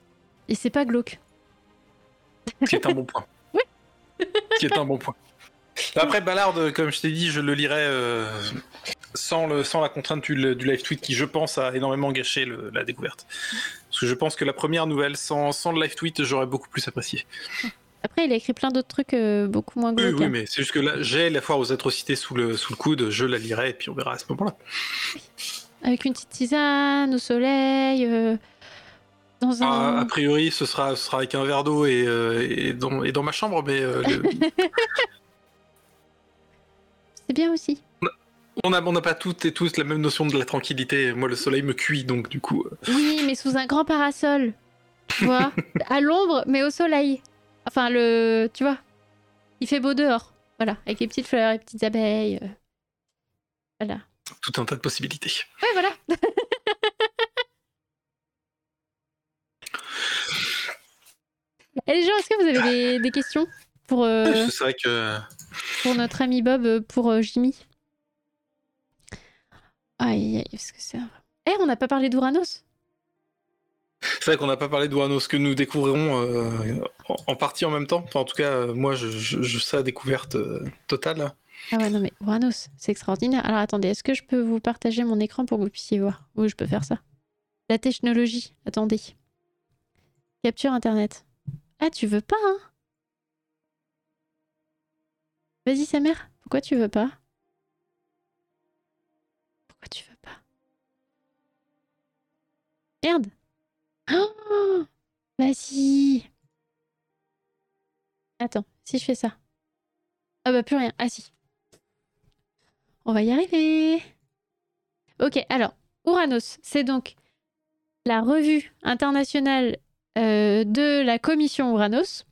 Et c'est pas glauque. Qui est un bon point. Oui. Qui est un bon point. Après, Ballard, comme je t'ai dit, je le lirai euh, sans, le, sans la contrainte du, du live tweet qui, je pense, a énormément gâché le- la découverte. Parce que je pense que la première nouvelle, sans, sans le live tweet, j'aurais beaucoup plus apprécié. Après, il a écrit plein d'autres trucs euh, beaucoup moins Oui, glauques. oui, hein. mais c'est juste que là, j'ai la foire aux atrocités sous le, sous le coude, je la lirai et puis on verra à ce moment-là. Avec une petite tisane au soleil, euh, dans un. Ah, a priori, ce sera, ce sera avec un verre d'eau et, euh, et, dans, et dans ma chambre, mais euh, le- C'est bien aussi. on n'a on n'a pas toutes et tous la même notion de la tranquillité. Moi, le soleil me cuit, donc du coup. Oui, mais sous un grand parasol. Tu vois À l'ombre, mais au soleil. Enfin, le. Tu vois Il fait beau dehors. Voilà, avec les petites fleurs, les petites abeilles. Voilà. Tout un tas de possibilités. Ouais, voilà. Et les gens, est-ce que vous avez des, des questions pour, euh, C'est vrai que. pour notre ami Bob, euh, pour euh, Jimmy? Aïe, aïe, est-ce que c'est un... Eh, on n'a pas parlé d'Uranos C'est vrai qu'on n'a pas parlé d'Ouranos, que nous découvrirons euh, en, partie en même temps. Enfin, en tout cas, moi, je, je, je serai à découverte euh, totale. Ah ouais, non mais Uranus, c'est extraordinaire. Alors attendez, est-ce que je peux vous partager mon écran pour que vous puissiez voir? Oui, je peux faire ça? La technologie, attendez. Capture Internet. Ah, tu veux pas, hein? Vas-y, sa mère, pourquoi tu veux pas? Pourquoi tu veux pas? Merde Oh Vas-y Attends, si je fais ça. Ah bah plus rien. Ah si. On va y arriver. Ok, alors, Uranus, c'est donc la revue internationale euh, de la commission Uranus,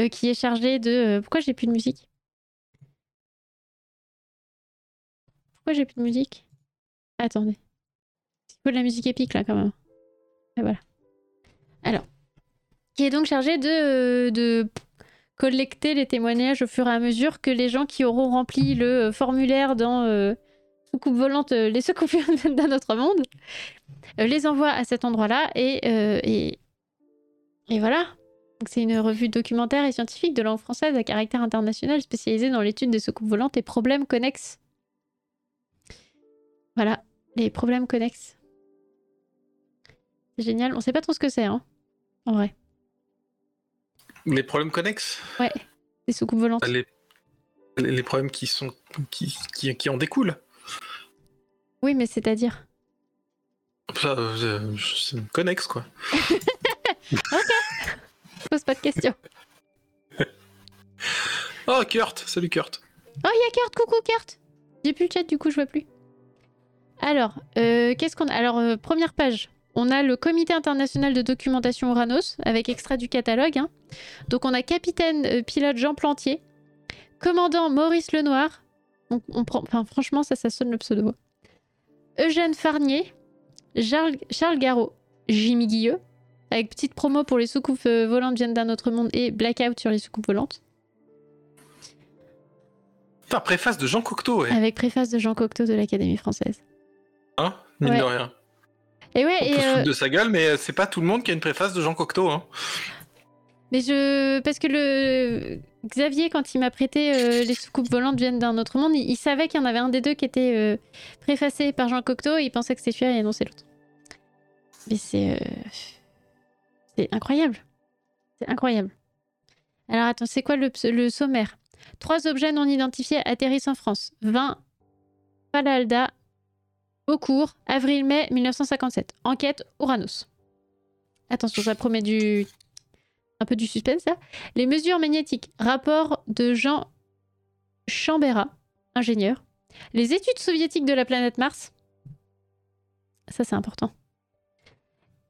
euh, qui est chargée de... euh, pourquoi j'ai plus de musique? Pourquoi j'ai plus de musique? Attendez. Il faut de la musique épique là quand même. Et voilà. Alors, qui est donc chargée de, de collecter les témoignages au fur et à mesure que les gens qui auront rempli le euh, formulaire dans euh, euh, les secours d'un autre monde, euh, les envoient à cet endroit-là et, voilà. C'est une revue documentaire et scientifique de langue française à caractère international spécialisée dans l'étude des soucoupes volantes et problèmes connexes. Voilà, les problèmes connexes. C'est génial. On sait pas trop ce que c'est, hein, en vrai. Les problèmes connexes Ouais, les soucoupes volantes. les, les problèmes qui, sont, qui, qui, qui en découlent Oui, mais c'est-à-dire Ça, euh, C'est connexe, quoi. Pose pas de questions. Oh, Kurt Salut, Kurt Oh, il y a Kurt, coucou Kurt J'ai plus le chat, du coup, je vois plus. Alors, euh, qu'est-ce qu'on a? Alors, euh, première page. On a le Comité international de documentation Uranos, avec extrait du catalogue. hein. Donc, on a capitaine euh, pilote Jean Plantier, commandant Maurice Lenoir. On, on prend... Enfin, franchement, ça, ça sonne le pseudo. Eugène Farnier, Charles, Charles Garot, Jimmy Guilleux, avec petite promo pour les soucoupes euh, volantes viennent d'un autre monde et blackout sur les soucoupes volantes. Putain, préface de Jean Cocteau, ouais. Avec préface de Jean Cocteau de l'Académie française. Hein? Mine Ouais. de rien. Et ouais, On et peut se euh, de sa gueule, mais c'est pas tout le monde qui a une préface de Jean Cocteau, hein. mais je parce que le Xavier quand il m'a prêté euh, les soucoupes volantes viennent d'un autre monde, il, il savait qu'il y en avait un des deux qui était euh, préfacé par Jean Cocteau et il pensait que c'était celui-là et non c'est l'autre. Mais c'est euh, c'est incroyable. C'est incroyable. Alors attends, c'est quoi le, le sommaire? Trois objets non identifiés atterrissent en France. 20 Palalda, Beaucourt, avril-mai 1957. Enquête Uranus. Attention, ça promet du un peu du suspense là. Les mesures magnétiques. Rapport de Jean Chambera, ingénieur. Les études soviétiques de la planète Mars. Ça, c'est important.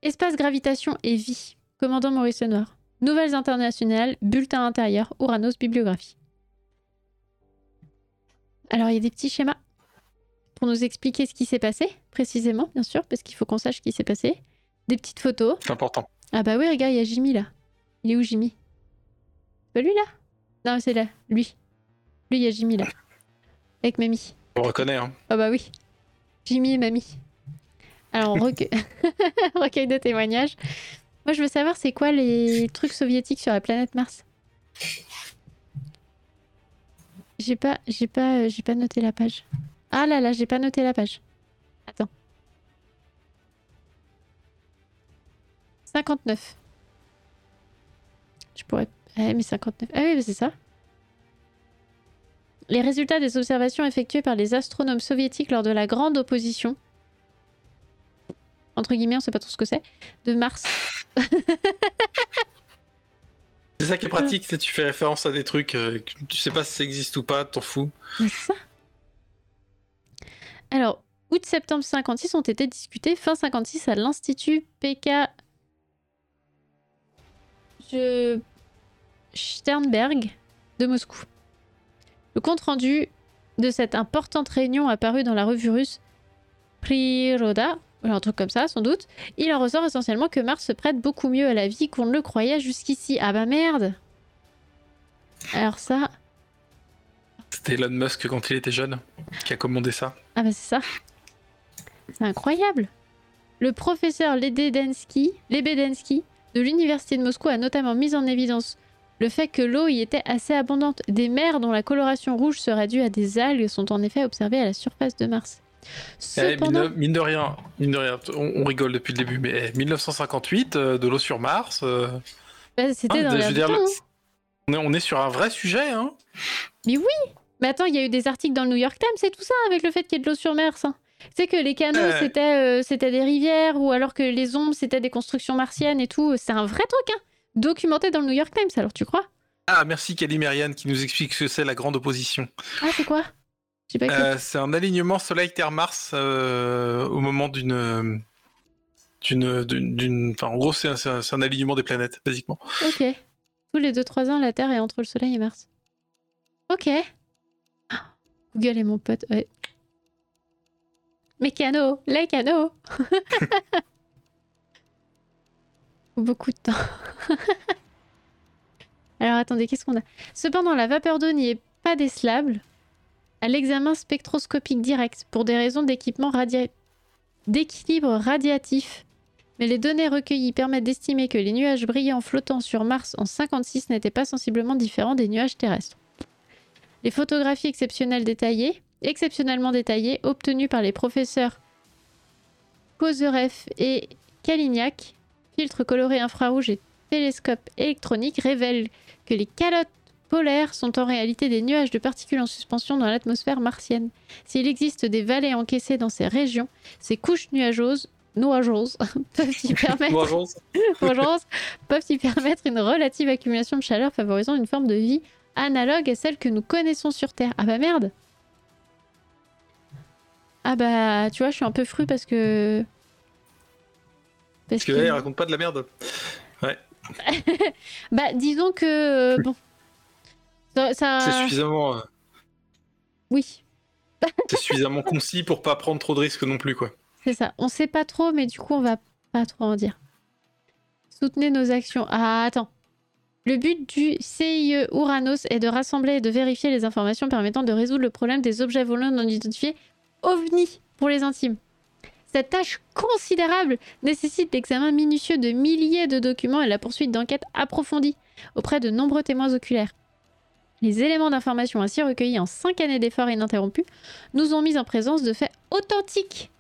Espace, gravitation et vie. Commandant Maurice Lenoir. Nouvelles internationales, bulletin intérieur, Uranus, bibliographie. Alors, il y a des petits schémas pour nous expliquer ce qui s'est passé, précisément, bien sûr, parce qu'il faut qu'on sache ce qui s'est passé. Des petites photos. C'est important. Ah bah oui, regarde, il y a Jimmy là. Il est où Jimmy? C'est pas lui là? Non, c'est là, lui. Lui, il y a Jimmy là. Avec Mamie. On reconnaît, hein. Ah bah oui. Jimmy et Mamie. Alors, recueil... recueil de témoignages. Moi, je veux savoir, c'est quoi les trucs soviétiques sur la planète Mars? J'ai pas, j'ai pas, euh, j'ai pas noté la page. Ah là là, j'ai pas noté la page. Attends. 59. Je pourrais... Ah mais 59. Ah oui, c'est ça. Les résultats des observations effectuées par les astronomes soviétiques lors de la grande opposition, entre guillemets, on sait pas trop ce que c'est, de Mars. C'est ça qui est pratique, c'est tu fais référence à des trucs, euh, que tu sais pas si ça existe ou pas, t'en fous. C'est ça. Alors, août-septembre 56 ont été discutés fin 56 à l'Institut PK Je- Sternberg de Moscou. Le compte-rendu de cette importante réunion apparu dans la revue russe Priroda, un truc comme ça sans doute, il en ressort essentiellement que Mars se prête beaucoup mieux à la vie qu'on ne le croyait jusqu'ici. Ah bah merde Alors ça, C'était Elon Musk quand il était jeune qui a commandé ça. Ah bah c'est ça. C'est incroyable. Le professeur Lebedensky, Lebedensky de l'université de Moscou a notamment mis en évidence le fait que l'eau y était assez abondante. Des mers dont la coloration rouge serait due à des algues sont en effet observées à la surface de Mars. Eh, mine, Cependant, de, mine de rien, mine de rien, on, on rigole depuis le début, mais eh, 1958, euh, de l'eau sur Mars, euh, bah, c'était ah, dans l'air hein. on, est, on est sur un vrai sujet, hein. Mais attends, il y a eu des articles dans le New York Times et tout ça avec le fait qu'il y ait de l'eau sur Mars. hein. Tu sais que les canaux c'était euh, c'était des rivières ou alors que les ombres c'était des constructions martiennes et tout. C'est un vrai truc, hein. Documenté dans le New York Times, alors tu crois? Ah, merci Calimériane qui nous explique ce que c'est la grande opposition. Ah, c'est quoi? Euh, c'est un alignement Soleil-Terre-Mars euh, au moment d'une. euh, d'une. d'une- Enfin, en gros, c'est un, c'est c'est un alignement des planètes, basiquement. Ok. Tous les 2-3 ans, la Terre est entre le Soleil et Mars. Ok. Google mon pote, ouais. Mécano, les canaux Beaucoup de temps. Alors attendez, qu'est-ce qu'on a? Cependant, la vapeur d'eau n'y est pas décelable à l'examen spectroscopique direct pour des raisons d'équipement d'équilibre radiatif mais les données recueillies permettent d'estimer que les nuages brillants flottant sur Mars en 56 n'étaient pas sensiblement différents des nuages terrestres. Les photographies exceptionnelles détaillées, exceptionnellement détaillées obtenues par les professeurs Kozerev et Kalignac, filtres colorés infrarouges et télescopes électroniques révèlent que les calottes polaires sont en réalité des nuages de particules en suspension dans l'atmosphère martienne. S'il existe des vallées encaissées dans ces régions, ces couches nuageuses, nuageuses peuvent y permettre, peuvent y permettre une relative accumulation de chaleur favorisant une forme de vie analogue à celle que nous connaissons sur Terre. Ah bah merde Ah bah tu vois, je suis un peu fru parce que... Parce que là, il raconte pas de la merde. Bah disons que... euh, bon... Ça... ça- C'est suffisamment, euh, Oui, c'est suffisamment concis pour pas prendre trop de risques non plus, quoi. C'est ça. On sait pas trop, mais du coup, on va pas trop en dire. Soutenez nos actions. Ah, attends. Le but du CIE Uranus est de rassembler et de vérifier les informations permettant de résoudre le problème des objets volants non identifiés OVNI pour les intimes. Cette tâche considérable nécessite l'examen minutieux de milliers de documents et la poursuite d'enquêtes approfondies auprès de nombreux témoins oculaires. Les éléments d'information ainsi recueillis en cinq années d'efforts ininterrompus nous ont mis en présence de faits authentiques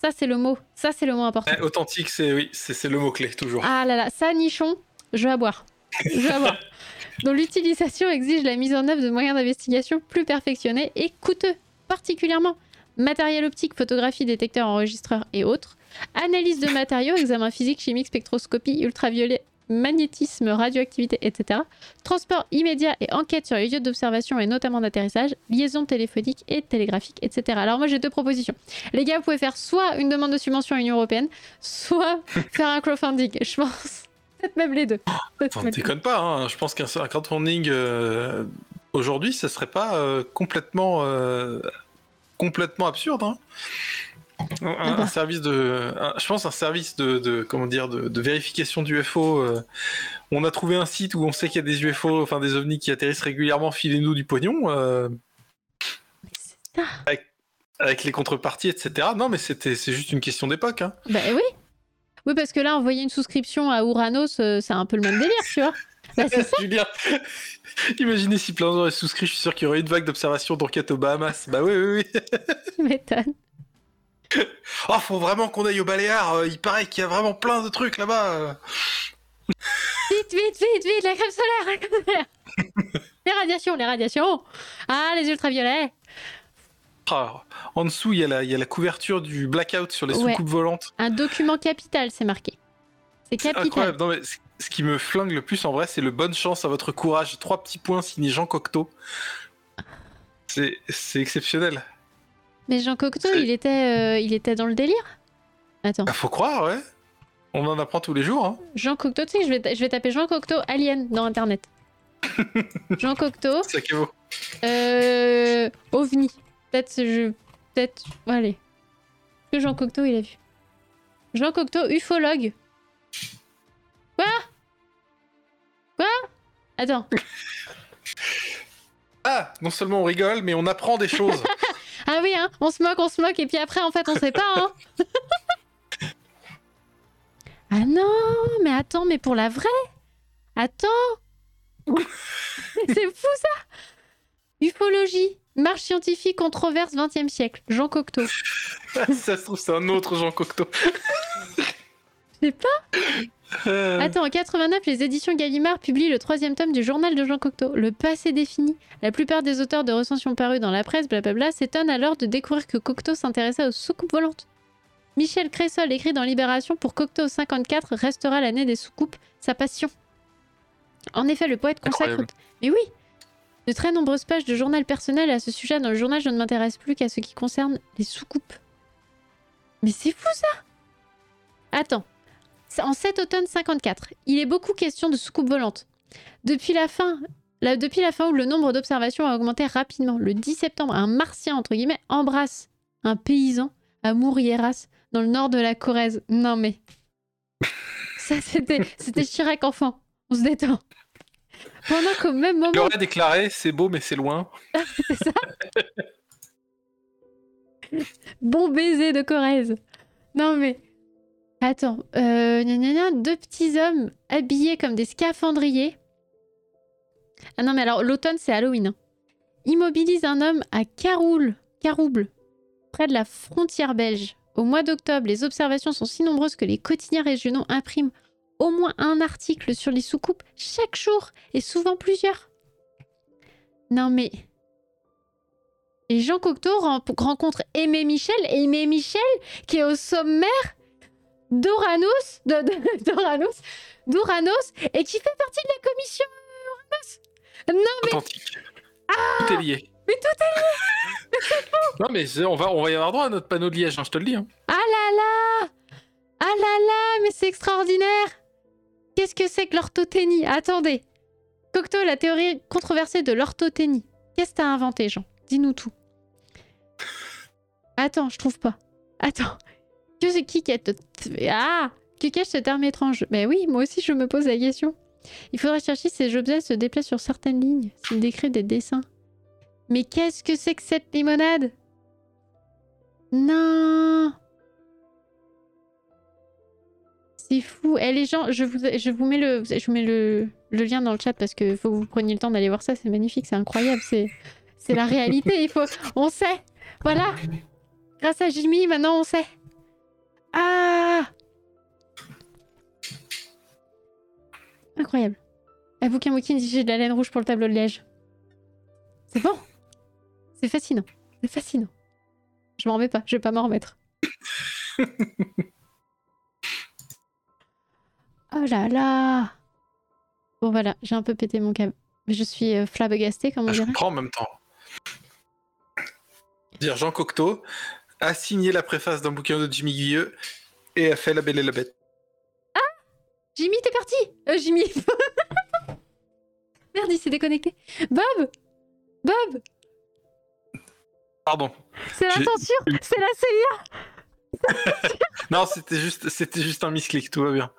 ça, c'est le mot. Ça, c'est le mot important. Ouais, authentique, c'est oui, c'est c'est le mot-clé, toujours. Ah là là, ça, nichon, je vais à boire. Dont l'utilisation exige la mise en œuvre de moyens d'investigation plus perfectionnés et coûteux, particulièrement matériel optique, photographie, détecteur, enregistreur et autres, analyse de matériaux, examen physique, chimique, spectroscopie, ultraviolet, magnétisme, radioactivité, etc. Transport immédiat et enquête sur les lieux d'observation et notamment d'atterrissage, liaison téléphonique et télégraphique, etc. Alors moi j'ai deux propositions. Les gars, vous pouvez faire soit une demande de subvention à l'Union Européenne, soit faire un crowdfunding. Je pense peut-être même les deux. Enfin, même- déconne pas, hein. je pense qu'un un crowdfunding euh, aujourd'hui, ça serait pas euh, complètement, euh, complètement absurde. hein. Un, un- bah. un service de, un- je pense un service de, de- comment dire, de, de vérification d'UFO. euh, on a trouvé un site où on sait qu'il y a des UFO, enfin des ovnis qui atterrissent régulièrement. Filez-nous du pognon euh, avec les contreparties, etc. Non, mais c'était, c'est juste une question d'époque. Hein. Bah oui. Oui, parce que là, envoyer une souscription à Uranus, euh, c'est un peu le même délire, tu vois. Bah, c'est ça. Julien, imaginez si plein de gens auraient souscrit, je suis sûr qu'il y aurait une vague d'observation d'enquête aux Bahamas. Bah oui, oui, oui. Tu m'étonnes. Oh, faut vraiment qu'on aille au Baléares. euh, Il paraît qu'il y a vraiment plein de trucs là-bas. euh. Vite, vite, vite, vite, la crème solaire, la crème solaire. les radiations, les radiations. Ah, les ultraviolets. Ah, en dessous, il y, a la, il y a la couverture du blackout sur les Ouais. soucoupes volantes. Un document capital, c'est marqué. C'est capital. Non, mais ce qui me flingue le plus en vrai, c'est le bonne chance à votre courage. Trois petits points signé Jean Cocteau. C'est exceptionnel. Mais Jean Cocteau, il était, euh, il était dans le délire Attends. Bah, faut croire, ouais. On en apprend tous les jours. Hein. Jean Cocteau, tu sais, je vais, je vais taper Jean Cocteau Alien dans Internet. Jean Cocteau, euh, OVNI. Peut-être, je... Peut-être... Allez. Que Jean Cocteau, il a vu? Jean Cocteau, ufologue. Quoi? Quoi? Attends. Ah, non seulement on rigole, mais on apprend des choses. Ah oui, hein, on se moque, on se moque, et puis après, en fait, on sait pas, hein. ah non, mais attends, mais pour la vraie? Attends C'est fou, ça Ufologie, marche scientifique, controverse, 20e siècle. Jean Cocteau. ça se trouve, c'est un autre Jean Cocteau. Je sais pas. Euh, Attends, en 89, les éditions Gallimard publient le troisième tome du journal de Jean Cocteau, Le passé défini. La plupart des auteurs de recensions parus dans la presse, blablabla, s'étonnent alors de découvrir que Cocteau s'intéressait aux soucoupes volantes. Michel Cressol écrit dans Libération pour Cocteau 54 restera l'année des soucoupes, sa passion. En effet, le poète consacre. Incroyable. Mais oui De très nombreuses pages de journal personnel à ce sujet. Dans le journal, je ne m'intéresse plus qu'à ce qui concerne les soucoupes. Mais c'est fou ça Attends. En cet automne 54, il est beaucoup question de soucoupes volantes. Depuis la fin, depuis la fin où le nombre d'observations a augmenté rapidement, le 10 septembre, un martien, entre guillemets, embrasse un paysan à Mourieras, dans le nord de la Corrèze. Non mais... Ça, c'était Chirac enfant. On se détend. Pendant qu'au même Il moment... aurait déclaré c'est beau, mais c'est loin. C'est ça Bon baiser de Corrèze. Non mais... Attends, euh, gna gna gna, deux petits hommes habillés comme des scaphandriers. Ah non, mais alors l'automne, c'est Halloween. hein. Immobilise un homme à Caroul, Carouble, près de la frontière belge. Au mois d'octobre, les observations sont si nombreuses que les quotidiens régionaux impriment au moins un article sur les soucoupes chaque jour et souvent plusieurs. Non mais. Et Jean Cocteau ren- rencontre Aimé Michel et Aimé Michel qui est au sommaire d'Oranos, d'Oranos, d'Ouranos et qui fait partie de la commission Ouranos. Non Authentique. tout est lié. mais tout est Non, mais c'est- on va, on va y avoir droit à notre panneau de liège, hein, je te le dis. hein. Ah là là Ah là là Mais c'est extraordinaire Qu'est-ce que c'est que l'orthothénie Attendez Cocteau, la théorie controversée de l'orthothénie. Qu'est-ce que t'as inventé, Jean? Dis-nous tout. Attends, je trouve pas. Attends. Que c'est qui Ah Que cache ce terme étrange? Mais oui, moi aussi je me pose la question. Il faudrait chercher si ces objets se déplacent sur certaines lignes, s'ils décrivent des dessins. Mais qu'est-ce que c'est que cette limonade? Non C'est fou. Eh les gens, je vous, je vous mets, le, je mets le, le lien dans le chat parce que faut que vous preniez le temps d'aller voir ça. C'est magnifique, c'est incroyable. C'est, la réalité. Il faut, on sait. Voilà. Grâce à Jimmy, maintenant on sait. Ah Incroyable. Un bouquin dit j'ai de la laine rouge pour le tableau de liège. C'est bon. C'est fascinant. C'est fascinant. Je m'en remets pas. Je vais pas m'en remettre. Oh là là Bon voilà, j'ai un peu pété mon câble. Je suis euh, flabbergastée, comme on Ah, je comprends en même temps. Dire Jean Cocteau a signé la préface d'un bouquin de Jimmy Guilleux et a fait La Belle et la Bête. Jimmy, t'es parti Euh, Jimmy Merde, il s'est déconnecté. Bob Bob Pardon. C'est la censure C'est la CIA Non, c'était juste, c'était juste un misclick, tout va bien.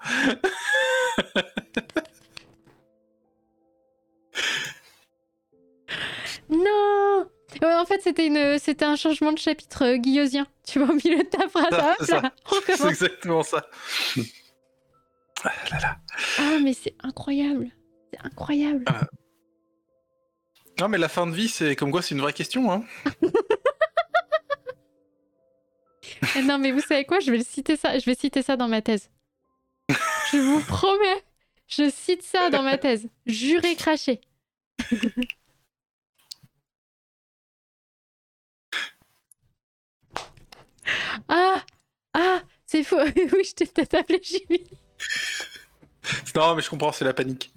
Non Ouais, En fait, c'était une, c'était un changement de chapitre euh, guillosien. Tu vois, au milieu de ta phrase. Hop c'est là, exactement ça. Ah là là. Ah, mais c'est incroyable. C'est incroyable. Non, mais la fin de vie, c'est comme quoi, c'est une vraie question. Hein. Eh Non, mais vous savez quoi? Je vais le citer ça. Je vais citer ça dans ma thèse. Je vous promets. Je cite ça dans ma thèse. Juré craché. ah Ah C'est faux. oui, je t'ai peut-être appelé Jimmy. Non, mais je comprends, c'est la panique.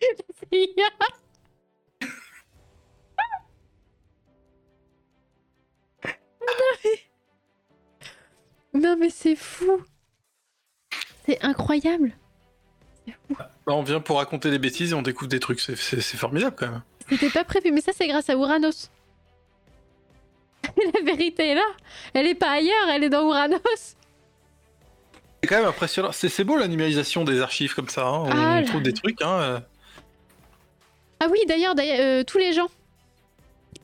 non, mais c'est fou. C'est incroyable. Bah, on vient pour raconter des bêtises et on découvre des trucs. C'est- formidable quand même. C'était pas prévu, mais ça c'est grâce à Uranus. La vérité est là. Elle est pas ailleurs, elle est dans Uranus. C'est quand même impressionnant. C'est beau la numérisation des archives comme ça. hein. On Ah là trouve des trucs. Hein. Ah oui, d'ailleurs, d'ailleurs, euh, tous les gens.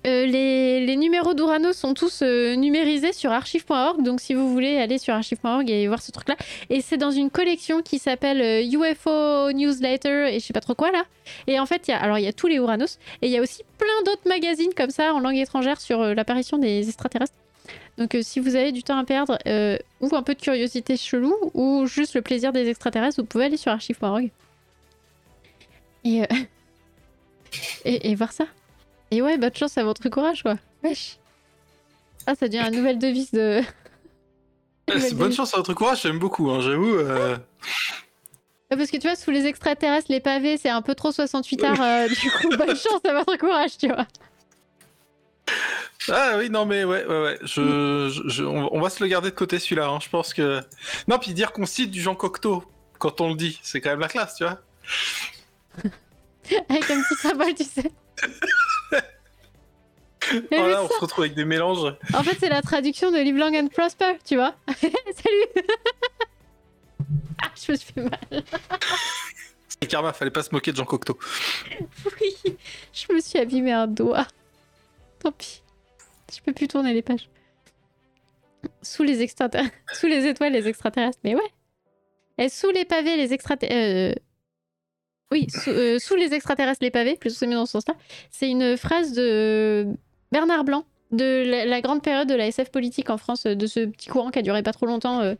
Euh, les, numéros d'Uranus sont tous euh, numérisés sur archive.org. Donc, si vous voulez aller sur archive.org et voir ce truc-là. Et c'est dans une collection qui s'appelle euh, UFO Newsletter et je sais pas trop quoi là. Et en fait, y a, alors, il y a tous les Uranus. Et il y a aussi plein d'autres magazines comme ça en langue étrangère sur euh, l'apparition des extraterrestres. Donc, euh, si vous avez du temps à perdre euh, ou un peu de curiosité chelou ou juste le plaisir des extraterrestres, vous pouvez aller sur archive.org. Euh, et, et voir ça. Et ouais, bonne chance à votre courage, quoi. Wesh. Ah, ça devient une nouvelle devise de. Bonne chance à votre courage, j'aime beaucoup, hein, j'avoue. euh. Parce que tu vois, sous les extraterrestres, les pavés, c'est un peu trop 68 arts. euh, du coup, bonne chance à votre courage, tu vois. Ah oui, non mais ouais, ouais, ouais. Je, je- je- on, on va se le garder de côté celui-là. hein. Je pense que. Non, puis dire qu'on cite du Jean Cocteau quand on le dit, c'est quand même la classe, tu vois. Avec un petit symbole, tu sais. Mais Voilà, oui, on se retrouve avec des mélanges. En fait, c'est la traduction de Live Long and Prosper, tu vois. Salut Ah, je me suis fait mal. C'est karma, fallait pas se moquer de Jean Cocteau. Oui, je me suis abîmé un doigt. Tant pis. Je peux plus tourner les pages. Sous les extraterrestres. sous les étoiles, les extraterrestres. Mais ouais. Et sous les pavés, les extraterrestres. Oui, sous, euh, sous les extraterrestres, les pavés, plutôt c'est mieux dans ce sens-là. C'est une phrase de Bernard Blanc, de la, la grande période de la SF politique en France, euh, de ce petit courant qui a duré pas trop longtemps euh,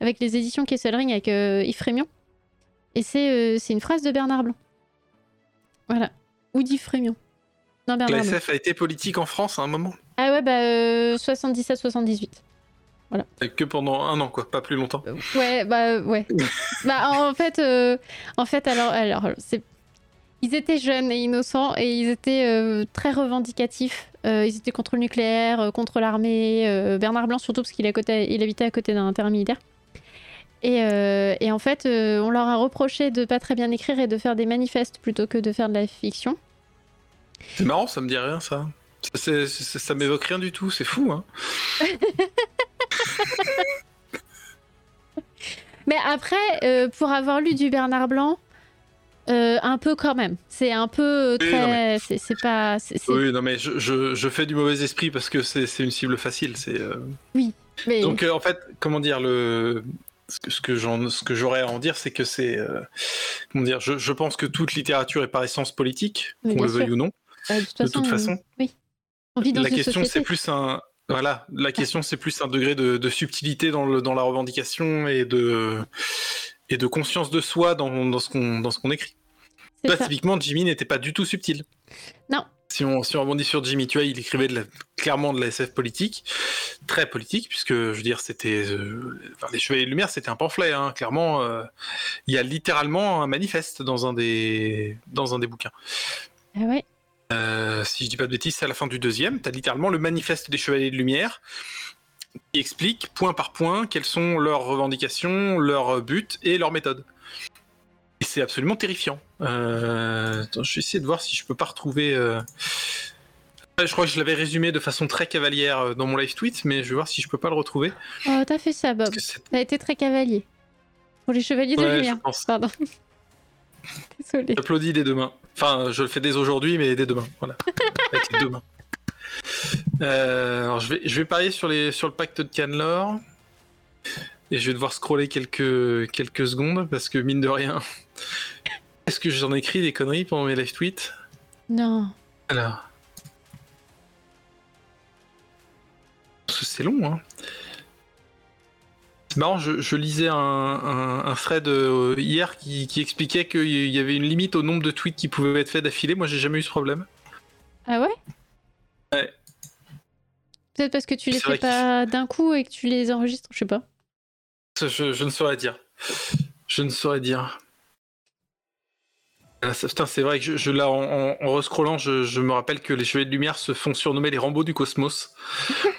avec les éditions Kesselring avec euh, Yves Frémion. Et c'est euh, c'est une phrase de Bernard Blanc. Voilà. Ou d'Yves Frémion. Non, La Blanc. SF a été politique en France à un moment. Ah ouais, bah euh, 77-78. Que pendant un an, quoi, pas plus longtemps. Ouais, bah ouais. bah en fait, euh, en fait, alors, alors, c'est, ils étaient jeunes et innocents et ils étaient euh, très revendicatifs. Euh, ils étaient contre le nucléaire, euh, contre l'armée. euh, Bernard Blanc surtout parce qu'il il habitait à côté d'un terrain militaire. Et, et en fait, on leur a reproché de pas très bien écrire et de faire des manifestes plutôt que de faire de la fiction. C'est marrant, ça me dit rien, ça. Ça, m'évoque rien du tout, c'est fou, hein. Mais après, euh, pour avoir lu du Bernard Blanc, euh, un peu quand même. C'est un peu Oui, très. non, mais- c'est, pas. c'est- c'est- Oui, non, mais je, je- je fais du mauvais esprit parce que c'est une cible facile. C'est euh, mais- donc euh, en fait, comment dire le ce que, ce que j'aurais à en dire, c'est que c'est comment dire. Je, je pense que toute littérature est par essence politique, qu'on le veuille ou non. euh, de toute De toute façon, oui. On vit dans la une question c'est plus un voilà, la question c'est plus un degré de, de subtilité dans, le, dans la revendication et de et de conscience de soi dans, dans ce qu'on dans ce qu'on écrit. Là, ça. typiquement, Jimmy n'était pas du tout subtil. Non. Si on, si on rebondit sur Jimmy, tu vois, il écrivait de la- clairement de la SF politique, très politique, puisque, je veux dire, c'était... euh, enfin, les Chevaliers de Lumière, c'était un pamphlet, hein, clairement. euh, il y a littéralement un manifeste dans un des, dans un des bouquins. Ah ouais. Euh, si je dis pas de bêtises, c'est à la fin du deuxième. Tu as littéralement le manifeste des Chevaliers de Lumière qui explique point par point quelles sont leurs revendications, leurs buts et leurs méthodes. Et c'est absolument terrifiant. Euh, attends, je vais essayer de voir si je peux pas retrouver. euh, Je crois que je l'avais résumé de façon très cavalière euh, dans mon live tweet, mais je vais voir si je peux pas le retrouver. Oh, t'as fait ça, Bob. T'as été très cavalier. Pour les chevaliers de Ouais, lumière. je pense. Pardon. Désolée. J'applaudis dès demain. Enfin, je le fais dès aujourd'hui, mais dès demain. Voilà. Avec les deux mains. Euh, alors, je vais, je vais parier sur, les, sur le pacte de Canlor. Et je vais devoir scroller quelques, quelques secondes parce que, mine de rien, est-ce que j'en écris des conneries pendant mes live tweets? Non. Alors. Parce que c'est long, hein. C'est marrant, je, je lisais un, un, un thread euh, hier qui, qui expliquait qu'il y avait une limite au nombre de tweets qui pouvaient être faits d'affilée. Moi, j'ai jamais eu ce problème. Ah Ouais? Peut-être parce que tu les fais pas d'un coup et que tu les enregistres, je sais pas. Je, je ne saurais dire. Je ne saurais dire. Ah, putain, c'est vrai que je, je là, en, en, rescrollant, je, je me rappelle que les Chevaliers de Lumière se font surnommer les Rambo du cosmos.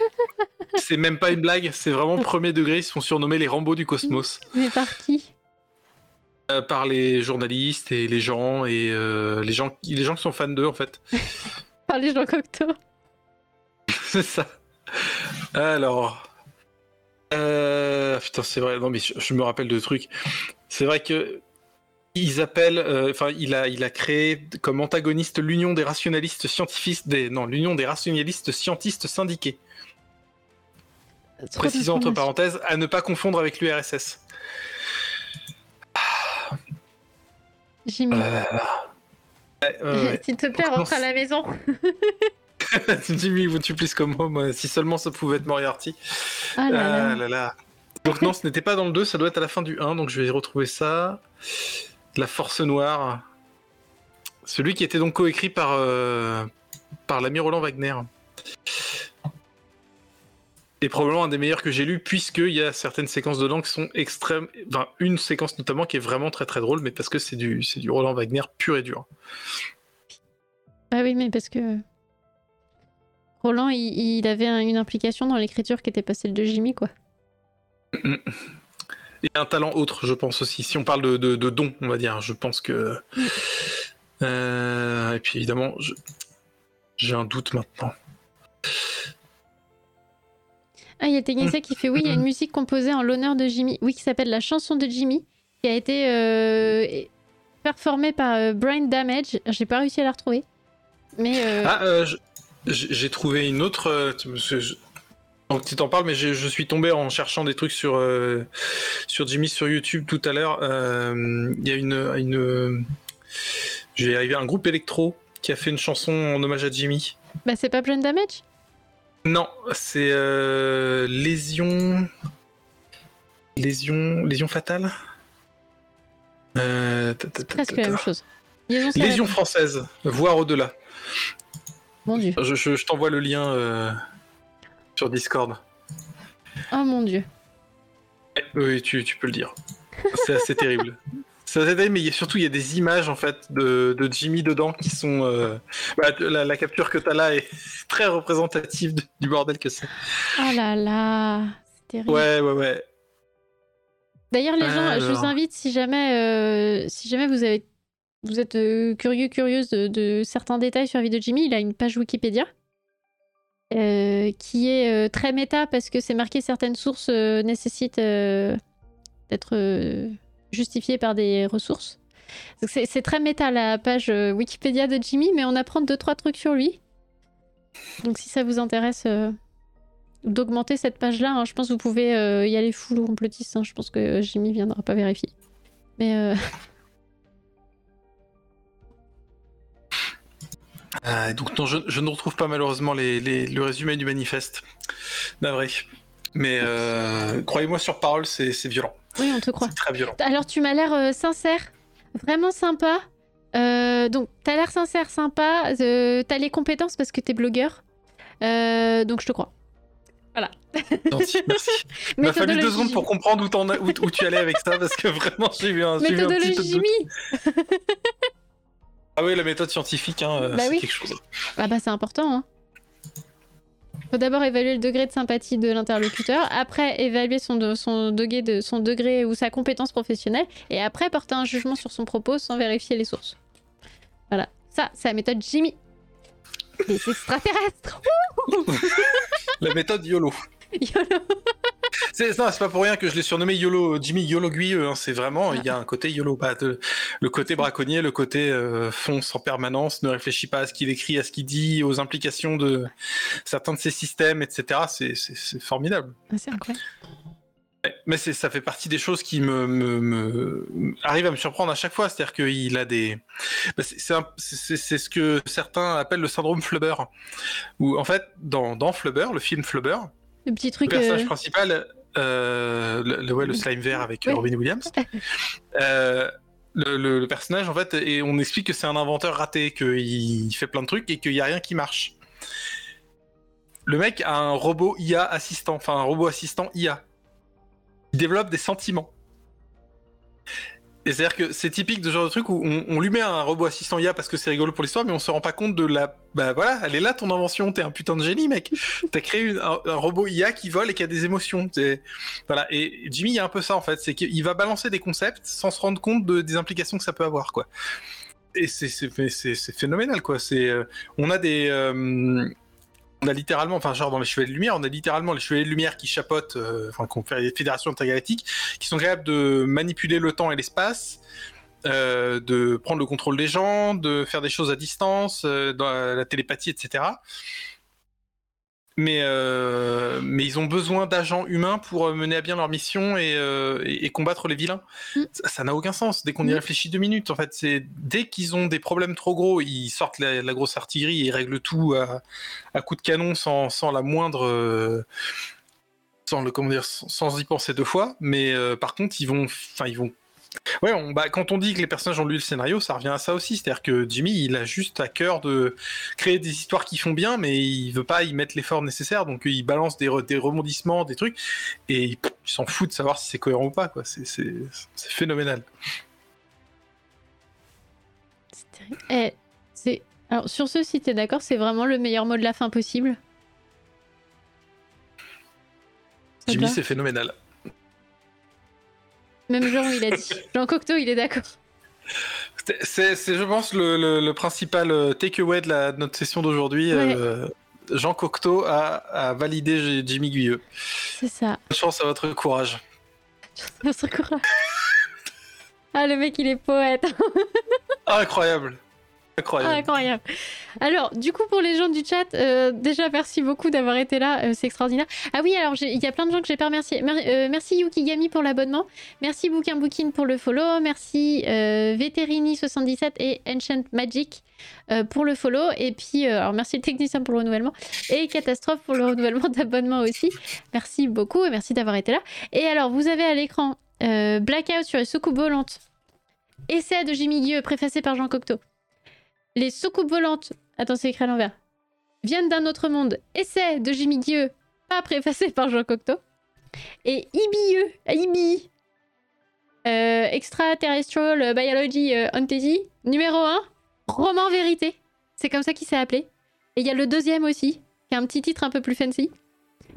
c'est même pas une blague, c'est vraiment premier degré, ils se font surnommer les Rambo du cosmos. Mais par qui? Euh, par les journalistes et les gens et euh, les gens qui les gens qui sont fans d'eux en fait. Par les gens Cocteau. c'est ça. Alors euh, putain c'est vrai non mais je, je me rappelle de trucs. C'est vrai que ils appellent euh, enfin il a il a créé comme antagoniste l'union des rationalistes scientifiques des non l'union des rationalistes scientistes syndiqués. Précisant entre parenthèses à ne pas confondre avec l'URSS. Jimmy. Euh, ouais, ouais, ouais. S'il te plaît, rentre à la maison. Jimmy, would you please come home? euh, Si seulement ça pouvait être Moriarty. Ah là là. Ah là là. Donc non, ce n'était pas dans le 2, ça doit être à la fin du 1, donc je vais retrouver ça. La Force Noire. Celui qui était donc coécrit par, euh, par l'ami Roland Wagner. Et probablement un des meilleurs que j'ai lu, puisqu'il y a certaines séquences dedans qui sont extrêmes. Enfin, une séquence notamment qui est vraiment très très drôle, mais parce que c'est du, c'est du Roland Wagner pur et dur. Ah oui, mais parce que. Roland, il, il avait un- une implication dans l'écriture qui était pas celle de Jimmy, quoi. Et un talent autre, je pense aussi. Si on parle de, de, de don, on va dire, je pense que. Euh, et puis évidemment, je- j'ai un doute maintenant. Ah, il y a Technicien qui fait oui, il y a une musique composée en l'honneur de Jimmy. Oui, qui s'appelle La chanson de Jimmy, qui a été euh, performée par euh, Brain Damage. J'ai pas réussi à la retrouver. Mais. euh, Ah, je- j'ai j'ai trouvé une autre. euh, tu- Donc t'en parles, mais je, je suis tombé en cherchant des trucs sur, euh, sur Jimmy sur YouTube tout à l'heure. Euh, Il y a une, une je vais arriver un groupe électro qui a fait une chanson en hommage à Jimmy. Bah, c'est pas Brain Damage? Non, c'est euh, Lésion. Lésion. Lésion fatale ta, ta, ta, Presque la même chose. Lésion française, voir au-delà. Mon dieu. Je, je- je t'envoie le lien euh, sur Discord. Oh mon dieu. Oui, tu, tu peux le dire. C'est assez terrible. C'est assez terrible, mais surtout il y a des images en fait de, de Jimmy dedans qui sont. euh, bah, la, la capture que t'as là est très représentative du bordel que c'est. Oh là là. C'est terrible. Ouais, ouais, ouais. D'ailleurs, les gens, je vous invite, si jamais, euh, si jamais vous, avez, vous êtes euh, curieux, curieuse de, certains détails sur la vie de Jimmy, il a une page Wikipédia euh, qui est euh, très méta parce que c'est marqué certaines sources euh, nécessitent d'être justifiées par des ressources. C'est très méta la page Wikipédia de Jimmy, mais on apprend deux trois trucs sur lui. Donc si ça vous intéresse d'augmenter cette page-là, hein, je pense que vous pouvez y aller full complotiste. hein, je pense que Jimmy viendra pas vérifier. Mais Euh, donc non, je, je ne retrouve pas malheureusement les, les- le résumé du manifeste. Navré. Mais euh, croyez-moi sur parole, c'est violent. oui, on te croit. C'est très violent. Alors tu m'as l'air euh, sincère, vraiment sympa. Donc t'as l'air sincère, sympa. t'as les compétences parce que t'es blogueur. Donc je te crois. Gentil, merci. Il m'a fallu deux secondes pour comprendre où, tu allais avec ça parce que vraiment j'ai eu un, un petit Méthodologie peu de doute. Jimmy Ah oui, la méthode scientifique, hein, euh, Bah c'est oui. quelque chose. Ah bah c'est important. Hein. Faut d'abord évaluer le degré de sympathie de l'interlocuteur, après évaluer son, de- son, degré de, son degré ou sa compétence professionnelle, et après porter un jugement sur son propos sans vérifier les sources. Voilà, ça c'est la méthode Jimmy. Les extraterrestres La méthode YOLO. YOLO. C'est non, c'est pas pour rien que je l'ai surnommé YOLO, Jimmy YOLO Guyeux. hein, c'est vraiment, il y a un côté YOLO. Bah, de- le côté braconnier, le côté euh, fonce en permanence, ne réfléchit pas à ce qu'il écrit, à ce qu'il dit, aux implications de certains de ses systèmes, etc. C'est- C'est c'est formidable. Ah, c'est incroyable. Ouais, Mais c'est, ça fait partie des choses qui me, me, me- arrivent à me surprendre à chaque fois. C'est-à-dire qu'il a des, bah, un- c'est ce que certains appellent le syndrome Flubber. Où en fait, dans, dans Flubber, le film Flubber, Le petit le truc. personnage euh, principal, euh, le, le- ouais, le slime vert avec Ouais. Robin Williams. euh, le, le- le personnage, en fait, et on explique que c'est un inventeur raté, qu'il fait plein de trucs et qu'il n'y a rien qui marche. Le mec a un robot IA assistant, enfin un robot assistant IA. Il développe des sentiments. C'est-à-dire que c'est typique de ce genre de truc où on, lui met un robot assistant IA parce que c'est rigolo pour l'histoire, mais on se rend pas compte de la. Bah voilà, elle est là ton invention, t'es un putain de génie, mec. T'as créé un, robot IA qui vole et qui a des émotions. Voilà. Et Jimmy, il y a un peu ça en fait, c'est qu'il va balancer des concepts sans se rendre compte de, des implications que ça peut avoir, quoi. Et c'est phénoménal, quoi. C'est, euh, on a des, euh, on a littéralement, enfin genre dans les Chevaliers de Lumière, on a littéralement les Chevaliers de Lumière qui chapotent, euh, enfin qu'on fait les fédérations intergalactiques, qui sont capables de manipuler le temps et l'espace, euh, de prendre le contrôle des gens, de faire des choses à distance, euh, dans la, la télépathie, etc. Mais, euh, mais ils ont besoin d'agents humains pour euh, mener à bien leur mission et, euh, et- et combattre les vilains. Mm. Ça- n'a aucun sens. Dès qu'on y Mm. réfléchit deux minutes, en fait, c'est dès qu'ils ont des problèmes trop gros, ils sortent la, la grosse artillerie et règlent tout à, à coups de canon sans, sans la moindre. euh, sans le comment dire, sans, y penser deux fois. Mais par contre, ils vont, enfin, ils vont. Ouais, on, bah, quand on dit que les personnages ont lu le scénario, ça revient à ça aussi. C'est-à-dire que Jimmy, il a juste à cœur de créer des histoires qui font bien, mais il veut pas y mettre l'effort nécessaire. Donc il balance des, re- des rebondissements, des trucs, et il, il s'en fout de savoir si c'est cohérent ou pas. C'est, phénoménal. Eh. Alors, sur ce, si t'es d'accord, c'est vraiment le meilleur mot de la fin possible. Jimmy, c'est phénoménal. Même Jean, il a dit. Jean Cocteau, il est d'accord. C'est, je pense, le, le- le principal euh, takeaway de, la, de notre session d'aujourd'hui. Ouais. Euh, Jean Cocteau a, a validé Jimmy Guyeux. C'est ça. Bonne chance à votre courage. Notre courage. Ah, le mec, il est poète. Incroyable. Incroyable. Ah, incroyable. Alors, du coup, pour les gens du chat, euh, déjà, merci beaucoup d'avoir été là. euh, c'est extraordinaire. Ah oui, alors, il y a plein de gens que j'ai pas remerciés. Mer- euh, merci Yukigami pour l'abonnement. Merci Bouquin Bookin pour le follow. Merci euh, Veterini77 et Ancient Magic pour le follow. Et puis, alors, merci le pour le renouvellement. Et Catastrophe pour le renouvellement d'abonnement aussi. Merci beaucoup et merci d'avoir été là. Et alors, vous avez à l'écran Blackout sur les soucoupes volantes. Essai de Jimmy Guilleux, préfacé par Jean Cocteau. Les soucoupes volantes, attends, c'est écrit à l'envers, viennent d'un autre monde. Essai de Jimmy Guilleux, pas préfacé par Jean Cocteau. Et IBIE, IBI, euh, Extraterrestrial Biology euh, Ontology, numéro 1, roman vérité. C'est comme ça qu'il s'est appelé. Et il y a le deuxième aussi, qui a un petit titre un peu plus fancy,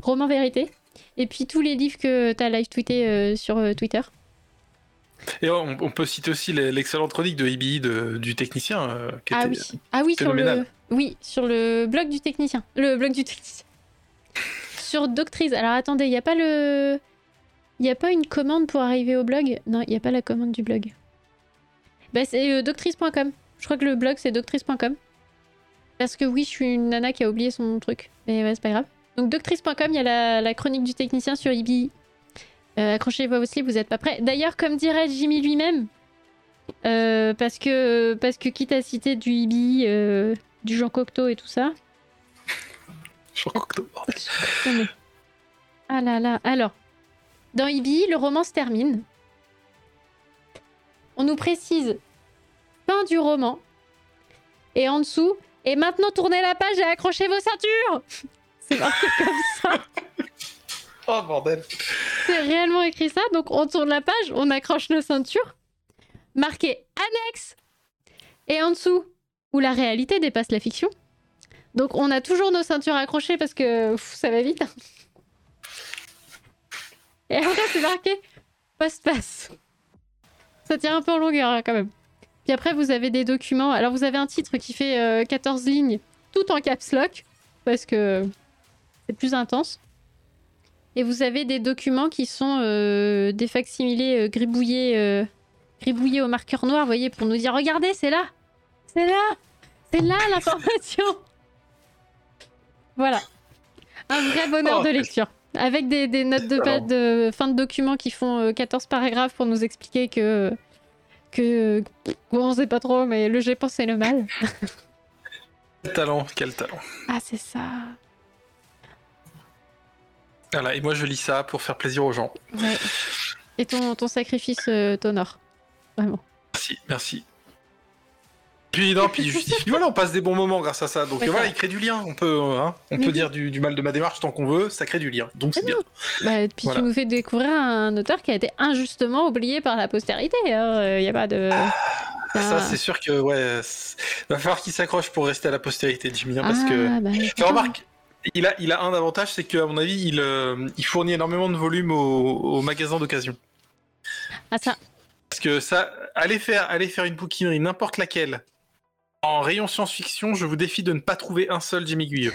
roman vérité. Et puis tous les livres que tu as live tweeté euh, sur euh, Twitter. Et on, on peut citer aussi l'excellente chronique de IBI de- du technicien. euh, qui Ah était- oui, ah oui sur le phénoménal. oui sur le blog du technicien, le blog du technicien. sur Doctrice. Alors attendez, il y a pas le il y a pas une commande pour arriver au blog? Non, il y a pas la commande du blog. Bah c'est euh, doctrice.com. Je crois que le blog c'est doctrice.com. Parce que oui, je suis une nana qui a oublié son truc. Mais ouais, c'est pas grave. Donc doctrice.com, il y a la, la chronique du technicien sur IBI. Euh, Accrochez-vous à vos slips, vous n'êtes pas prêts. D'ailleurs, comme dirait Jimmy lui-même, euh, parce que parce que quitte à citer du Ibi, euh, du Jean Cocteau et tout ça. Jean Cocteau. Ah là là. Alors, dans Ibi, le roman se termine. On nous précise fin du roman. Et en dessous, et maintenant tournez la page et accrochez vos ceintures. C'est marqué comme ça. Oh bordel. C'est réellement écrit ça. Donc on tourne la page, on accroche nos ceintures. Marqué annexe. Et en dessous, où la réalité dépasse la fiction. Donc on a toujours nos ceintures accrochées parce que ça va vite. Et après c'est marqué post-pass. Ça tire un peu en longueur hein, quand même. Puis après vous avez des documents. Alors vous avez un titre qui fait euh, 14 lignes, tout en caps lock, parce que c'est plus intense. Et vous avez des documents qui sont euh, des facsimilés euh, gribouillés, euh, gribouillés au marqueur noir, vous voyez, pour nous dire regardez, c'est là, c'est là, c'est là l'information. voilà, un vrai bonheur Oh, de lecture. Avec des, des notes de, fin de documents qui font euh, 14 paragraphes pour nous expliquer que. que. Bon, on sait pas trop, mais le Japon c'est le mal. Quel talent, quel talent. Ah, c'est ça. Voilà, et moi je lis ça pour faire plaisir aux gens. Ouais. Et ton, ton sacrifice euh, t'honore. Vraiment. Merci, merci. Puis non, puis justifie. voilà, on passe des bons moments grâce à ça. Donc Ouais, euh, voilà, il crée du lien. On peut, euh, hein, on Mais peut dire du, du mal de ma démarche tant qu'on veut, ça crée du lien. Donc c'est bien. Bah, et puis Voilà. tu nous fais découvrir un auteur qui a été injustement oublié par la postérité. Il n'y a pas de. Ça, c'est sûr que ouais, va falloir qu'il s'accroche pour rester à la postérité, Jimmy, hein, parce que. Ah, bah, Mais putain. remarque, il a, il a un avantage, c'est qu'à mon avis, il, euh, il fournit énormément de volume aux, aux magasins d'occasion. Ah, ça. Parce que ça, allez faire, allez faire une bouquinerie, n'importe laquelle. En rayon science-fiction, je vous défie de ne pas trouver un seul Jimmy Guyeux.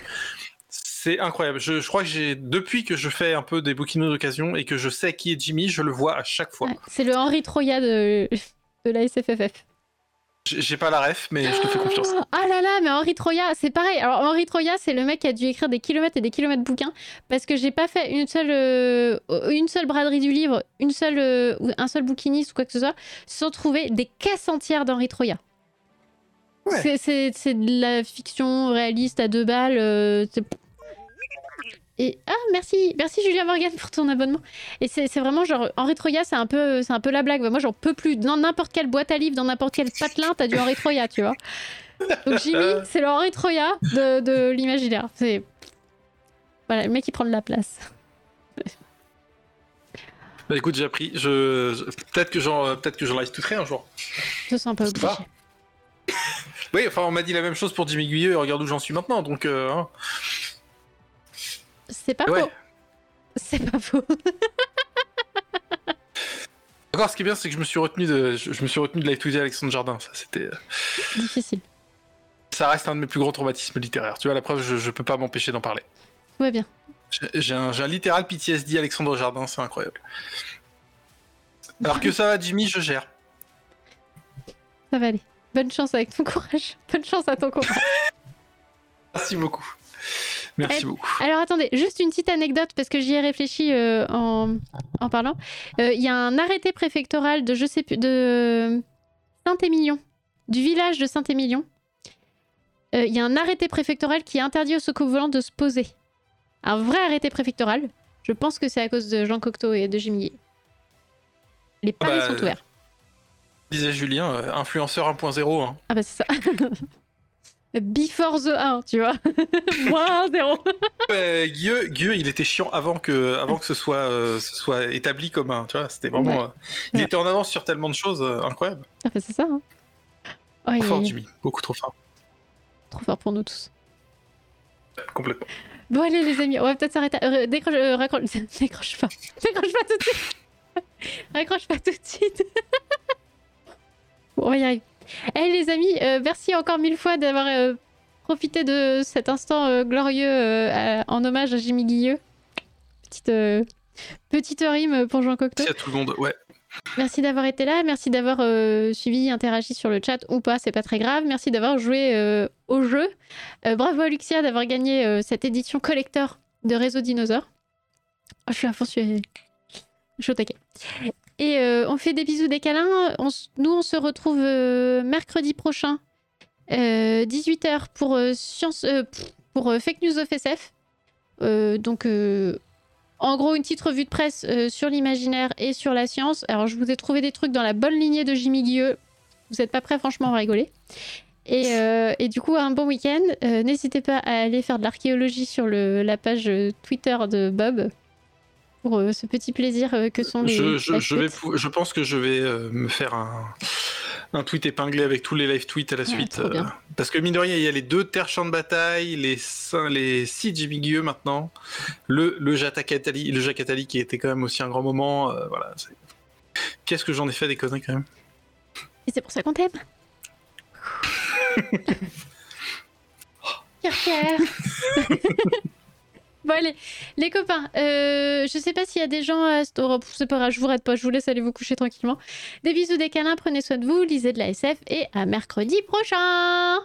C'est incroyable. Je, je crois que j'ai, depuis que je fais un peu des bouquineries d'occasion et que je sais qui est Jimmy, je le vois à chaque fois. C'est le Henri Troya de, de la SFFF. J'ai pas la ref, mais je te fais confiance. Ah là là, mais Henri Troya, c'est pareil. Alors Henri Troya, c'est le mec qui a dû écrire des kilomètres et des kilomètres de bouquins parce que j'ai pas fait une seule, euh, une seule braderie du livre, une seule, euh, un seul bouquiniste ou quoi que ce soit, sans trouver des caisses entières d'Henri Troya. Ouais. C'est- de la fiction réaliste à deux balles. euh, et ah merci, merci Julien Morgan pour ton abonnement. Et c'est vraiment genre Henri Troya, c'est un peu, c'est un peu la blague. Moi j'en peux plus. Dans n'importe quelle boîte à livres, dans n'importe quel patelin, t'as du Henri Troya, tu vois. Donc Jimmy, c'est le Henri Troya de, de l'imaginaire. C'est voilà, le mec qui prend de la place. Bah écoute, j'ai appris. Je, je- peut-être que j'en, euh, peut-être que j'en live tout un jour. Je sens pas obligé. pas. Oui, enfin, on m'a dit la même chose pour Jimmy Guyeux. Regarde où j'en suis maintenant. Donc, euh, hein. C'est pas Ouais. faux. C'est pas faux. Encore, ce qui est bien, c'est que je me suis retenu de, je, je me suis retenu de tweeter Alexandre Jardin. Ça, c'était, euh, Difficile. ça reste un de mes plus gros traumatismes littéraires. Tu vois, la preuve, je, je peux pas m'empêcher d'en parler. Tout va bien. J'ai- un, j'ai un littéral PTSD Alexandre Jardin, c'est incroyable. Alors que ça va, Jimmy, je gère. Ça va aller. Bonne chance avec ton courage. Bonne chance à ton courage. Merci beaucoup. Merci Eh, beaucoup. Alors attendez, juste une petite anecdote parce que j'y ai réfléchi euh, en, en parlant. Euh, Il y a un arrêté préfectoral de je sais plus de Saint-Émilion, du village de Saint-Émilion. Euh, Il y a un arrêté préfectoral qui interdit aux secours volants de se poser. Un vrai arrêté préfectoral. Je pense que c'est à cause de Jean Cocteau et de Jimmy. Les paris bah, sont ouverts. Disait Julien, influenceur 1.0. hein. Ah bah c'est ça. Before the 1, tu vois. Moins 0. Ouais, Guilleux, Guilleux, il était chiant avant que, avant que ce soit, euh, ce soit établi comme un. Tu vois, c'était vraiment. Ouais. euh, il Ouais. était en avance sur tellement de choses euh, incroyables. Ah bah c'est ça. Hein. Oh, Trop fort, Jimmy. Beaucoup trop fort. trop fort pour nous tous. Complètement. Bon allez les amis, on va peut-être s'arrêter. Décroche, raccroche, décroche pas. Décroche pas tout de suite. raccroche pas tout de suite. bon, on va y arriver. Eh les amis, euh, merci encore mille fois d'avoir euh, profité de cet instant euh, glorieux en hommage à Jimmy Guilleux. Petite, petite rime pour Jean Cocteau. Merci à tout le monde. Ouais. Merci d'avoir été là, merci d'avoir suivi, interagi sur le chat ou pas, c'est pas très grave. Merci d'avoir joué au jeu. Bravo à Luxia d'avoir gagné cette édition collector de Réseau Dinosaure. Oh, je suis à fond, je suis, je suis au taquet. Et euh, on fait des bisous, des câlins. Nous, on se retrouve euh, mercredi prochain, 18h pour, euh, science, euh, pff, pour Fake News of SF. Donc, en gros, une petite revue de presse sur l'imaginaire et sur la science. Alors, je vous ai trouvé des trucs dans la bonne lignée de Jimmy Guilleux. Vous n'êtes pas prêts, franchement, va rigoler. Et, du coup, un bon week-end. N'hésitez pas à aller faire de l'archéologie sur la page Twitter de Bob pour euh, ce petit plaisir euh, que sont les. Je, je, live je, vais, tweets. pou- je pense que je vais euh, me faire un, un tweet épinglé avec tous les live tweets à la Ouais, suite. parce que mine de rien, il y a les deux terres champs de bataille, les, les six Jimmy Guilleux maintenant, le, le le Jacatali qui était quand même aussi un grand moment. voilà. Qu'est-ce que j'en ai fait des conneries quand même? Et c'est pour ça qu'on t'aime? Cœur. bon allez, les copains, euh, je sais pas s'il y a des gens à... Oh, c'est pas grave, je vous rate pas, je vous laisse aller vous coucher tranquillement. Des bisous, des câlins, prenez soin de vous, lisez de la SF et à mercredi prochain